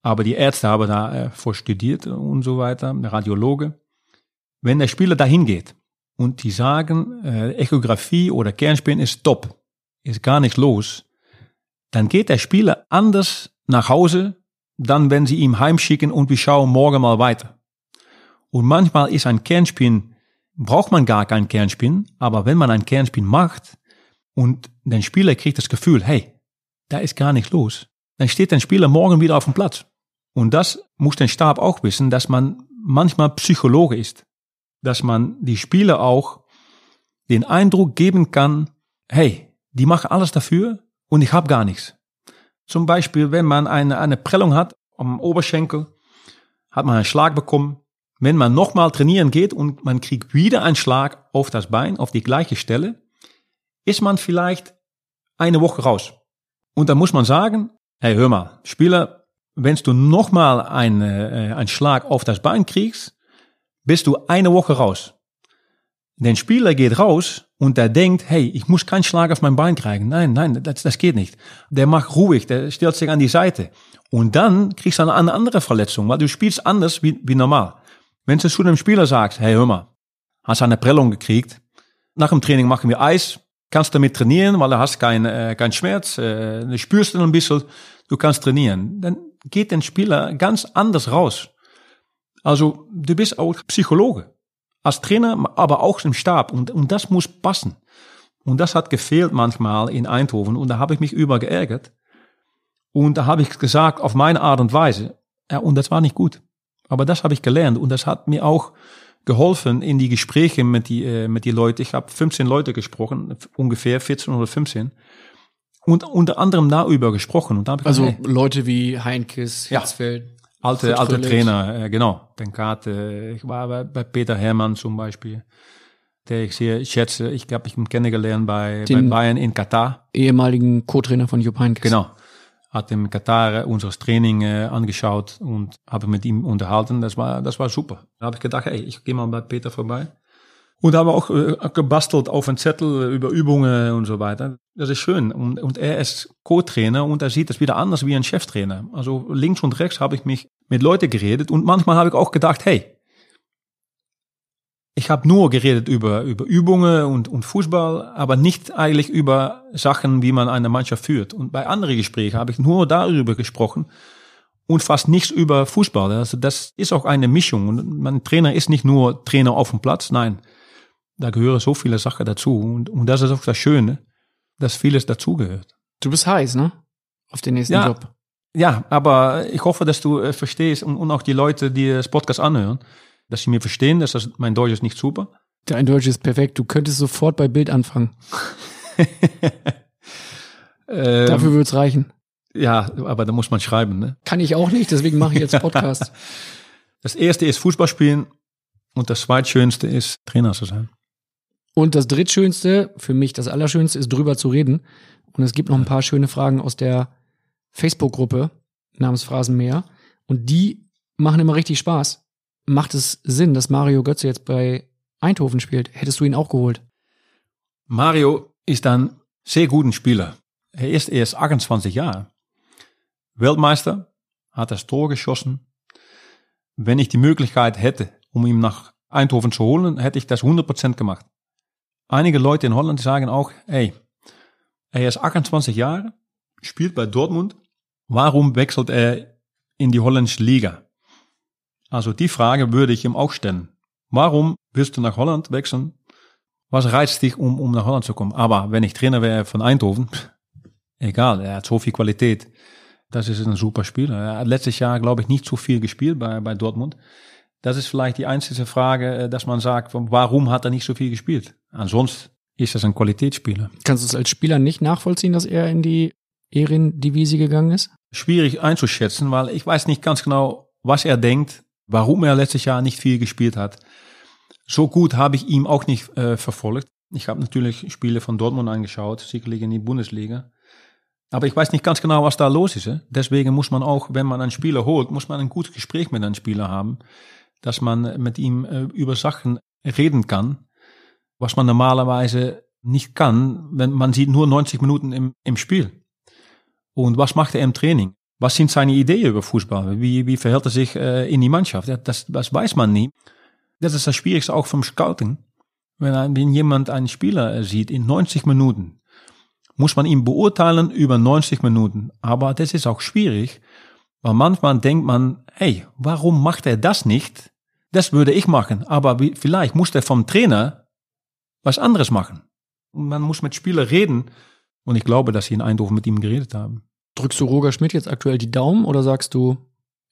Aber die Ärzte haben da äh, vor und so weiter, der Radiologe. Wenn der Spieler dahin geht und die sagen, äh, Echographie oder Kernspin ist top, ist gar nichts los, dann geht der Spieler anders nach Hause, dann wenn sie ihm heimschicken und wir schauen morgen mal weiter. Und manchmal ist ein Kernspin, braucht man gar keinen Kernspin, aber wenn man einen Kernspin macht und der Spieler kriegt das Gefühl, hey, da ist gar nichts los, dann steht der Spieler morgen wieder auf dem Platz. Und das muss der Stab auch wissen, dass man manchmal Psychologe ist. Dass man die Spieler auch den Eindruck geben kann, hey, die machen alles dafür und ich habe gar nichts. Zum Beispiel, wenn man eine, eine Prellung hat am Oberschenkel, hat man einen Schlag bekommen. Wenn man nochmal trainieren geht und man kriegt wieder einen Schlag auf das Bein, auf die gleiche Stelle, ist man vielleicht eine Woche raus. Und dann muss man sagen, hey, hör mal, Spieler, wenn du nochmal einen, äh, einen Schlag auf das Bein kriegst, bist du eine Woche raus. Der Spieler geht raus und der denkt, hey, ich muss keinen Schlag auf mein Bein kriegen. Nein, nein, das, das geht nicht. Der macht ruhig, der stellt sich an die Seite. Und dann kriegst du eine andere Verletzung, weil du spielst anders wie, wie normal. Wenn du zu einem Spieler sagst, hey, hör mal, hast eine Prellung gekriegt, nach dem Training machen wir Eis, kannst damit trainieren, weil du hast keinen äh, kein Schmerz, äh, du spürst ein bisschen, du kannst trainieren. Dann geht der Spieler ganz anders raus. Also du bist auch Psychologe als Trainer, aber auch im Stab. Und, und das muss passen. Und das hat gefehlt manchmal in Eindhoven. Und da habe ich mich über geärgert. Und da habe ich gesagt, auf meine Art und Weise. Ja, und das war nicht gut. Aber das habe ich gelernt. Und das hat mir auch geholfen in die Gespräche mit die, äh, mit die Leute. Ich habe 15 Leute gesprochen, ungefähr 14 oder 15. Und unter anderem darüber gesprochen. Und da ich also gesagt, hey, Leute wie Heinkes, Hitzfeld. Ja. Alte, alte Trainer, äh, genau. Den Karte. Ich war bei, bei Peter Hermann zum Beispiel, der ich sehr schätze. Ich habe ich ihn kennengelernt bei, bei Bayern in Katar. Ehemaligen Co-Trainer von Jupp Heynckes. Genau. Hat in Katar unseres Training angeschaut und habe mit ihm unterhalten. Das war, das war super. Da habe ich gedacht, hey, ich gehe mal bei Peter vorbei. Und haben auch äh, gebastelt auf einen Zettel über Übungen und so weiter. Das ist schön. Und, und er ist Co-Trainer und er sieht das wieder anders wie ein Cheftrainer. Also links und rechts habe ich mich mit Leuten geredet und manchmal habe ich auch gedacht, hey, ich habe nur geredet über, über Übungen und, und Fußball, aber nicht eigentlich über Sachen, wie man eine Mannschaft führt. Und bei anderen Gesprächen habe ich nur darüber gesprochen und fast nichts über Fußball. Also das ist auch eine Mischung. Und mein Trainer ist nicht nur Trainer auf dem Platz, nein da gehören so viele Sachen dazu. Und, und das ist auch das Schöne, dass vieles dazugehört. Du bist heiß, ne? Auf den nächsten ja, Job. Ja, aber ich hoffe, dass du äh, verstehst und, und auch die Leute, die das Podcast anhören, dass sie mir verstehen, dass das, mein Deutsch ist nicht super. Dein Deutsch ist perfekt. Du könntest sofort bei Bild anfangen. ähm, Dafür würde es reichen. Ja, aber da muss man schreiben, ne? Kann ich auch nicht, deswegen mache ich jetzt Podcast. das erste ist Fußball spielen und das zweitschönste ist Trainer zu sein. Und das drittschönste, für mich das Allerschönste, ist drüber zu reden. Und es gibt noch ein paar schöne Fragen aus der Facebook-Gruppe namens Phrasenmäher. Und die machen immer richtig Spaß. Macht es Sinn, dass Mario Götze jetzt bei Eindhoven spielt? Hättest du ihn auch geholt? Mario ist ein sehr guter Spieler. Er ist erst 28 Jahre. Weltmeister, hat das Tor geschossen. Wenn ich die Möglichkeit hätte, um ihn nach Eindhoven zu holen, hätte ich das 100% gemacht. Einige Leute in Holland sagen auch, hey, er ist 28 Jahre, spielt bei Dortmund. Warum wechselt er in die holländische Liga? Also die Frage würde ich ihm auch stellen. Warum willst du nach Holland wechseln? Was reizt dich, um, um nach Holland zu kommen? Aber wenn ich Trainer wäre von Eindhoven, egal, er hat so viel Qualität. Das ist ein super Spieler. Er hat letztes Jahr, glaube ich, nicht so viel gespielt bei, bei Dortmund. Das ist vielleicht die einzige Frage, äh, dass man sagt, warum hat er nicht so viel gespielt? Ansonsten ist das ein Qualitätsspieler. Kannst du es als Spieler nicht nachvollziehen, dass er in die Ehren-Divisie gegangen ist? Schwierig einzuschätzen, weil ich weiß nicht ganz genau, was er denkt, warum er letztes Jahr nicht viel gespielt hat. So gut habe ich ihm auch nicht äh, verfolgt. Ich habe natürlich Spiele von Dortmund angeschaut, sicherlich in die Bundesliga. Aber ich weiß nicht ganz genau, was da los ist. Deswegen muss man auch, wenn man einen Spieler holt, muss man ein gutes Gespräch mit einem Spieler haben, dass man mit ihm äh, über Sachen reden kann, was man normalerweise nicht kann, wenn man sieht nur 90 Minuten im, im Spiel. Und was macht er im Training? Was sind seine Ideen über Fußball? Wie, wie verhält er sich äh, in die Mannschaft? Das, das weiß man nie. Das ist das Schwierigste auch vom Scouting. Wenn, wenn jemand einen Spieler sieht in 90 Minuten, muss man ihn beurteilen über 90 Minuten. Aber das ist auch schwierig, weil manchmal denkt man, hey, warum macht er das nicht? Das würde ich machen. Aber wie, vielleicht muss der vom Trainer was anderes machen. Und man muss mit Spieler reden. Und ich glaube, dass sie in Eindhoven mit ihm geredet haben. Drückst du Roger Schmidt jetzt aktuell die Daumen oder sagst du,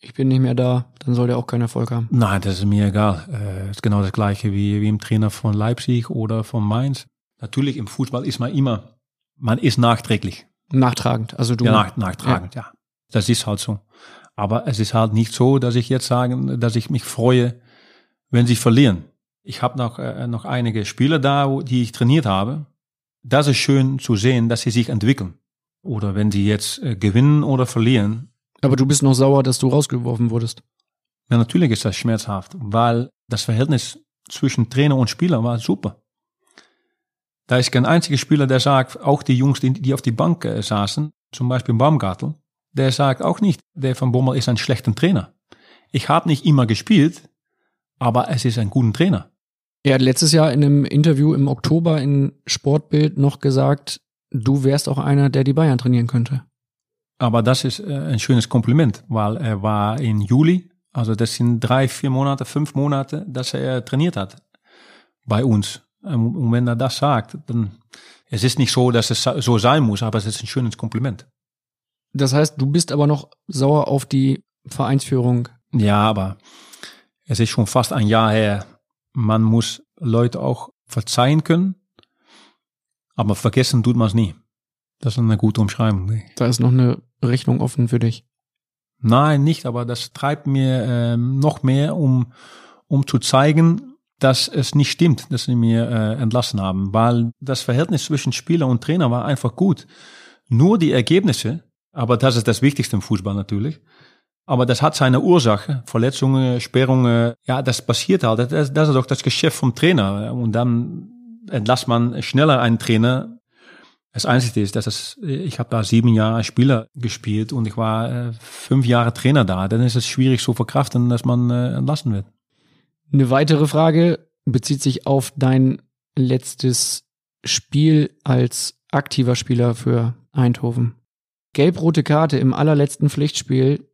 ich bin nicht mehr da, dann soll der auch keinen Erfolg haben? Nein, das ist mir egal. Äh, ist genau das gleiche wie, wie im Trainer von Leipzig oder von Mainz. Natürlich im Fußball ist man immer, man ist nachträglich. Nachtragend, also du. Ja, nach, nachtragend, ja. ja. Das ist halt so. Aber es ist halt nicht so, dass ich jetzt sagen, dass ich mich freue, wenn sie verlieren. Ich habe noch, äh, noch einige Spieler da, die ich trainiert habe. Das ist schön zu sehen, dass sie sich entwickeln. Oder wenn sie jetzt äh, gewinnen oder verlieren. Aber du bist noch sauer, dass du rausgeworfen wurdest. Ja, natürlich ist das schmerzhaft, weil das Verhältnis zwischen Trainer und Spieler war super. Da ist kein einziger Spieler, der sagt, auch die Jungs, die, die auf die Bank äh, saßen, zum Beispiel Baumgartel, der sagt auch nicht, der von Bommel ist ein schlechter Trainer. Ich habe nicht immer gespielt, aber es ist ein guter Trainer. Er hat letztes Jahr in einem Interview im Oktober in Sportbild noch gesagt, du wärst auch einer, der die Bayern trainieren könnte. Aber das ist äh, ein schönes Kompliment, weil er war in Juli, also das sind drei, vier Monate, fünf Monate, dass er trainiert hat bei uns. Ähm, und wenn er das sagt, dann es ist nicht so, dass es so sein muss, aber es ist ein schönes Kompliment. Das heißt, du bist aber noch sauer auf die Vereinsführung. Ja, aber es ist schon fast ein Jahr her. Man muss Leute auch verzeihen können, aber vergessen tut man es nie. Das ist eine gute Umschreibung. Da ist noch eine Rechnung offen für dich. Nein, nicht, aber das treibt mir ähm, noch mehr, um, um zu zeigen, dass es nicht stimmt, dass sie mir äh, entlassen haben, weil das Verhältnis zwischen Spieler und Trainer war einfach gut. Nur die Ergebnisse, aber das ist das Wichtigste im Fußball natürlich, aber das hat seine Ursache. Verletzungen, Sperrungen, ja, das passiert halt. Das, das ist auch das Geschäft vom Trainer. Und dann entlässt man schneller einen Trainer. Das Einzige ist, dass es, ich habe da sieben Jahre Spieler gespielt und ich war äh, fünf Jahre Trainer da. Dann ist es schwierig zu verkraften, dass man äh, entlassen wird. Eine weitere Frage bezieht sich auf dein letztes Spiel als aktiver Spieler für Eindhoven. Gelb-rote Karte im allerletzten Pflichtspiel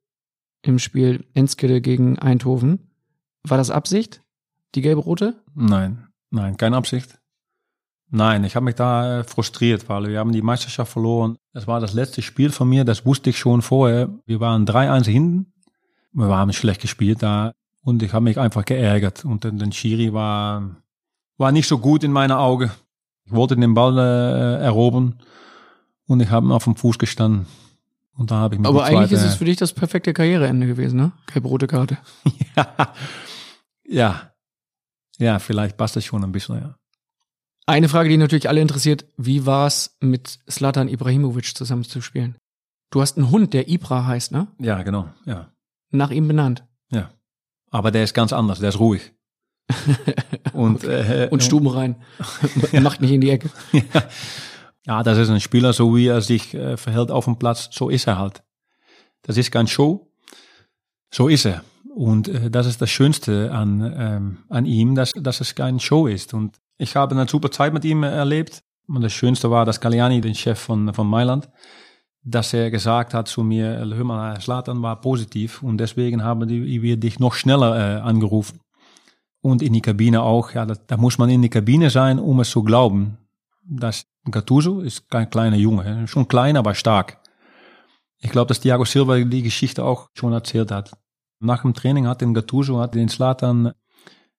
im Spiel Enskede gegen Eindhoven. War das Absicht, die gelbe rote? Nein, nein, keine Absicht. Nein, ich habe mich da äh, frustriert, weil wir haben die Meisterschaft verloren. Das war das letzte Spiel von mir, das wusste ich schon vorher. Wir waren 3-1 hinten. Wir haben schlecht gespielt da und ich habe mich einfach geärgert. Und dann den Schiri war, war nicht so gut in meinen Augen. Ich wollte den Ball äh, erobern und ich habe auf dem Fuß gestanden. Und da habe ich mir Aber eigentlich ist es für dich das perfekte Karriereende gewesen, ne? Gelb-rote Karte. ja. ja. Ja, vielleicht passt das schon ein bisschen, ja. Eine Frage, die natürlich alle interessiert, wie war es mit Slatan Ibrahimovic zusammenzuspielen? Du hast einen Hund, der Ibra heißt, ne? Ja, genau, ja. Nach ihm benannt. Ja. Aber der ist ganz anders, der ist ruhig. und, okay. äh, und stubenrein. er macht nicht in die Ecke. ja. Ja, das ist ein Spieler, so wie er sich äh, verhält auf dem Platz, so ist er halt. Das ist kein Show, so ist er. Und äh, das ist das Schönste an, ähm, an ihm, dass, dass es kein Show ist. Und ich habe eine super Zeit mit ihm erlebt. Und das Schönste war, dass Galliani, den Chef von, von Mailand, dass er gesagt hat zu mir, hör mal, Slatan war positiv und deswegen haben wir dich noch schneller äh, angerufen. Und in die Kabine auch, ja, da, da, muss man in die Kabine sein, um es zu glauben. dass Gattuso ist kein kleiner Junge, schon klein, aber stark. Ich glaube, dass Thiago Silva die Geschichte auch schon erzählt hat. Nach dem Training hat den Gattuso hat den Slatan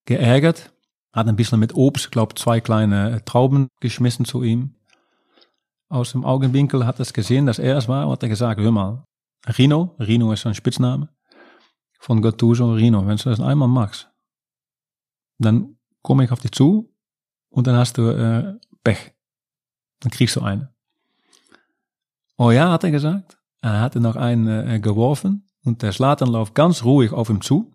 geärgert, hat ein bisschen mit Obst, glaube zwei kleine äh, Trauben geschmissen zu ihm. Aus dem Augenwinkel hat er gesehen, dass er es war, und hat er gesagt, hör mal, Rino, Rino ist sein Spitzname, von Gattuso, Rino, wenn du das einmal machst, dann komme ich auf dich zu und dann hast du äh, Pech. Dann kriegst du eine. Oh ja, hat er gesagt. Er hatte noch einen äh, geworfen und der Slatan läuft ganz ruhig auf ihm zu.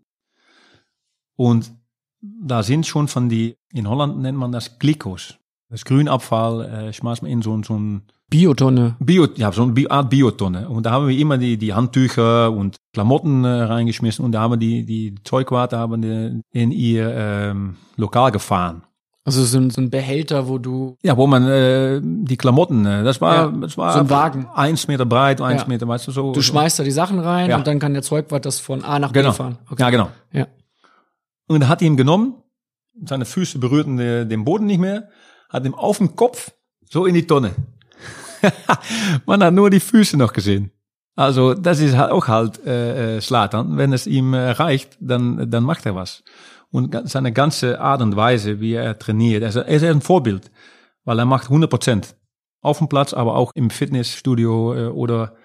Und da sind schon von die, in Holland nennt man das Glikos. Das Grünabfall äh, schmeißt man in so, so ein Biotonne. Bio, ja, so eine Art Biotonne. Und da haben wir immer die, die Handtücher und Klamotten äh, reingeschmissen und da haben die, die Zeugwarte haben die in ihr ähm, Lokal gefahren. Also so ein, so ein Behälter, wo du. Ja, wo man äh, die Klamotten, äh, das war, ja, das war so ein Wagen. Eins Meter breit, eins ja. Meter, weißt du so. Du schmeißt da die Sachen rein ja. und dann kann der Zeugwart das von A nach genau. B fahren. Okay. Ja, genau. Ja. Und hat ihn genommen, seine Füße berührten den Boden nicht mehr, hat ihm auf dem Kopf so in die Tonne. Man hat nur die Füße noch gesehen. Also das ist auch halt äh, Slatan. Wenn es ihm äh, reicht, dann, dann macht er was. Und seine ganze Art und Weise, wie er trainiert, er ist ein Vorbild, weil er macht 100 Prozent auf dem Platz, aber auch im Fitnessstudio äh, oder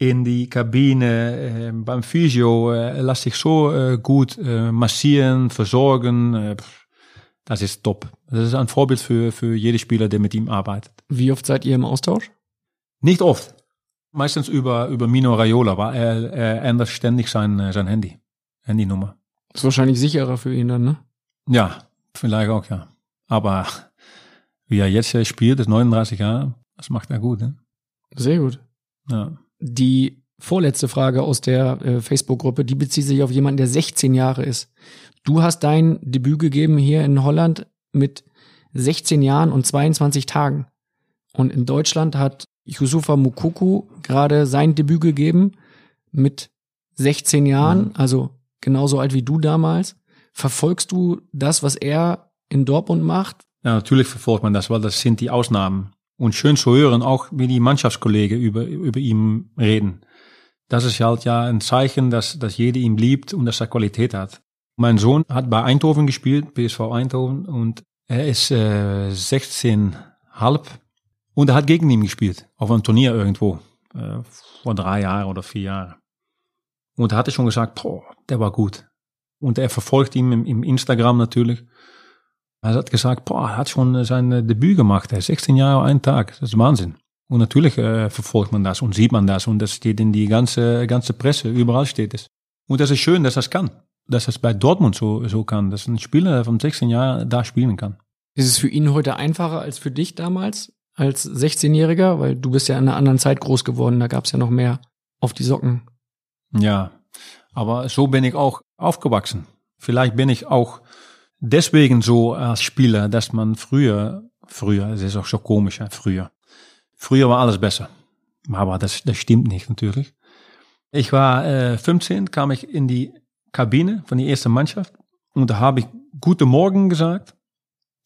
in die Kabine, äh, beim Physio, äh, lässt sich so äh, gut äh, massieren, versorgen. Das ist top. Das ist ein Vorbild für, für jede Spieler, der mit ihm arbeitet. Wie oft seid ihr im Austausch? Nicht oft. Meistens über, über Mino Raiola, weil er, er ändert ständig sein, sein Handy, Handynummer. Ist wahrscheinlich sicherer für ihn dann, ne? Ja, vielleicht auch, ja. Aber wie er jetzt spielt, ist 39 Jahre, das macht er gut, ne? Sehr gut. Ja. Die vorletzte Frage aus der äh, Facebook-Gruppe, die bezieht sich auf jemanden, der 16 Jahre ist. Du hast dein Debüt gegeben hier in Holland mit 16 Jahren und 22 Tagen. Und in Deutschland hat Yusufa Mukuku gerade sein Debüt gegeben mit 16 Jahren, mhm. also genauso alt wie du damals. Verfolgst du das, was er in Dortmund macht? Ja, natürlich verfolgt man das, weil das sind die Ausnahmen. Und schön zu hören, auch wie die Mannschaftskollegen über, über ihn reden. Das ist halt ja ein Zeichen, dass, dass jeder ihn liebt und dass er Qualität hat. Mein Sohn hat bei Eindhoven gespielt, PSV Eindhoven, und er ist äh, 16 halb und er hat gegen ihn gespielt, auf einem Turnier irgendwo, äh, vor drei Jahren oder vier Jahren. Und er hatte schon gesagt, boah, der war gut. Und er verfolgt ihn im, im Instagram natürlich. Er hat gesagt, boah, er hat schon sein Debüt gemacht. Er ist 16 Jahre, ein Tag. Das ist Wahnsinn. Und natürlich äh, verfolgt man das und sieht man das und das steht in die ganze, ganze Presse, überall steht es. Und das ist schön, dass es kann. Dass es bei Dortmund so, so kann, dass ein Spieler von 16 Jahren da spielen kann. Ist es für ihn heute einfacher als für dich damals, als 16-Jähriger? Weil du bist ja in einer anderen Zeit groß geworden, da gab es ja noch mehr auf die Socken. Ja, aber so bin ich auch aufgewachsen. Vielleicht bin ich auch deswegen so als Spieler, dass man früher, früher, es ist auch so komisch, ja, früher. Früher war alles besser. Aber das, das stimmt nicht natürlich. Ich war äh, 15, kam ich in die Kabine von der ersten Mannschaft und da habe ich Guten Morgen gesagt,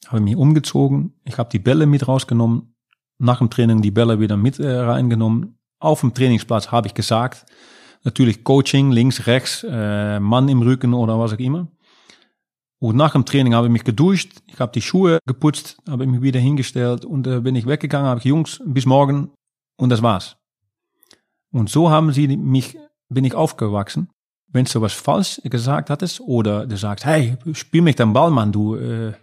habe mich umgezogen, ich habe die Bälle mit rausgenommen, nach dem Training die Bälle wieder mit äh, reingenommen. Auf dem Trainingsplatz habe ich gesagt, natürlich Coaching, links, rechts, äh, Mann im Rücken oder was auch immer. Und nach dem Training habe ich mich geduscht, ich habe die Schuhe geputzt, habe mich wieder hingestellt und äh, bin ich weggegangen, habe ich Jungs, bis morgen und das war's. Und so haben sie mich, bin ich aufgewachsen. Wenn du was falsch gesagt hattest oder du sagst, hey, spiel mich den Ball, Mann, du äh,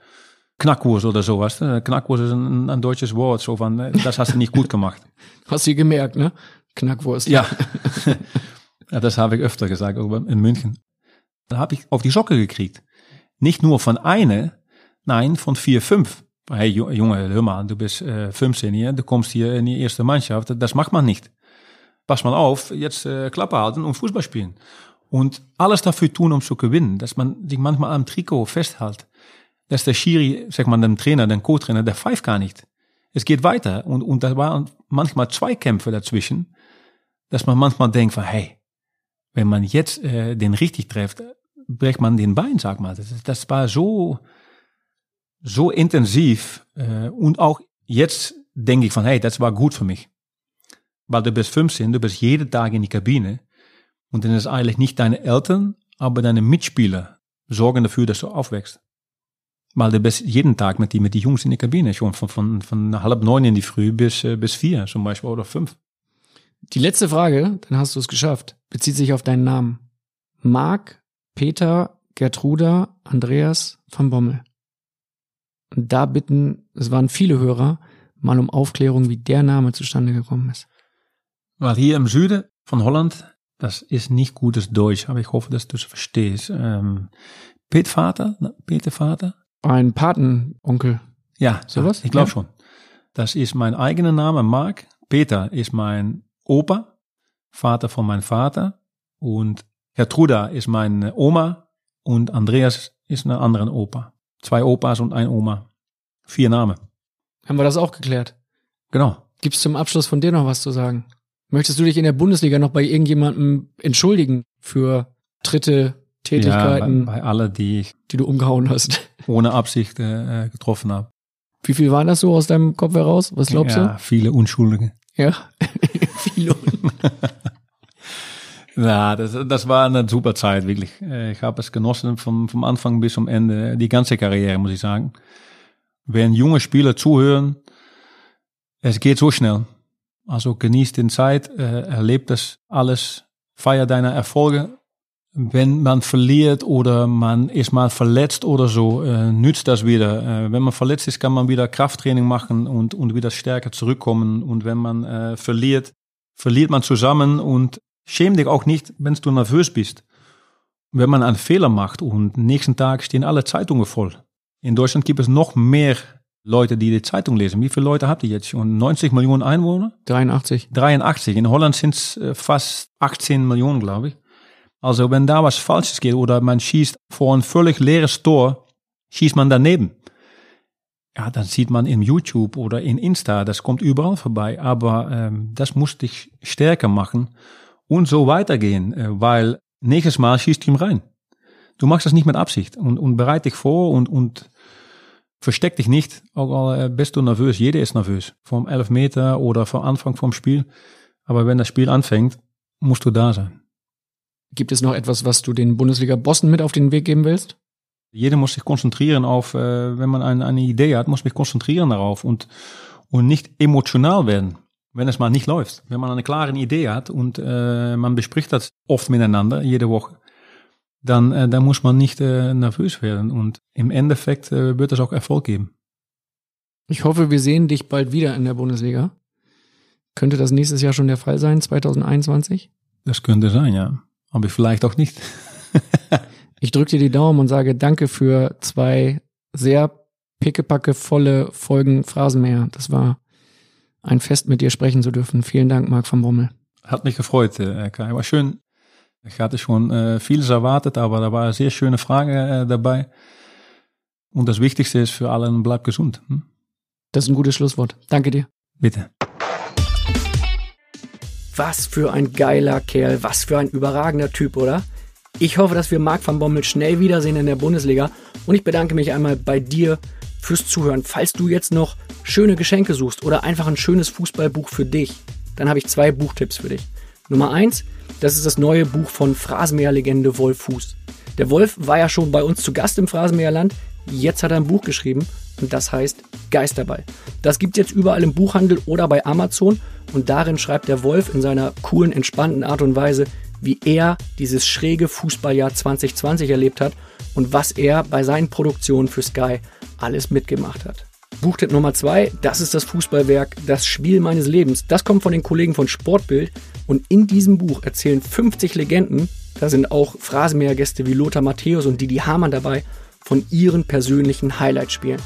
Knackwurst oder sowas. Knackwurst ist ein, ein deutsches Wort, so von, äh, das hast du nicht gut gemacht. Hast du gemerkt, ne? Knackwurst. Ja. ja das habe ich öfter gesagt, in München. Da habe ich auf die Socke gekriegt. Nicht nur von einer, nein, von vier, fünf. Hey Junge, hör mal, du bist äh, 15 hier, du kommst hier in die erste Mannschaft. Das macht man nicht. Pass mal auf, jetzt äh, Klappe halten und Fußball spielen. Und alles dafür tun, um zu gewinnen. Dass man sich manchmal am Trikot festhält. Dass der Schiri, sag mal, dem Trainer, dem Co-Trainer, der pfeift gar nicht. es geht weiter. Und, und da waren manchmal zwei Kämpfe dazwischen, dass man manchmal denkt hey, wenn man jetzt äh, den richtig trifft, brecht man den Bein, sag mal. Das, das war so, so intensiv. Äh, und auch jetzt denke ich von, hey, das war gut für mich. Weil du bist 15, du bist jeden Tag in die Kabine. Und dann ist eigentlich nicht deine Eltern, aber deine Mitspieler sorgen dafür, dass du aufwächst. Weil du bist jeden Tag mit die, mit die Jungs in die Kabine, schon von, von, von halb neun in die Früh bis, äh, bis vier zum Beispiel oder fünf. Die letzte Frage, dann hast du es geschafft, bezieht sich auf deinen Namen. Marc, Peter, Gertruda, Andreas van Bommel. Und da bitten, es waren viele Hörer, mal um Aufklärung, wie der Name zustande gekommen ist. Weil hier im Süden von Holland, das ist nicht gutes Deutsch, aber ich hoffe, dass du es verstehst. Ähm, Peter Peter Vater. Ein Patenonkel. Ja, sowas? Ich glaube ja. schon. Das ist mein eigener Name, Mark. Peter ist mein Opa, Vater von meinem Vater. Und Gertruda ist meine Oma. Und Andreas ist eine andere Opa. Zwei Opas und ein Oma. Vier Namen. Haben wir das auch geklärt? Genau. Gibt es zum Abschluss von dir noch was zu sagen? Möchtest du dich in der Bundesliga noch bei irgendjemandem entschuldigen für Tritte, Tätigkeiten? Ja, bei, bei alle, die die du umgehauen hast. Ohne Absicht äh, getroffen habe. Wie viel waren das so aus deinem Kopf heraus? Was glaubst ja, du? Ja, viele Unschuldige. Ja, viele. ja, das, das war eine super Zeit, wirklich. Äh, ich habe es genossen vom, vom Anfang bis zum Ende, die ganze Karriere, muss ich sagen. Wenn junge Spieler zuhören, es geht so schnell. Also genieß den Zeit, äh, erlebt das alles, feier deine Erfolge. Wenn man verliert oder man ist mal verletzt oder so, äh, nützt das wieder. Äh, wenn man verletzt ist, kann man wieder Krafttraining machen und, und wieder stärker zurückkommen. Und wenn man äh, verliert, verliert man zusammen und schäm dich auch nicht, wenn du nervös bist. Wenn man einen Fehler macht und nächsten Tag stehen alle Zeitungen voll. In Deutschland gibt es noch mehr Leute, die die Zeitung lesen. Wie viele Leute habt ihr jetzt schon? 90 Millionen Einwohner? 83. 83. In Holland sind es äh, fast 18 Millionen, glaube ich. Also wenn da was Falsches geht oder man schießt vor ein völlig leeres Tor, schießt man daneben. Ja, dann sieht man in YouTube oder in Insta, das kommt überall vorbei. Aber ähm, das muss dich stärker machen und so weitergehen, äh, weil nächstes Mal schießt du ihm rein. Du machst das nicht mit Absicht und, und bereit dich vor und, und versteck dich nicht, auch al bist du nervös. Jeder ist nervös. Vom Elfmeter oder vom Anfang vom Spiel. Aber wenn das Spiel anfängt, musst du da sein. Gibt es noch etwas, was du den Bundesliga-Bossen mit auf den Weg geben willst? Jeder muss sich konzentrieren auf, äh, wenn man eine, eine Idee hat, muss mich konzentrieren darauf und, und nicht emotional werden, wenn es mal nicht läuft. Wenn man eine klare Idee hat und äh, man bespricht das oft miteinander, jede Woche, dann, äh, dann muss man nicht äh, nervös werden. Und im Endeffekt äh, wird es auch Erfolg geben. Ich hoffe, wir sehen dich bald wieder in der Bundesliga. Könnte das nächstes Jahr schon der Fall sein, 2021? Das könnte sein, ja. Aber vielleicht auch nicht. ich drücke dir die Daumen und sage danke für zwei sehr pickepacke volle Folgen Phrasenmäher. Das war ein Fest, mit dir sprechen zu dürfen. Vielen Dank, Marc van Bommel. Hat mich gefreut, äh, Kai. War schön, ich hatte schon äh, vieles erwartet, aber da war eine sehr schöne Frage äh, dabei. Und das Wichtigste ist für alle, bleib gesund. Hm? Das ist ein gutes Schlusswort. Danke dir. Bitte. Was für ein geiler Kerl, was für ein überragender Typ, oder? Ich hoffe, dass wir Marc van Bommel schnell wiedersehen in der Bundesliga. Und ich bedanke mich einmal bei dir fürs Zuhören. Falls du jetzt noch schöne Geschenke suchst oder einfach ein schönes Fußballbuch für dich, dann habe ich zwei Buchtipps für dich. Nummer eins, das ist das neue Buch von Phrasenmäher-Legende Wolf Fuß. Der Wolf war ja schon bei uns zu Gast im Phrasenmäherland. Jetzt hat er ein Buch geschrieben und das heißt Geisterball. Das gibt es jetzt überall im Buchhandel oder bei Amazon und darin schreibt der Wolf in seiner coolen, entspannten Art und Weise, wie er dieses schräge Fußballjahr 2020 erlebt hat und was er bei seinen Produktionen für Sky alles mitgemacht hat. Buchtipp Nummer zwei, das ist das Fußballwerk Das Spiel meines Lebens. Das kommt von den Kollegen von Sportbild und in diesem Buch erzählen 50 Legenden, da sind auch Phrasenmäher-Gäste wie Lothar Matthäus und Didi Hamann dabei, von ihren persönlichen Highlight-Spielen.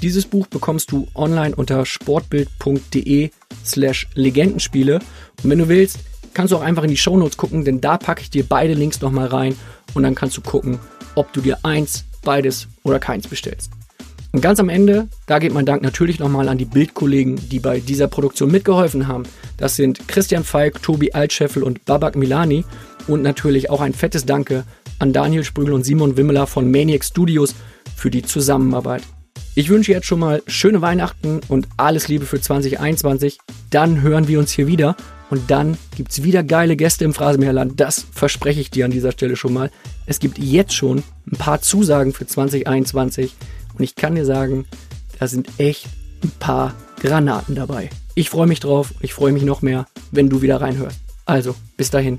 Dieses Buch bekommst du online unter sportbild.de slash Legendenspiele. Und wenn du willst, kannst du auch einfach in die Shownotes gucken, denn da packe ich dir beide Links nochmal rein und dann kannst du gucken, ob du dir eins, beides oder keins bestellst. Und ganz am Ende, da geht mein Dank natürlich nochmal an die Bildkollegen, die bei dieser Produktion mitgeholfen haben. Das sind Christian Falk, Tobi Altscheffel und Babak Milani. Und natürlich auch ein fettes Danke an Daniel Sprügel und Simon Wimmeler von Maniac Studios für die Zusammenarbeit. Ich wünsche jetzt schon mal schöne Weihnachten und alles Liebe für 2021. Dann hören wir uns hier wieder und dann gibt es wieder geile Gäste im Phrasenmeerland. Das verspreche ich dir an dieser Stelle schon mal. Es gibt jetzt schon ein paar Zusagen für 2021 und ich kann dir sagen, da sind echt ein paar Granaten dabei. Ich freue mich drauf. Ich freue mich noch mehr, wenn du wieder reinhörst. Also, bis dahin.